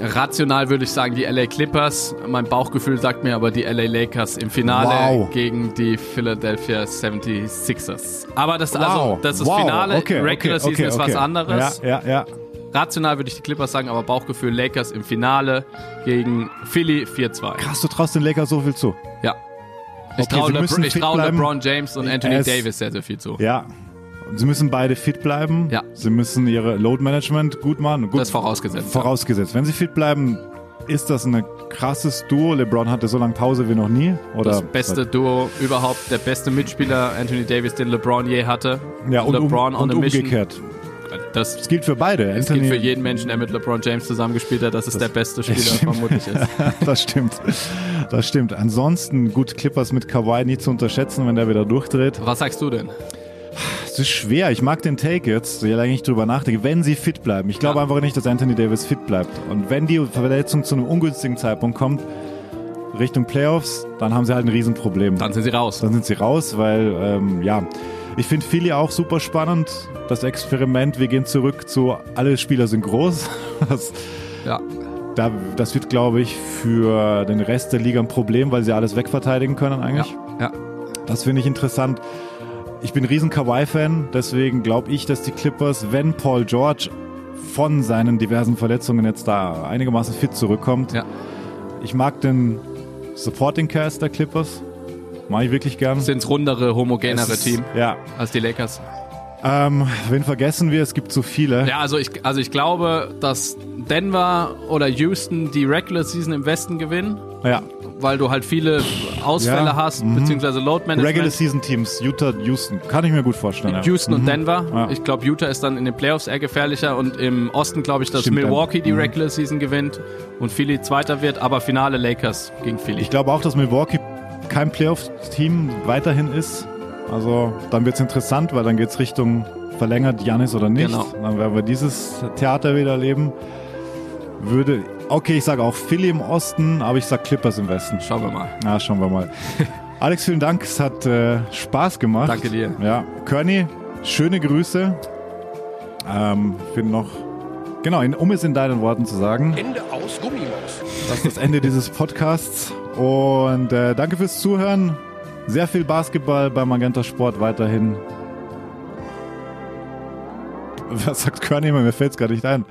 B: Rational würde ich sagen die LA Clippers. Mein Bauchgefühl sagt mir aber die LA Lakers im Finale
A: Wow.
B: gegen die Philadelphia 76ers. Aber das, also, das ist
A: wow.
B: Finale.
A: Okay,
B: Regular
A: okay,
B: Season
A: okay,
B: ist was anderes.
A: Ja, ja, ja.
B: Rational würde ich die Clippers sagen, aber Bauchgefühl Lakers im Finale gegen Philly 4-2.
A: Krass, du traust den Lakers so viel zu.
B: Ja. Ich
A: Okay,
B: traue
A: sie
B: Le
A: müssen
B: ich
A: fit
B: trau. LeBron James und Anthony
A: Es-
B: Davis sehr, sehr viel zu.
A: Ja. Sie müssen beide fit bleiben.
B: Ja.
A: Sie müssen ihre Load Management gut machen. Gut,
B: Das vorausgesetzt.
A: vorausgesetzt. Wenn sie fit bleiben, ist das ein krasses Duo. LeBron hatte so lange Pause wie noch nie. Oder
B: Das beste Duo überhaupt, der beste Mitspieler Anthony Davis, den LeBron je hatte.
A: Ja, und, um,
B: LeBron on
A: und umgekehrt.
B: Das
A: Das gilt für beide.
B: Das
A: Anthony,
B: gilt für jeden Menschen, der mit LeBron James zusammengespielt hat, dass es der beste Spieler vermutlich ist. (laughs)
A: das stimmt. Das stimmt. Ansonsten, gut, Clippers mit Kawhi nicht zu unterschätzen, wenn der wieder durchdreht.
B: Was sagst du denn?
A: Es ist schwer. Ich mag den Take jetzt, je länger ich drüber nachdenke, wenn sie fit bleiben. Ich glaube
B: Ja.
A: einfach nicht, dass Anthony Davis fit bleibt. Und wenn die Verletzung zu einem ungünstigen Zeitpunkt kommt, Richtung Playoffs, dann haben sie halt ein Riesenproblem.
B: Dann sind sie raus.
A: dann sind sie raus, weil, ähm, ja, ich finde Philly auch super spannend. Das Experiment, wir gehen zurück zu, alle Spieler sind groß. (laughs) Das,
B: Ja.
A: da, das wird, glaube ich, für den Rest der Liga ein Problem, weil sie alles wegverteidigen können
B: Ja.
A: eigentlich.
B: ja.
A: Das finde ich interessant. Ich bin ein riesen Kawhi-Fan, deswegen glaube ich, dass die Clippers, wenn Paul George von seinen diversen Verletzungen jetzt da einigermaßen fit zurückkommt,
B: Ja.
A: ich mag den Supporting Cast der Clippers. Mag ich wirklich gern.
B: Sind rundere, homogenere
A: ist-
B: Team
A: Ja.
B: als die Lakers.
A: Ähm, wen vergessen wir? Es gibt so viele.
B: Ja, also ich, also ich glaube, dass Denver oder Houston die Regular Season im Westen gewinnen,
A: Ja.
B: weil du halt viele Ausfälle
A: Ja,
B: hast,
A: mhm.
B: beziehungsweise Load Management.
A: Regular Season Teams, Utah, Houston. Kann ich mir gut vorstellen. Ja.
B: Houston und Denver.
A: Ja.
B: Ich glaube, Utah ist dann in den Playoffs eher gefährlicher und im Osten glaube ich, dass
A: Stimmt,
B: Milwaukee die
A: mhm.
B: Regular Season gewinnt und Philly Zweiter wird, aber Finale Lakers gegen Philly.
A: Ich glaube auch, dass Milwaukee kein Playoff-Team weiterhin ist. Also dann wird es interessant, weil dann geht es Richtung verlängert Janis oder nicht.
B: Genau.
A: Dann werden wir dieses Theater wieder erleben. Würde, okay, ich sage auch Philly im Osten, aber ich sage Clippers im Westen.
B: Schauen wir mal.
A: Ja, schauen wir mal. (laughs) Alex, vielen Dank. Es hat äh, Spaß gemacht.
B: Danke dir.
A: Ja, Körny, schöne Grüße. Ähm, ich bin noch, genau, in, um es in deinen Worten zu sagen,
H: Ende aus Gummimaus.
A: das ist das Ende dieses Podcasts. Und äh, danke fürs Zuhören. Sehr viel Basketball beim Magenta Sport weiterhin. (laughs) Was sagt Körny immer? Mir fällt es gar nicht ein.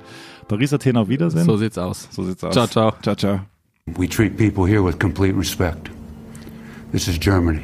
A: Paris Athen auf Wiedersehen.
B: So sieht's aus.
A: so sieht's aus.
B: Ciao, ciao.
A: Ciao, ciao.
I: We treat people here with complete respect. This is Germany.